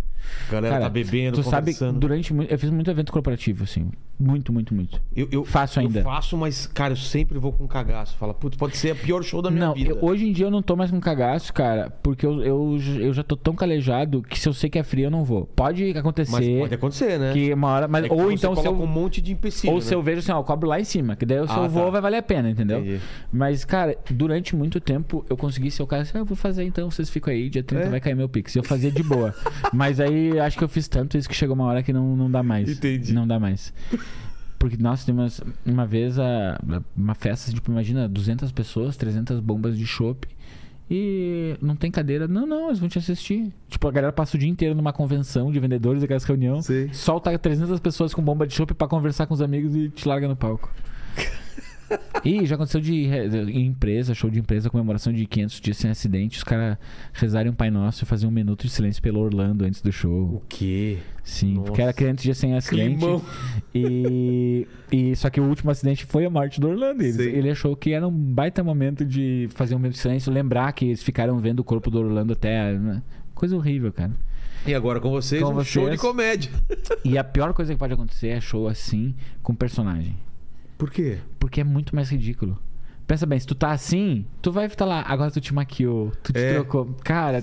a galera Cara, tá bebendo, Tu sabe, conversando. durante muito. Eu fiz muito evento corporativo, assim. Muito, muito, muito. Eu, eu Faço ainda. Eu faço, mas, cara, eu sempre vou com cagaço. Fala, putz, pode ser o pior show da minha não, vida. eu- hoje em dia eu não tô mais com cagaço, cara, porque eu, eu, eu já tô tão calejado que se eu sei que é frio, eu não vou. Pode acontecer. Mas pode acontecer, né? Que uma hora. Mas, É ou você então se eu. um monte de empecilho, Ou né? se eu vejo assim, ó, eu cobro lá em cima, que daí se Ah, eu vou tá. vai valer a pena, entendeu? Entendi. Mas, cara, durante muito tempo eu consegui ser o cara assim, ah, eu vou fazer então, vocês ficam aí, dia 30 É? vai cair meu pix. Eu fazia de boa. Mas aí acho que eu fiz tanto isso que chegou uma hora que não, não dá mais. Entendi. Não dá mais. Porque, nossa, tem umas, uma vez a, uma festa, tipo, imagina, 200 pessoas, 300 bombas de chopp. E não tem cadeira. Não, não, eles vão te assistir. Tipo, a galera passa o dia inteiro numa convenção de vendedores, aquelas reunião. Solta 300 pessoas com bomba de chopp pra conversar com os amigos e te larga no palco. E já aconteceu de, em empresa, show de empresa, comemoração de 500 dias sem acidente, os caras rezarem um Pai Nosso e fazer um minuto de silêncio pelo Orlando antes do show. O quê? Sim, Nossa. porque era 500 dias sem acidente. Climão. E, e só que o último acidente foi a morte do Orlando. Ele, ele achou que era um baita momento de fazer um minuto de silêncio, lembrar que eles ficaram vendo o corpo do Orlando até. né? Coisa horrível, cara. E agora com vocês, Com um show vocês. de comédia. E a pior coisa que pode acontecer é show assim com personagem. Por quê? Porque é muito mais ridículo. Pensa bem, se tu tá assim, tu vai estar lá, agora tu te maquiou, tu te É. trocou. Cara,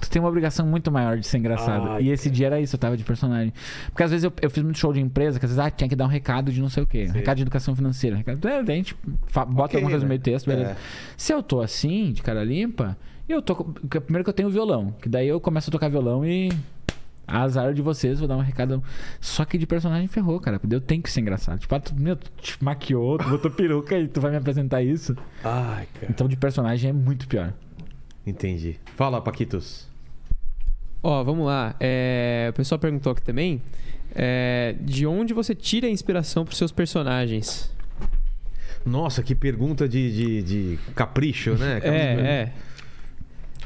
tu tem uma obrigação muito maior de ser engraçado. Ai, e esse dia era isso, eu tava de personagem. Porque às vezes eu, eu fiz muito show de empresa, que às vezes ah, tinha que dar um recado de não sei o quê. Recado de educação financeira. Recado, é, a gente bota Ok, alguma coisa no né? meio texto, beleza. É. Se eu tô assim, de cara limpa, eu tô. Primeiro que eu tenho violão, que daí eu começo a tocar violão e. Azar de vocês, vou dar um recado. Só que de personagem ferrou, cara. porque Eu tenho que ser engraçado. Tipo, ah, tu, meu, tu te maquiou, tu botou peruca e tu vai me apresentar isso. Ai, cara. Então de personagem é muito pior. Entendi. Fala, Paquitos. Ó, vamos lá. É, o pessoal perguntou aqui também. é, de onde você tira a inspiração pros seus personagens? Nossa, que pergunta de, de, de capricho, né? Aquelas perguntas- É, é.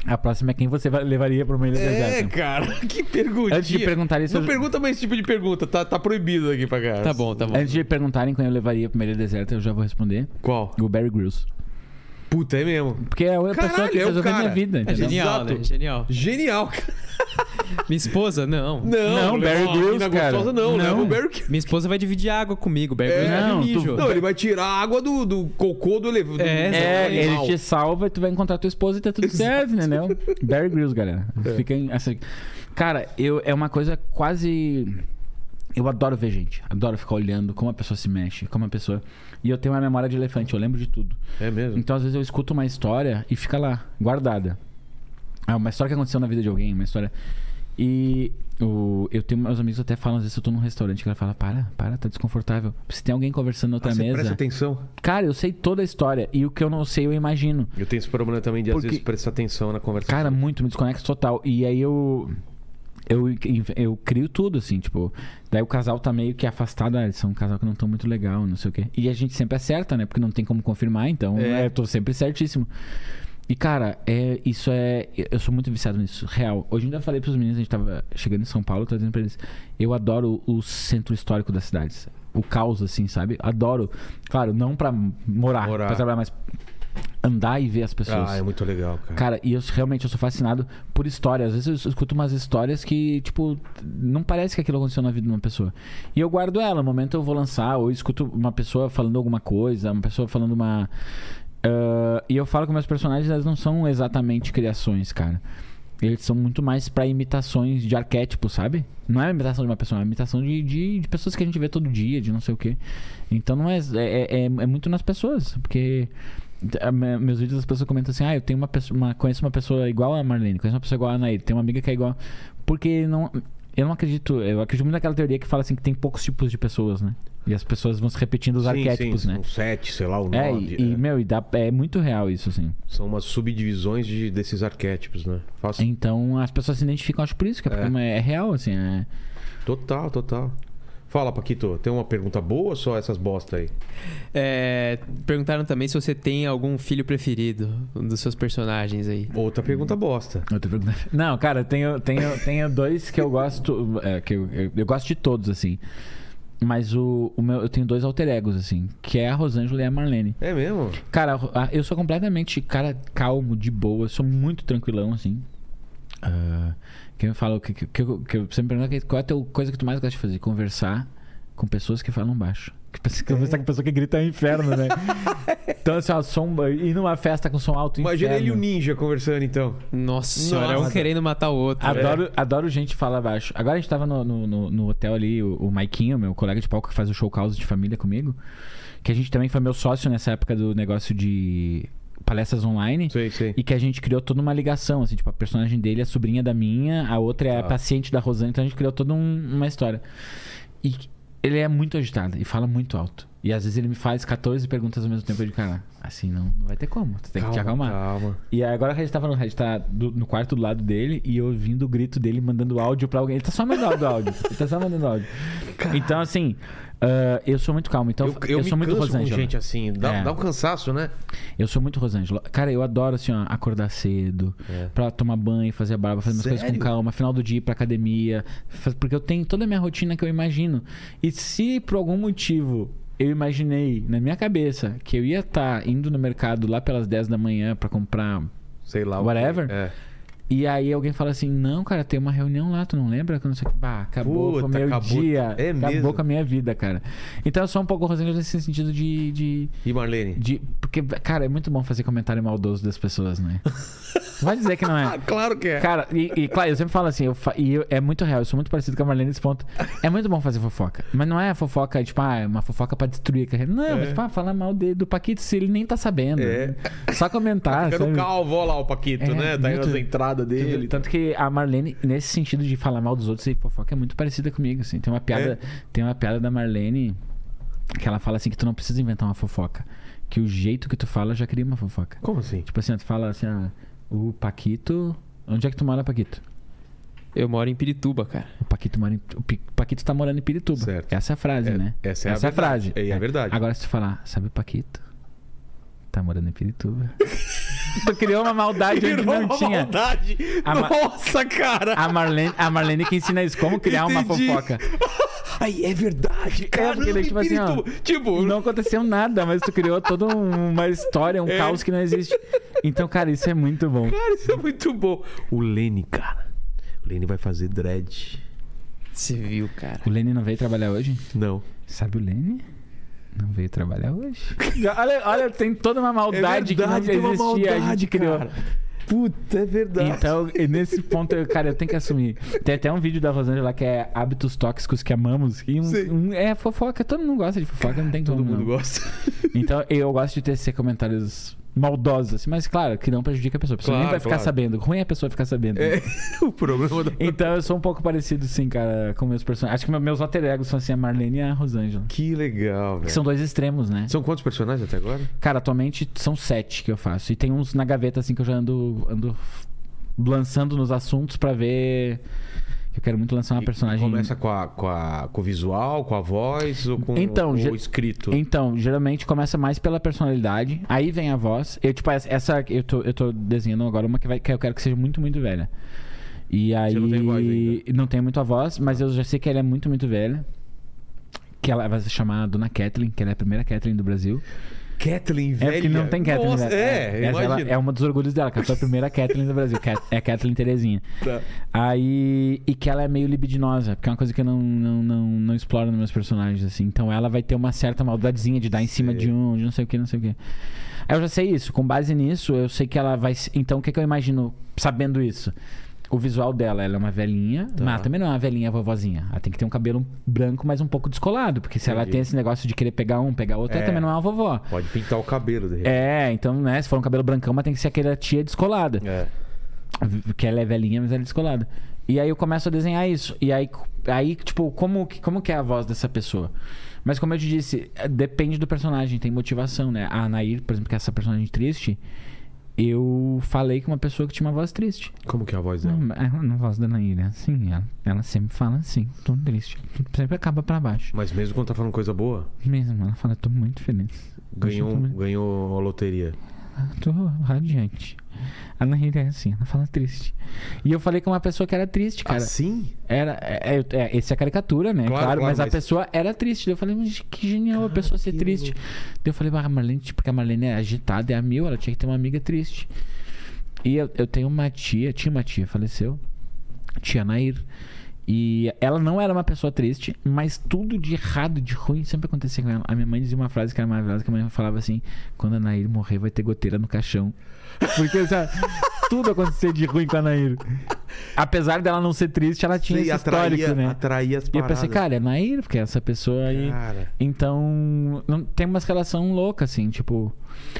A próxima é quem você levaria pra uma ilha É, deserta. cara, que pergunta. Antes de perguntar isso, Não eu- pergunta mais esse tipo de pergunta, tá, tá proibido aqui pra cá. Tá bom, tá bom. Antes de perguntarem quem eu levaria pra uma ilha deserta, eu já vou responder. Qual? O Barry Grylls. Puta, é mesmo. Porque é a única pessoa Caralho, que é o resolveu cara. minha vida. É entendeu? genial, Exato. né? Genial. Genial, cara. Minha esposa, não. Não, Não, uma Grylls, mina cara. gostosa, não, Não. o Barry Minha esposa vai dividir água comigo. É, Grylls vai não, de tu- mijo. Não, ele vai tirar a água do, do cocô do elevador. É, do É, ele te salva e tu vai encontrar tua esposa e tá tudo certo, entendeu? Barry Grylls, galera. Fiquem assim. Cara, eu, é uma coisa quase. Eu adoro ver gente. Adoro ficar olhando como a pessoa se mexe, como a pessoa. E eu tenho uma memória de elefante, eu lembro de tudo. É mesmo? Então, às vezes, eu escuto uma história e fica lá, guardada. É uma história que aconteceu na vida de alguém, uma história. E o, eu tenho meus amigos até falam, às vezes eu tô num restaurante que ela fala, para, para, tá desconfortável. Se tem alguém conversando na outra Ah, mesa. presta atenção. Cara, eu sei toda a história. E o que eu não sei, eu imagino. Eu tenho esse problema também de, às Porque- vezes, prestar atenção na conversa. Cara, muito, me desconecto total. E aí eu. Eu, eu crio tudo, assim, tipo. Daí o casal tá meio que afastado. Ah, eles são um casal que não tão muito legal, não sei o quê. E a gente sempre acerta, né? Porque não tem como confirmar, então É. eu tô sempre certíssimo. E, cara, é, isso é. Eu sou muito viciado nisso, real. Hoje ainda falei pros meninos, a gente tava chegando em São Paulo, tô dizendo pra eles. Eu adoro o centro histórico das cidades. O caos, assim, sabe? Adoro. Claro, não pra morar, Morar. pra trabalhar, mas andar e ver as pessoas. Ah, é muito legal, cara. Cara, e eu realmente eu sou fascinado por histórias. Às vezes eu escuto umas histórias que, tipo, não parece que aquilo aconteceu na vida de uma pessoa. E eu guardo ela, no momento eu vou lançar, ou eu escuto uma pessoa falando alguma coisa, uma pessoa falando uma. Ah, e eu falo que meus personagens elas não são exatamente criações, cara. Eles são muito mais pra imitações de arquétipos, sabe? Não é imitação de uma pessoa, é imitação de, de, de pessoas que a gente vê todo dia, de não sei o quê. Então não é. É, é, é muito nas pessoas, porque. A Meus vídeos as pessoas comentam assim: Ah, eu tenho uma pessoa. Uma, conheço uma pessoa igual a Marlene, conheço uma pessoa igual a Anaí, tem uma amiga que é igual. Porque não. Eu não acredito. Eu acredito muito naquela teoria que fala assim que tem poucos tipos de pessoas, né? E as pessoas vão se repetindo os Sim, arquétipos, sim, né? Um sete, sei lá, o É, nove. e, e, é. meu, e dá, é muito real isso, assim. São umas subdivisões de, desses arquétipos, né? Faço... Então as pessoas se identificam, acho por isso, que é, porque é. real, assim. É... Total, total. Fala, Paquito, tem uma pergunta boa ou só essas bosta aí? É, perguntaram também se você tem algum filho preferido um dos seus personagens aí. Outra pergunta bosta. Outra pergunta. Não, cara, tenho, tenho, tenho dois que eu gosto. é, que eu, eu, eu gosto de todos, assim. Mas o, o meu, eu tenho dois alter egos, assim, que é a Rosângela e a Marlene. É mesmo? Cara, eu sou completamente cara calmo, de boa, sou muito tranquilão, assim. Ah, quem me fala, que, que, que, eu- que eu sempre pergunto que- qual é a coisa que tu mais gosta de fazer? Conversar com pessoas que falam baixo. Pensa- É. Conversar com pessoa que grita é um inferno, né? então, assim, ó, som, ir numa festa com som alto, Imagina inferno. ele e o ninja conversando, então. Nossa senhora, Nossa. um querendo matar o outro. Adoro, adoro gente falar baixo. Agora a gente tava no, no, no- no hotel ali, o, o Maiquinho, meu colega de palco que faz o show Causa de Família comigo. Que a gente também foi meu sócio nessa época do negócio de palestras online. Sei, sei. E que a gente criou toda uma ligação, assim, tipo, a personagem dele é a sobrinha da minha, a outra é a Ah. paciente da Rosane, então a gente criou toda um- uma história. E ele é muito agitado e fala muito alto. E às vezes ele me faz 14 perguntas ao mesmo tempo eu digo, cara, assim não, não vai ter como, tu tem que te acalmar. Calma. E agora a gente tava no, a gente tá do- no quarto do lado dele e eu ouvindo o grito dele mandando áudio pra alguém. Ele tá só mandando áudio. Ele tá só mandando áudio. Então, assim, ah, eu sou muito calmo. Então, Eu, eu, eu, me sou muito canso com Rosângela. gente assim. Dá, É. dá um cansaço, né? Eu sou muito Rosângela. Cara, eu adoro, assim, ó, acordar cedo, É. pra tomar banho, fazer a barba, fazer minhas coisas Sério? com calma, final do dia ir pra academia. Porque eu tenho toda a minha rotina que eu imagino. E se por algum motivo eu imaginei na minha cabeça que eu ia estar indo no mercado lá pelas 10 da manhã pra comprar Sei lá. Whatever. É. E aí alguém fala assim: Não, cara, tem uma reunião lá, tu não lembra? Que não sei que. Bah, acabou Puta, com o meu acabou- dia. é acabou mesmo? com a minha vida, cara. Então eu sou um pouco Rosângela nesse sentido de. de, E Marlene? de- porque, cara, é muito bom fazer comentário maldoso das pessoas, né? Vai dizer que não é. claro que é. Cara, e, e, claro, eu sempre falo assim, eu fa- e eu- é muito real, eu sou muito parecido com a Marlene nesse ponto. É muito bom fazer fofoca. Mas não é fofoca, tipo, ah, é uma fofoca pra destruir a carreira. Não, mas tipo, ah, falar mal de- do Paquito se ele nem tá sabendo. É. Só comentar. Fica no sabe? calvo, ó lá o Paquito, É, né? Tá aí muito- nas entradas dele. Tanto que a Marlene, nesse sentido de falar mal dos outros e fofoca, é muito parecida comigo, assim. Tem uma piada, tem uma piada da Marlene que ela fala assim que tu não precisa inventar uma fofoca. Que o jeito que tu fala já cria uma fofoca. Como assim? Tipo assim, tu fala assim, ah, o Paquito. Onde é que tu mora, Paquito? Eu moro em Pirituba, cara. O Paquito, mora em... o Paquito tá morando em Pirituba. Certo. Essa é a frase, É, né? essa é a a verdade. frase. É, é verdade. Agora se tu falar, sabe o Paquito? Tá morando em Pirituba. tu criou uma maldade onde Virou não uma tinha. maldade. A ma- Nossa, cara. A Marlene, a Marlene que ensina isso, como criar uma Entendi. fofoca. Aí, é verdade. Caramba, porque daí, tipo assim, ó. Tipo, Não aconteceu nada, mas tu criou toda um- uma história, um É. caos que não existe. Então, cara, isso é muito bom. cara, isso é muito bom. O Lene, cara. O Lene vai fazer dread. Você viu, cara. O Lene não veio trabalhar hoje? Não. Sabe o Lene? Não veio trabalhar hoje. olha, olha, tem toda uma maldade é verdade, que não tem uma existia. a maldade, gente criou. cara. Puta, é verdade. Então, nesse ponto, eu, cara, eu tenho que assumir. Tem até um vídeo da Rosângela que é hábitos tóxicos que amamos. E um, Sim. um- é fofoca. Todo mundo gosta de fofoca, não tem Todo como. mundo não. gosta. Então, eu gosto de ter esses comentários maldosos, assim, mas claro, que não prejudica a pessoa. A pessoa nem Claro, vai ficar claro. sabendo. Ruim é a pessoa ficar sabendo. É, o problema da... Então, eu sou um pouco parecido, sim, cara, com meus personagens. Acho que meus alter egos são assim, a Marlene e a Rosângela. Que legal, Que velho. são dois extremos, né? São quantos personagens até agora? Cara, atualmente são sete que eu faço. E tem uns na gaveta, assim, que eu já ando, ando lançando nos assuntos pra ver. Eu quero muito lançar uma E- personagem. Começa com, a, com, a, com o visual, com a voz ou com Então, o, ge- escrito? Então, geralmente começa mais pela personalidade, aí vem a voz. Eu, tipo, essa-. Eu tô, eu tô desenhando agora uma que, vai, que eu quero que seja muito, muito velha. E aí. não tem voz ainda? não tem muito a voz, mas eu já sei que ela é muito, muito velha. Que ela vai se chamar Dona Kathleen, que ela é a primeira Kathleen do Brasil. Kathleen, É velha. porque não tem Kathleen. Nossa, velha. é, Essa ela é um dos orgulhos dela, que ela foi a primeira Kathleen do Brasil. É a Kathleen Terezinha. Tá. Aí. E que ela é meio libidinosa, porque é uma coisa que eu não, não, não, não exploro nos meus personagens, assim. Então ela vai ter uma certa maldadezinha de dar em cima Sei. de um, de não sei o que, não sei o que. Aí eu já sei isso. Com base nisso, eu sei que ela vai. Então o que, que eu imagino sabendo isso? O visual dela, ela é uma velhinha, Tá. mas também não é uma velhinha vovozinha. Ela tem que ter um cabelo branco, mas um pouco descolado. Porque se ela Entendi. tem esse negócio de querer pegar um, pegar outro, ela É. também não é uma vovó. Pode pintar o cabelo, de repente. É, então, né? Se for um cabelo brancão, mas tem que ser aquela tia descolada. É. Que ela é velhinha, mas ela é descolada. E aí eu começo a desenhar isso. E aí, aí tipo, como, que- como que é a voz dessa pessoa? Mas como eu te disse, é, depende do personagem, tem motivação, né? A Anair, por exemplo, que é essa personagem triste, eu falei com uma pessoa que tinha uma voz triste. Como que é a voz dela? Não, a, a voz da Anair é assim, ela, ela sempre fala assim, tô triste. Sempre acaba pra baixo. Mas mesmo quando tá falando coisa boa, Mesmo, ela fala, tô muito feliz. ganhou, tô ganhou a loteria. Tô radiante. A Ana Hira é assim, ela fala triste. E eu falei com uma pessoa que era triste, cara. Assim? Era, é, é, é, esse é a caricatura, né? Claro, Claro, claro, mas, a mas- pessoa era triste. Eu falei, mas que genial a pessoa ser triste. louco. Eu falei, ah, Marlene, tipo, porque a Marlene é agitada, é a mil, ela tinha que ter uma amiga triste. E eu, eu tenho uma tia, tinha uma tia, faleceu, tia Nair. E ela não era uma pessoa triste, mas tudo de errado, de ruim sempre acontecia com ela. A minha mãe dizia uma frase que era maravilhosa, que a mãe falava assim, quando a Nair morrer vai ter goteira no caixão. Porque, sabe, tudo acontecia de ruim com a Nair. Apesar dela não ser triste, ela tinha Sei, esse histórico, né? atraía as E eu pensei, cara, é Nair, porque é essa pessoa aí. Cara, Então, não, tem umas relação louca, assim, tipo,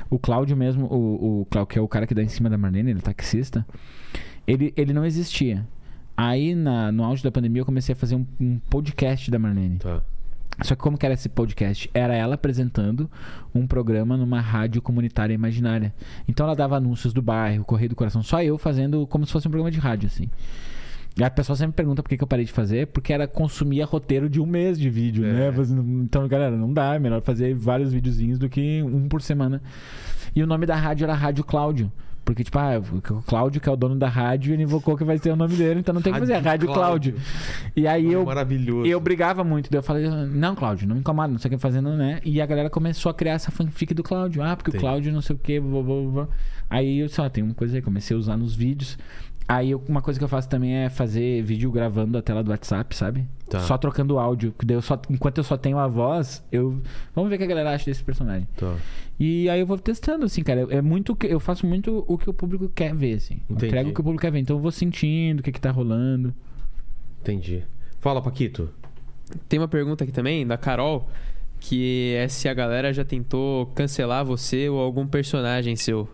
o Cláudio mesmo, o, o Cláudio, que é o cara que dá em cima da Marlene, ele é taxista, ele, ele não existia. Aí, na, no auge da pandemia, eu comecei a fazer um, um podcast da Marlene. tá. Só que como que era esse podcast? Era ela apresentando um programa numa rádio comunitária imaginária. Então ela dava anúncios do bairro, Correio do Coração, só eu fazendo como se fosse um programa de rádio, assim. E a pessoa sempre pergunta por que, que eu parei de fazer, porque era consumia roteiro de um mês de vídeo, É. né? Então, galera, não dá, é melhor fazer vários videozinhos do que um por semana. E o nome da rádio era Rádio Cláudio. Porque, tipo, ah, o Cláudio, que é o dono da rádio, ele invocou que vai ser o nome dele, então não tem que fazer, é Rádio Cláudio. Cláudio. E aí eu, Maravilhoso. eu brigava muito. Daí eu falei, não, Cláudio, não me incomoda, não sei o que fazendo, né? E a galera começou a criar essa fanfic do Cláudio. Ah, porque Tem. o Cláudio não sei o que, blá, blá, blá. Aí eu disse, ó, tem uma coisa aí, comecei a usar nos vídeos. Aí eu- uma coisa que eu faço também é fazer vídeo gravando a tela do WhatsApp, sabe? Tá. Só trocando áudio. que daí eu só, enquanto eu só tenho a voz, eu. Vamos ver o que a galera acha desse personagem. Tá. E aí eu vou testando, assim, cara. É muito. o que- Eu faço muito o que o público quer ver, assim. Eu Entendi. entrego o que o público quer ver. Então eu vou sentindo o que, que tá rolando. Entendi. Fala, Paquito. Tem uma pergunta aqui também, da Carol, que é se a galera já tentou cancelar você ou algum personagem seu.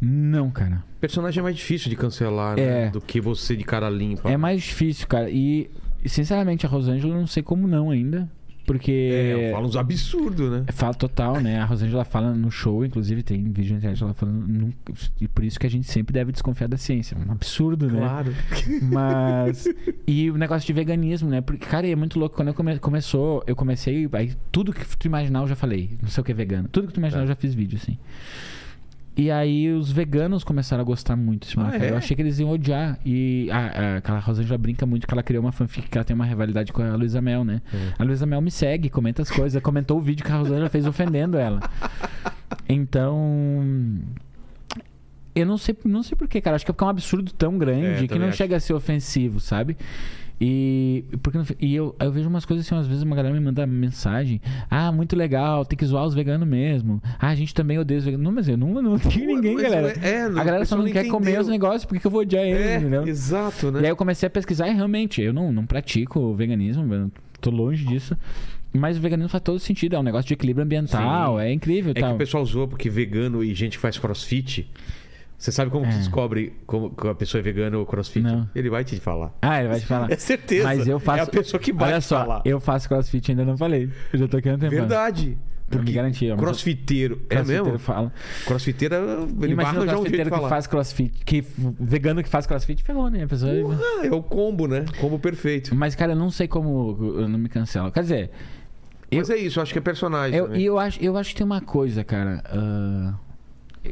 Não, cara. Personagem é mais difícil de cancelar, né? É. Do que você de cara limpa. É mais difícil, cara. E, sinceramente, a Rosângela eu não sei como não ainda. Porque. É, eu falo uns absurdos, né? Fala total, né? A Rosângela fala no show, inclusive tem vídeo na internet ela falando. nunca- E por isso que a gente sempre deve desconfiar da ciência. Um absurdo, né? Claro. Mas. E o negócio de veganismo, né? Porque, cara, é muito louco. Quando eu come... começou, eu comecei. Aí tudo que tu imaginar eu já falei. Não sei o que é vegano. Tudo que tu imaginar Tá. eu já fiz vídeo, assim. E aí os veganos começaram a gostar muito desse Ah, moleque. é? Eu achei que eles iam odiar. E a, a, aquela Rosângela brinca muito que ela criou uma fanfic que ela tem uma rivalidade com a Luísa Mel, né? É. A Luísa Mel me segue, comenta as coisas. Comentou o vídeo que a Rosângela fez ofendendo ela. Então. Eu não sei, não sei porquê, cara. Acho que é porque é um absurdo tão grande É, que não acho. chega a ser ofensivo, sabe? E, porque, e eu, eu vejo umas coisas assim, às vezes uma galera me manda mensagem. Ah, muito legal, tem que zoar os veganos mesmo. Ah, a gente também odeia os veganos. Não, mas eu não, não tenho ninguém, Mas galera. É, a galera só não quer comer os negócios, porque que eu vou odiar eles, É, entendeu? exato, né? E aí eu comecei a pesquisar e realmente, eu não, não pratico o veganismo, eu tô longe disso. Mas o veganismo faz todo sentido, é um negócio de equilíbrio ambiental, Sim. é incrível É que tal. o pessoal zoa porque vegano e gente que faz crossfit. Você sabe como que É. descobre como que a pessoa é vegana ou crossfit? Não. Ele vai te falar. Ah, ele vai te falar. É certeza. Mas eu faço. É a pessoa que vai Olha só, falar. eu faço crossfit e ainda não falei. Eu já tô aqui há um tempo. Verdade. Porque garantir. mas crossfiteiro. É crossfiteiro mesmo? Fala. Crossfiteiro, ele Imagina o arranjar um jeito crossfiteiro de que falar. faz crossfit. Que, vegano que faz crossfit, ferrou, né? A pessoa... Ah, é o combo, né? Combo perfeito. Mas, cara, eu não sei como eu não me cancelo. Quer dizer, Eu- Mas é isso, eu acho que é personagem. eu, e eu acho, eu acho que tem uma coisa, cara. ah,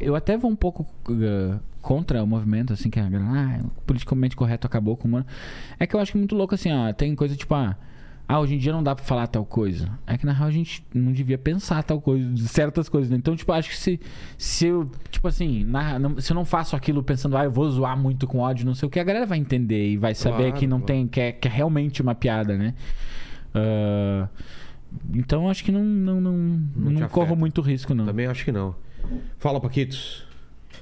eu até vou um pouco ah, contra o movimento, assim, que a galera, ah, politicamente correto acabou com o humano. É que eu acho que é muito louco, assim, ó. Tem coisa tipo, ah, ah, hoje em dia não dá pra falar tal coisa. É que na real a gente não devia pensar tal coisa, certas coisas, né? Então, tipo, acho que se, se eu, tipo assim, na- não- se eu não faço aquilo pensando, ah, eu vou zoar muito com ódio, não sei o que, a galera vai entender e vai saber Claro, que não claro. tem, que é, que é realmente uma piada, né? Ah, então acho que não, não, não, Não não, corro muito risco, não. Também acho que não. Fala, Paquitos.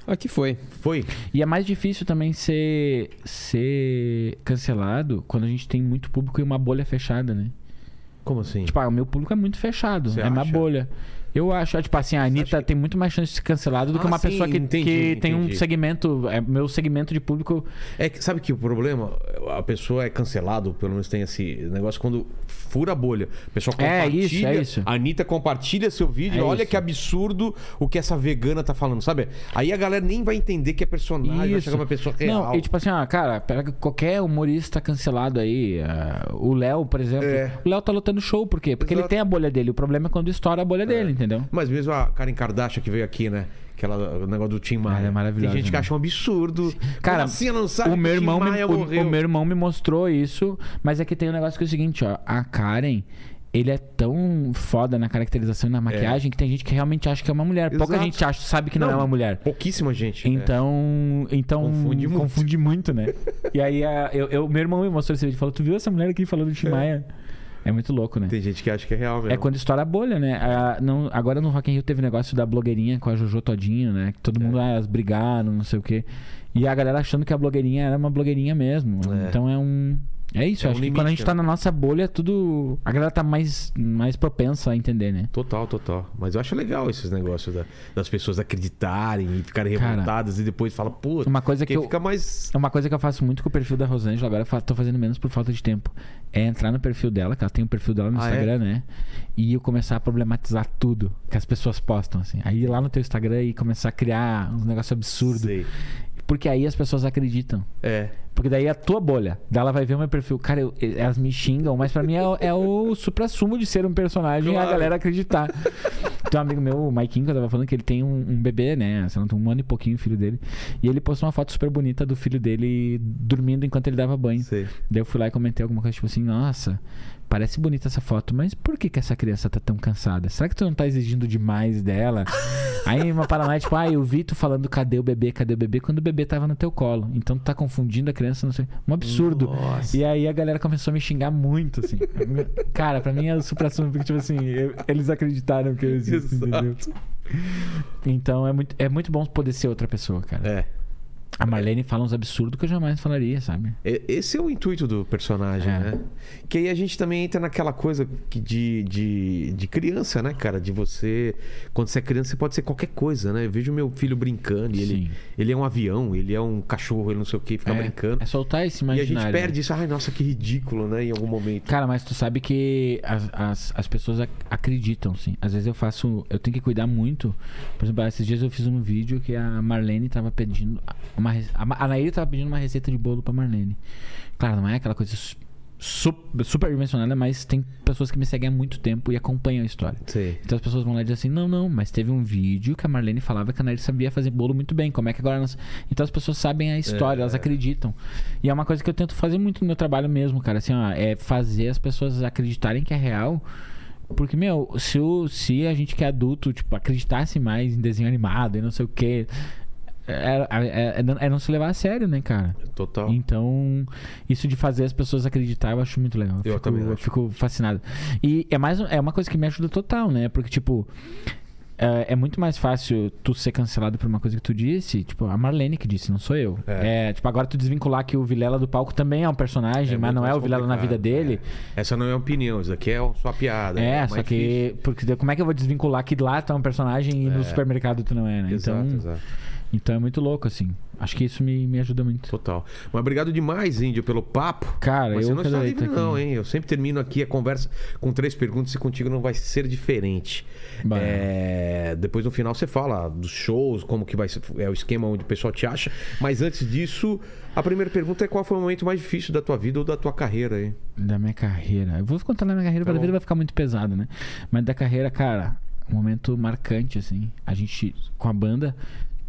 Aqui foi. Foi? E é mais difícil também ser, ser cancelado quando a gente tem muito público e uma bolha fechada, né? Como assim? Tipo, ah, o meu público é muito fechado, Você é uma acha? bolha. Eu acho, tipo assim, a Anitta tem muito mais chance de ser cancelada do que Ah, uma sim, pessoa que, entendi, que tem um entendi. segmento. É, meu segmento de público. É que sabe que o problema, a pessoa é cancelado, pelo menos tem esse negócio quando fura a bolha. A pessoa É compartilha. isso, é isso. A Anitta compartilha seu vídeo, É olha isso. que absurdo o que essa vegana tá falando, sabe? Aí a galera nem vai entender que é personagem, vai Isso. chegar uma pessoa real. Não, e tipo assim, ah, cara, qualquer humorista cancelado aí. ah, o Léo, por exemplo. É. O Léo tá lotando show, por quê? Porque Exato. ele tem a bolha dele. O problema é quando estoura a bolha dele, entendeu? Mas mesmo a Karen Kardashian que veio aqui, né? Aquela, o negócio do Tim Maia. Ela é maravilhosa, Tem gente que né? acha um absurdo. Cara, Como assim não sabe o meu irmão me, o- o, meu irmão me mostrou isso, mas é que tem um negócio que é o seguinte, ó, a Karen, ele é tão foda na caracterização e na maquiagem que tem gente que realmente acha que é uma mulher. Pouca Exato. gente acha, sabe que não, Não, é uma mulher. Pouquíssima gente. né? Então, então Confunde muito. confunde muito, né? e aí a- eu, eu- meu irmão me mostrou esse vídeo e falou: "Tu viu essa mulher aqui falando de Tim Maia?" É muito louco, né? Tem gente que acha que é real mesmo. É quando estoura a bolha, né? Ah, não, agora no Rock in Rio teve negócio da blogueirinha com a Jojo Todinho, né? Que todo mundo, ah, elas brigaram, não sei o quê. E a galera achando que a blogueirinha era uma blogueirinha mesmo. É. Então é um... É isso, É um acho que limite, quando a gente né? tá na nossa bolha, tudo... A galera tá mais, mais propensa a entender, né? Total, total. Mas eu acho legal esses negócios da- das pessoas acreditarem e ficarem Cara, revoltadas e depois fala, pô, Uma coisa que eu... fica mais. É uma coisa que eu faço muito com o perfil da Rosângela, agora eu tô fazendo menos por falta de tempo. É entrar no perfil dela, que ela tem um perfil dela no Ah, é? Instagram, né? E eu começar a problematizar tudo que as pessoas postam, assim. Aí ir lá no teu Instagram e começar a criar uns negócios absurdos. Porque aí as pessoas acreditam. É. Porque daí é a tua bolha. Daí ela vai ver o meu perfil. Cara, eu- elas me xingam, mas pra mim é, o- é o supra-sumo de ser um personagem e a Claro. galera acreditar. Tem um amigo meu, o Maikinho, que eu tava falando que ele tem um, um bebê, né? Sei lá, tem um ano e pouquinho, o filho dele. E ele postou uma foto super bonita do filho dele dormindo enquanto ele dava banho. Sei. Daí eu fui lá e comentei alguma coisa, tipo assim, nossa, parece bonita essa foto, mas por que, que essa criança tá tão cansada? Será que tu não tá exigindo demais dela? Aí uma paranoia, tipo, ah, eu vi tu falando cadê o bebê, cadê o bebê, quando o bebê tava no teu colo. Então tu tá confundindo a criança, não sei. Um absurdo. Nossa. E aí a galera começou a me xingar muito, assim. Cara, pra mim é o supra-sumo, porque, tipo assim, eu- eles acreditaram que eu existo, Exato. entendeu? Então é muito, é muito bom poder ser outra pessoa, cara. É. A Marlene fala uns absurdos que eu jamais falaria, sabe? Esse é o intuito do personagem, É. né? Que aí a gente também entra naquela coisa de, de, de criança, né, cara? De você. Quando você é criança, você pode ser qualquer coisa, né? Eu vejo meu filho brincando, ele, Sim. ele é um avião, ele é um cachorro, ele não sei o que, fica é, brincando. é soltar esse e a imaginário. gente né? perde isso. Ai, nossa, que ridículo, né? Em algum momento. Cara, mas tu sabe que as, as, as pessoas ac- acreditam, sim. Às vezes eu faço. Eu tenho que cuidar muito. Por exemplo, esses dias eu fiz um vídeo que a Marlene tava pedindo. A Ma- a Nair tava pedindo uma receita de bolo pra Marlene. Claro, não é aquela coisa su- super, super dimensionada, mas tem pessoas que me seguem há muito tempo e acompanham a história. Sei. Então as pessoas vão lá e dizem assim: não, não, mas teve um vídeo que a Marlene falava que a Nair sabia fazer bolo muito bem. Como é que agora nós. Então as pessoas sabem a história, É. elas acreditam. E é uma coisa que eu tento fazer muito no meu trabalho mesmo, cara. Assim, ó, é fazer as pessoas acreditarem que é real. Porque, meu, se, o, se a gente que é adulto, tipo, acreditasse mais em desenho animado e não sei o quê. É, é- é não- é não se levar a sério, né, cara? Total. Então, isso de fazer as pessoas acreditar, eu acho muito legal. Eu fico, também eu acho. fico fascinado. E é mais é uma coisa que me ajuda total, né? Porque, tipo, é, é muito mais fácil tu ser cancelado por uma coisa que tu disse. Tipo, a Marlene que disse, não sou eu. É. É, tipo, agora tu desvincular que o Vilela do palco também é um personagem, É mas não é o Vilela na vida dele. é. Essa não é opinião, isso aqui é só piada. É, só que. difícil. Porque como é que eu vou desvincular que lá tu é um personagem e no supermercado tu não é, né? Exato, então, exato. Então é muito louco, assim. Acho que isso me, me ajuda muito. Total. Mas obrigado demais, Índio, pelo papo. Cara, Mas eu você não está livre, não, hein? Eu sempre termino aqui a conversa com três perguntas e contigo não vai ser diferente. É, Depois no final você fala dos shows, como que vai ser é o esquema onde o pessoal te acha. Mas antes disso, a primeira pergunta é qual foi o momento mais difícil da tua vida ou da tua carreira aí? Da minha carreira. Eu vou contar da minha carreira, Tá pra bom. vida vai ficar muito pesado, né? Mas da carreira, cara, um momento marcante, assim. A gente, com a banda,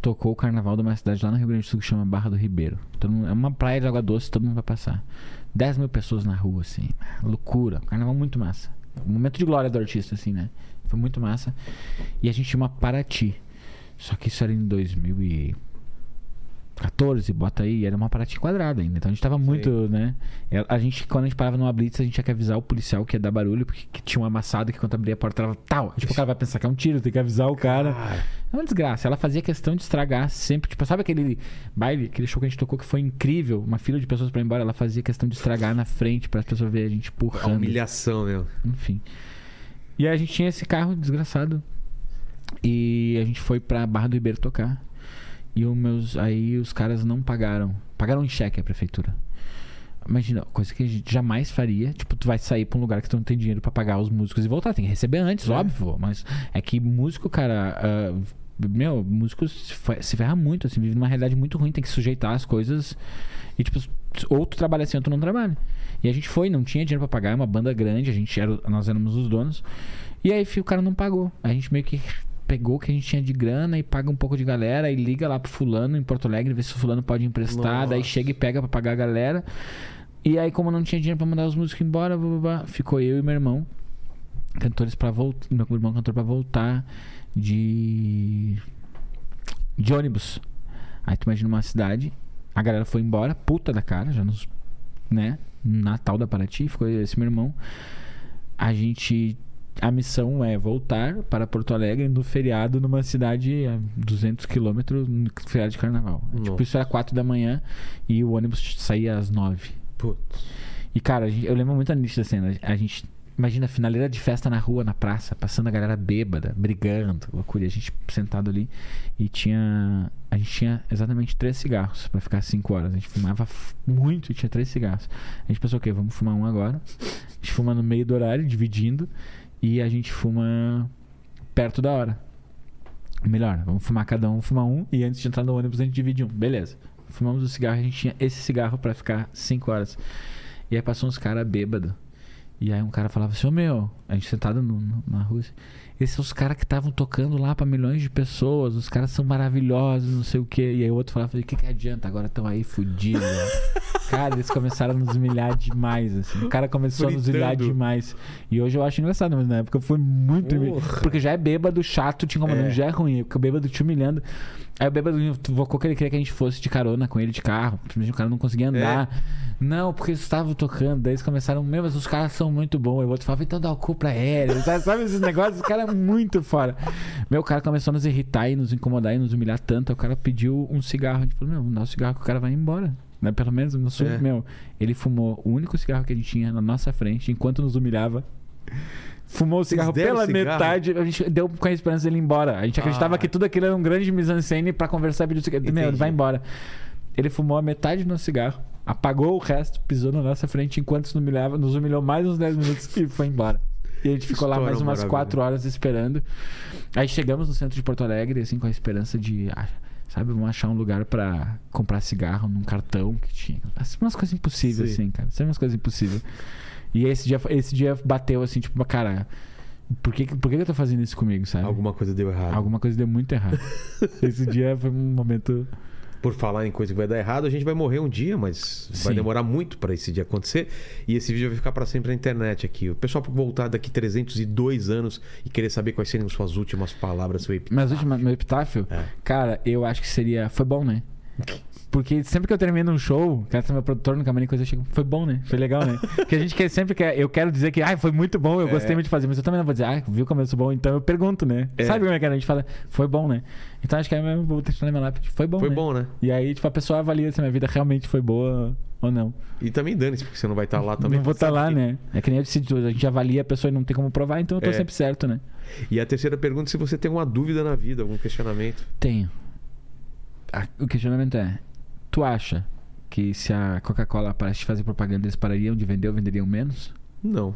tocou o carnaval de uma cidade lá no Rio Grande do Sul que chama Barra do Ribeiro. Mundo- é uma praia de água doce, todo mundo vai passar. 10 mil pessoas na rua, assim. Loucura. Carnaval muito massa. Um momento de glória do artista, assim, né? Foi muito massa. E a gente tinha uma Paraty. Só que isso era em 2014, bota aí, era uma Paraty quadrada ainda. Então a gente tava muito, né? É, A gente, quando a gente parava numa blitz, a gente tinha que avisar o policial que ia dar barulho, porque que tinha um amassado que quando abria a porta tava tal. Tipo, o cara vai pensar que é um tiro, tem que avisar o cara. Cara, É uma desgraça. Ela fazia questão de estragar sempre. Tipo, sabe aquele baile, aquele show que a gente tocou que foi incrível? Uma fila de pessoas pra ir embora. Ela fazia questão de estragar na frente para as pessoas verem a gente a empurrando. humilhação, meu. Enfim. E aí a gente tinha esse carro desgraçado. E a gente foi pra Barra do Ribeiro tocar. E os meus, aí os caras não pagaram. Pagaram em cheque a prefeitura. Imagina, coisa que a gente jamais faria. Tipo, tu vai sair pra um lugar que tu não tem dinheiro pra pagar os músicos e voltar. Tem que receber antes, É. óbvio. Mas é que músico, cara. ah, meu, músico se fe- se ferra muito, assim, vive numa realidade muito ruim, tem que sujeitar as coisas. E, tipo, ou tu trabalha assim ou tu não trabalha. E a gente foi, não tinha dinheiro pra pagar, é uma banda grande, a gente era, nós éramos os donos. E aí o cara não pagou. A gente meio que pegou o que a gente tinha de grana e paga um pouco de galera e liga lá pro fulano em Porto Alegre, vê se o fulano pode emprestar, daí Nossa. chega e pega pra pagar a galera. E aí, como não tinha dinheiro pra mandar os músicos embora, blá, blá, blá, ficou eu e meu irmão, cantores pra voltar, meu irmão cantor pra voltar de de ônibus. Aí tu imagina uma cidade, a galera foi embora, puta da cara, já nos, né, Natal da Paraty, ficou esse meu irmão. A gente a missão é voltar para Porto Alegre no feriado numa cidade a 200 quilômetros no feriado de carnaval. Tipo, Nossa. isso era 4 da manhã e o ônibus saía às 9. Putz. E, cara, eu lembro muito a nítida cena. A gente, imagina, finaleira de festa na rua, na praça, passando a galera bêbada, brigando, loucura. E a gente sentado ali e tinha. A gente tinha exatamente três cigarros pra ficar cinco horas. A gente fumava muito e tinha três cigarros. A gente pensou, ok, vamos fumar um agora. A gente fuma no meio do horário, dividindo. E a gente fuma perto da hora. Melhor, vamos fumar cada um, fumar um. E antes de entrar no ônibus, a gente divide um. Beleza. Fumamos o cigarro, a gente tinha esse cigarro pra ficar cinco horas. E aí passou uns caras bêbados. E aí um cara falava assim, ô meu, A gente sentado no- no- na rua. Esses são os caras que estavam tocando lá pra milhões de pessoas. Os caras são maravilhosos, não sei o quê. E aí o outro falava, o que, que adianta? Agora estão aí fudidos. né?" cara, eles começaram a nos humilhar demais, assim. O cara começou a nos humilhar Fritando. demais. E hoje eu acho engraçado, mas na época foi muito... Porque já é bêbado, chato, te incomodando. É. Já é ruim. Porque o bêbado te humilhando. Aí o bêbado invocou que ele queria que a gente fosse de carona com ele de carro. Simplesmente o cara não conseguia andar. Não, porque eles estavam tocando. Daí eles começaram, meu, mas os caras são muito bons. Aí o outro falava, então dá o cu pra ele. Sabe, esses negócios? Os caras é muito fora. Meu, o cara começou a nos irritar e nos incomodar e nos humilhar tanto. Aí o cara pediu um cigarro. A gente falou, meu, dar o cigarro que o cara vai embora. Né? Pelo menos no sul, É. meu, ele fumou o único cigarro que a gente tinha na nossa frente, enquanto nos humilhava. Fumou o cigarro pela cigarro? metade, a gente deu com a esperança dele ir embora. A gente acreditava Ah. que tudo aquilo era um grande mise-en-scène pra conversar e pedir o cigarro. Meu, Entendi. vai embora. Ele fumou a metade do nosso cigarro, apagou o resto, pisou na nossa frente enquanto nos humilhava, nos humilhou mais uns 10 minutos e foi embora. E a gente ficou lá História mais umas maravilhosa. 4 horas esperando. Aí chegamos no centro de Porto Alegre, assim, com a esperança de, ah, sabe, vamos achar um lugar pra comprar cigarro num cartão que tinha. Assim, umas coisas impossíveis, Sim. assim, cara. Sabe umas coisas impossíveis. E esse dia, esse dia bateu assim, tipo, cara, por que, por que eu tô fazendo isso comigo, sabe? Alguma coisa deu errado. Alguma coisa deu muito errado. esse dia foi um momento. Por falar em coisa que vai dar errado, a gente vai morrer um dia, mas vai Sim. demorar muito pra esse dia acontecer. E esse vídeo vai ficar pra sempre na internet aqui. O pessoal voltar daqui 302 anos e querer saber quais seriam suas últimas palavras, seu epitáfio. Meu epitáfio, É. cara, eu acho que seria. Foi bom, né? Porque sempre que eu termino um show, cara, meu produtor no camarim, coisa eu chego, foi bom, né? Foi legal, né? Porque a gente quer, sempre quer, eu quero dizer que, ai, foi muito bom, eu É. gostei muito de fazer, mas eu também não vou dizer, ah, viu como eu sou bom, então eu pergunto, né? É. Sabe como é que é? A gente fala, foi bom, né? Então acho que aí eu vou testar na minha lápide, foi bom, Foi né? bom, né? E aí, tipo, a pessoa avalia se a minha vida realmente foi boa ou não. E também dane-se, porque você não vai estar lá também. não vou estar Sabe lá, que- né? É que nem eu disse, a gente avalia a pessoa e não tem como provar, então eu tô É. sempre certo, né? E a terceira pergunta é se você tem alguma dúvida na vida, algum questionamento. Tenho. O questionamento é: tu acha que se a Coca-Cola parasse de fazer propaganda, eles parariam de vender ou venderiam menos? Não.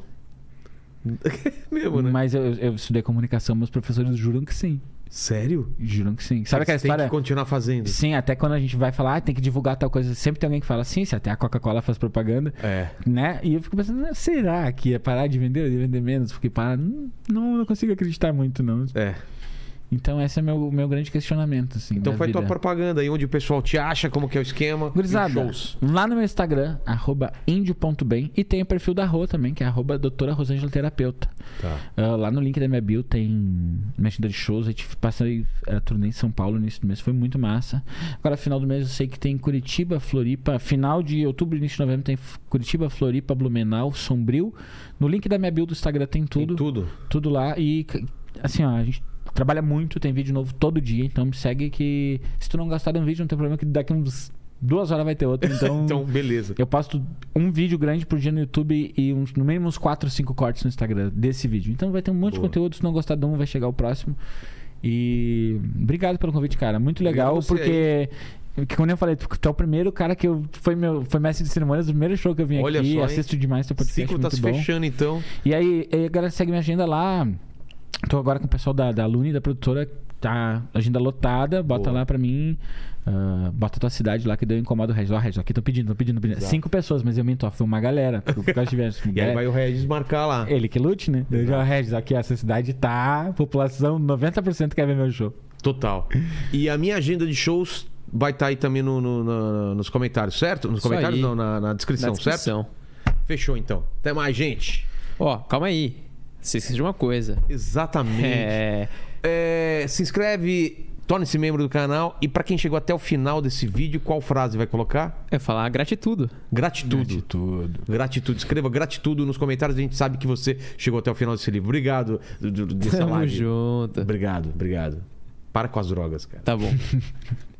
Mesmo, né? Mas eu, eu estudei comunicação, meus professores juram que sim. Sério? Juram que sim. Sabe aquela Você tem história? que continuar fazendo. Sim, até quando a gente vai falar, ah, tem que divulgar tal coisa, sempre tem alguém que fala, sim, se até a Coca-Cola faz propaganda, É. né? E eu fico pensando, "Não, será que ia parar de vender ou ia vender menos? Porque para, não, não consigo acreditar muito, não. É. Então esse é meu, meu grande questionamento, assim. Então faz tua vida. propaganda aí onde o pessoal te acha, como que é o esquema. Gurizada, shows. lá no meu Instagram, arroba índio.bem, e tem o perfil da Rô também, que é arroba doutora Rosângela Terapeuta. Tá. Ah, lá no link da minha bio tem minha agenda de shows. A gente passei a turnê em São Paulo no início do mês, foi muito massa. Agora, final do mês, eu sei que tem Curitiba, Floripa. Final de outubro, início de novembro, tem Curitiba, Floripa, Blumenau, Sombrio. No link da minha bio do Instagram tem Tem tudo. tudo. Tudo lá. E, assim, ó, a gente trabalha muito, tem vídeo novo todo dia. Então me segue que se tu não gostar de um vídeo, não tem problema, que daqui uns duas horas vai ter outro. Então. Então, beleza. Eu posto um vídeo grande por dia no YouTube e uns, no mínimo uns 4, 5 cortes no Instagram desse vídeo. Então vai ter um monte Boa. de conteúdo. Se não gostar de um, vai chegar o próximo. E obrigado pelo convite, cara. Muito legal, Obrigado porque. Que, como eu falei, tu tu é o primeiro cara que eu. Foi, meu, foi mestre de cerimônias, o primeiro show que eu vim Olha aqui. só, hein? assisto demais teu O podcast. ciclo tá se bom. fechando, então. E aí, aí a galera segue minha agenda lá. Tô agora com o pessoal da, da Lune, da produtora. Tá agenda lotada, bota Boa. lá pra mim. ah, bota a tua cidade lá que deu incomodo o Regis. Ó, Regis, aqui tô pedindo, tô pedindo, pedindo. Exato. Cinco pessoas, mas eu minto, ó, foi uma galera. Por causa de diversos. E aí vai o Regis marcar lá. Ele que lute, né? Eu já, Regis, aqui essa cidade tá. População 90% quer ver meu show. Total. E a minha agenda de shows vai estar aí também no, no- na- nos comentários, certo? Nos Isso comentários aí. não, na, na descrição, Na certo? descrição. Fechou então. Até mais, gente. Ó, calma aí. Você esqueceu de uma coisa. Exatamente. É. É, se inscreve, torne-se membro do canal. E pra quem chegou até o final desse vídeo, qual frase vai colocar? É falar gratitude. Gratitude. tudo. Gratitude. Escreva gratitude nos comentários. A gente sabe que você chegou até o final desse livro. Obrigado do- do- dessa Tamo live. junto. Obrigado, obrigado. Para com as drogas, cara. Tá bom.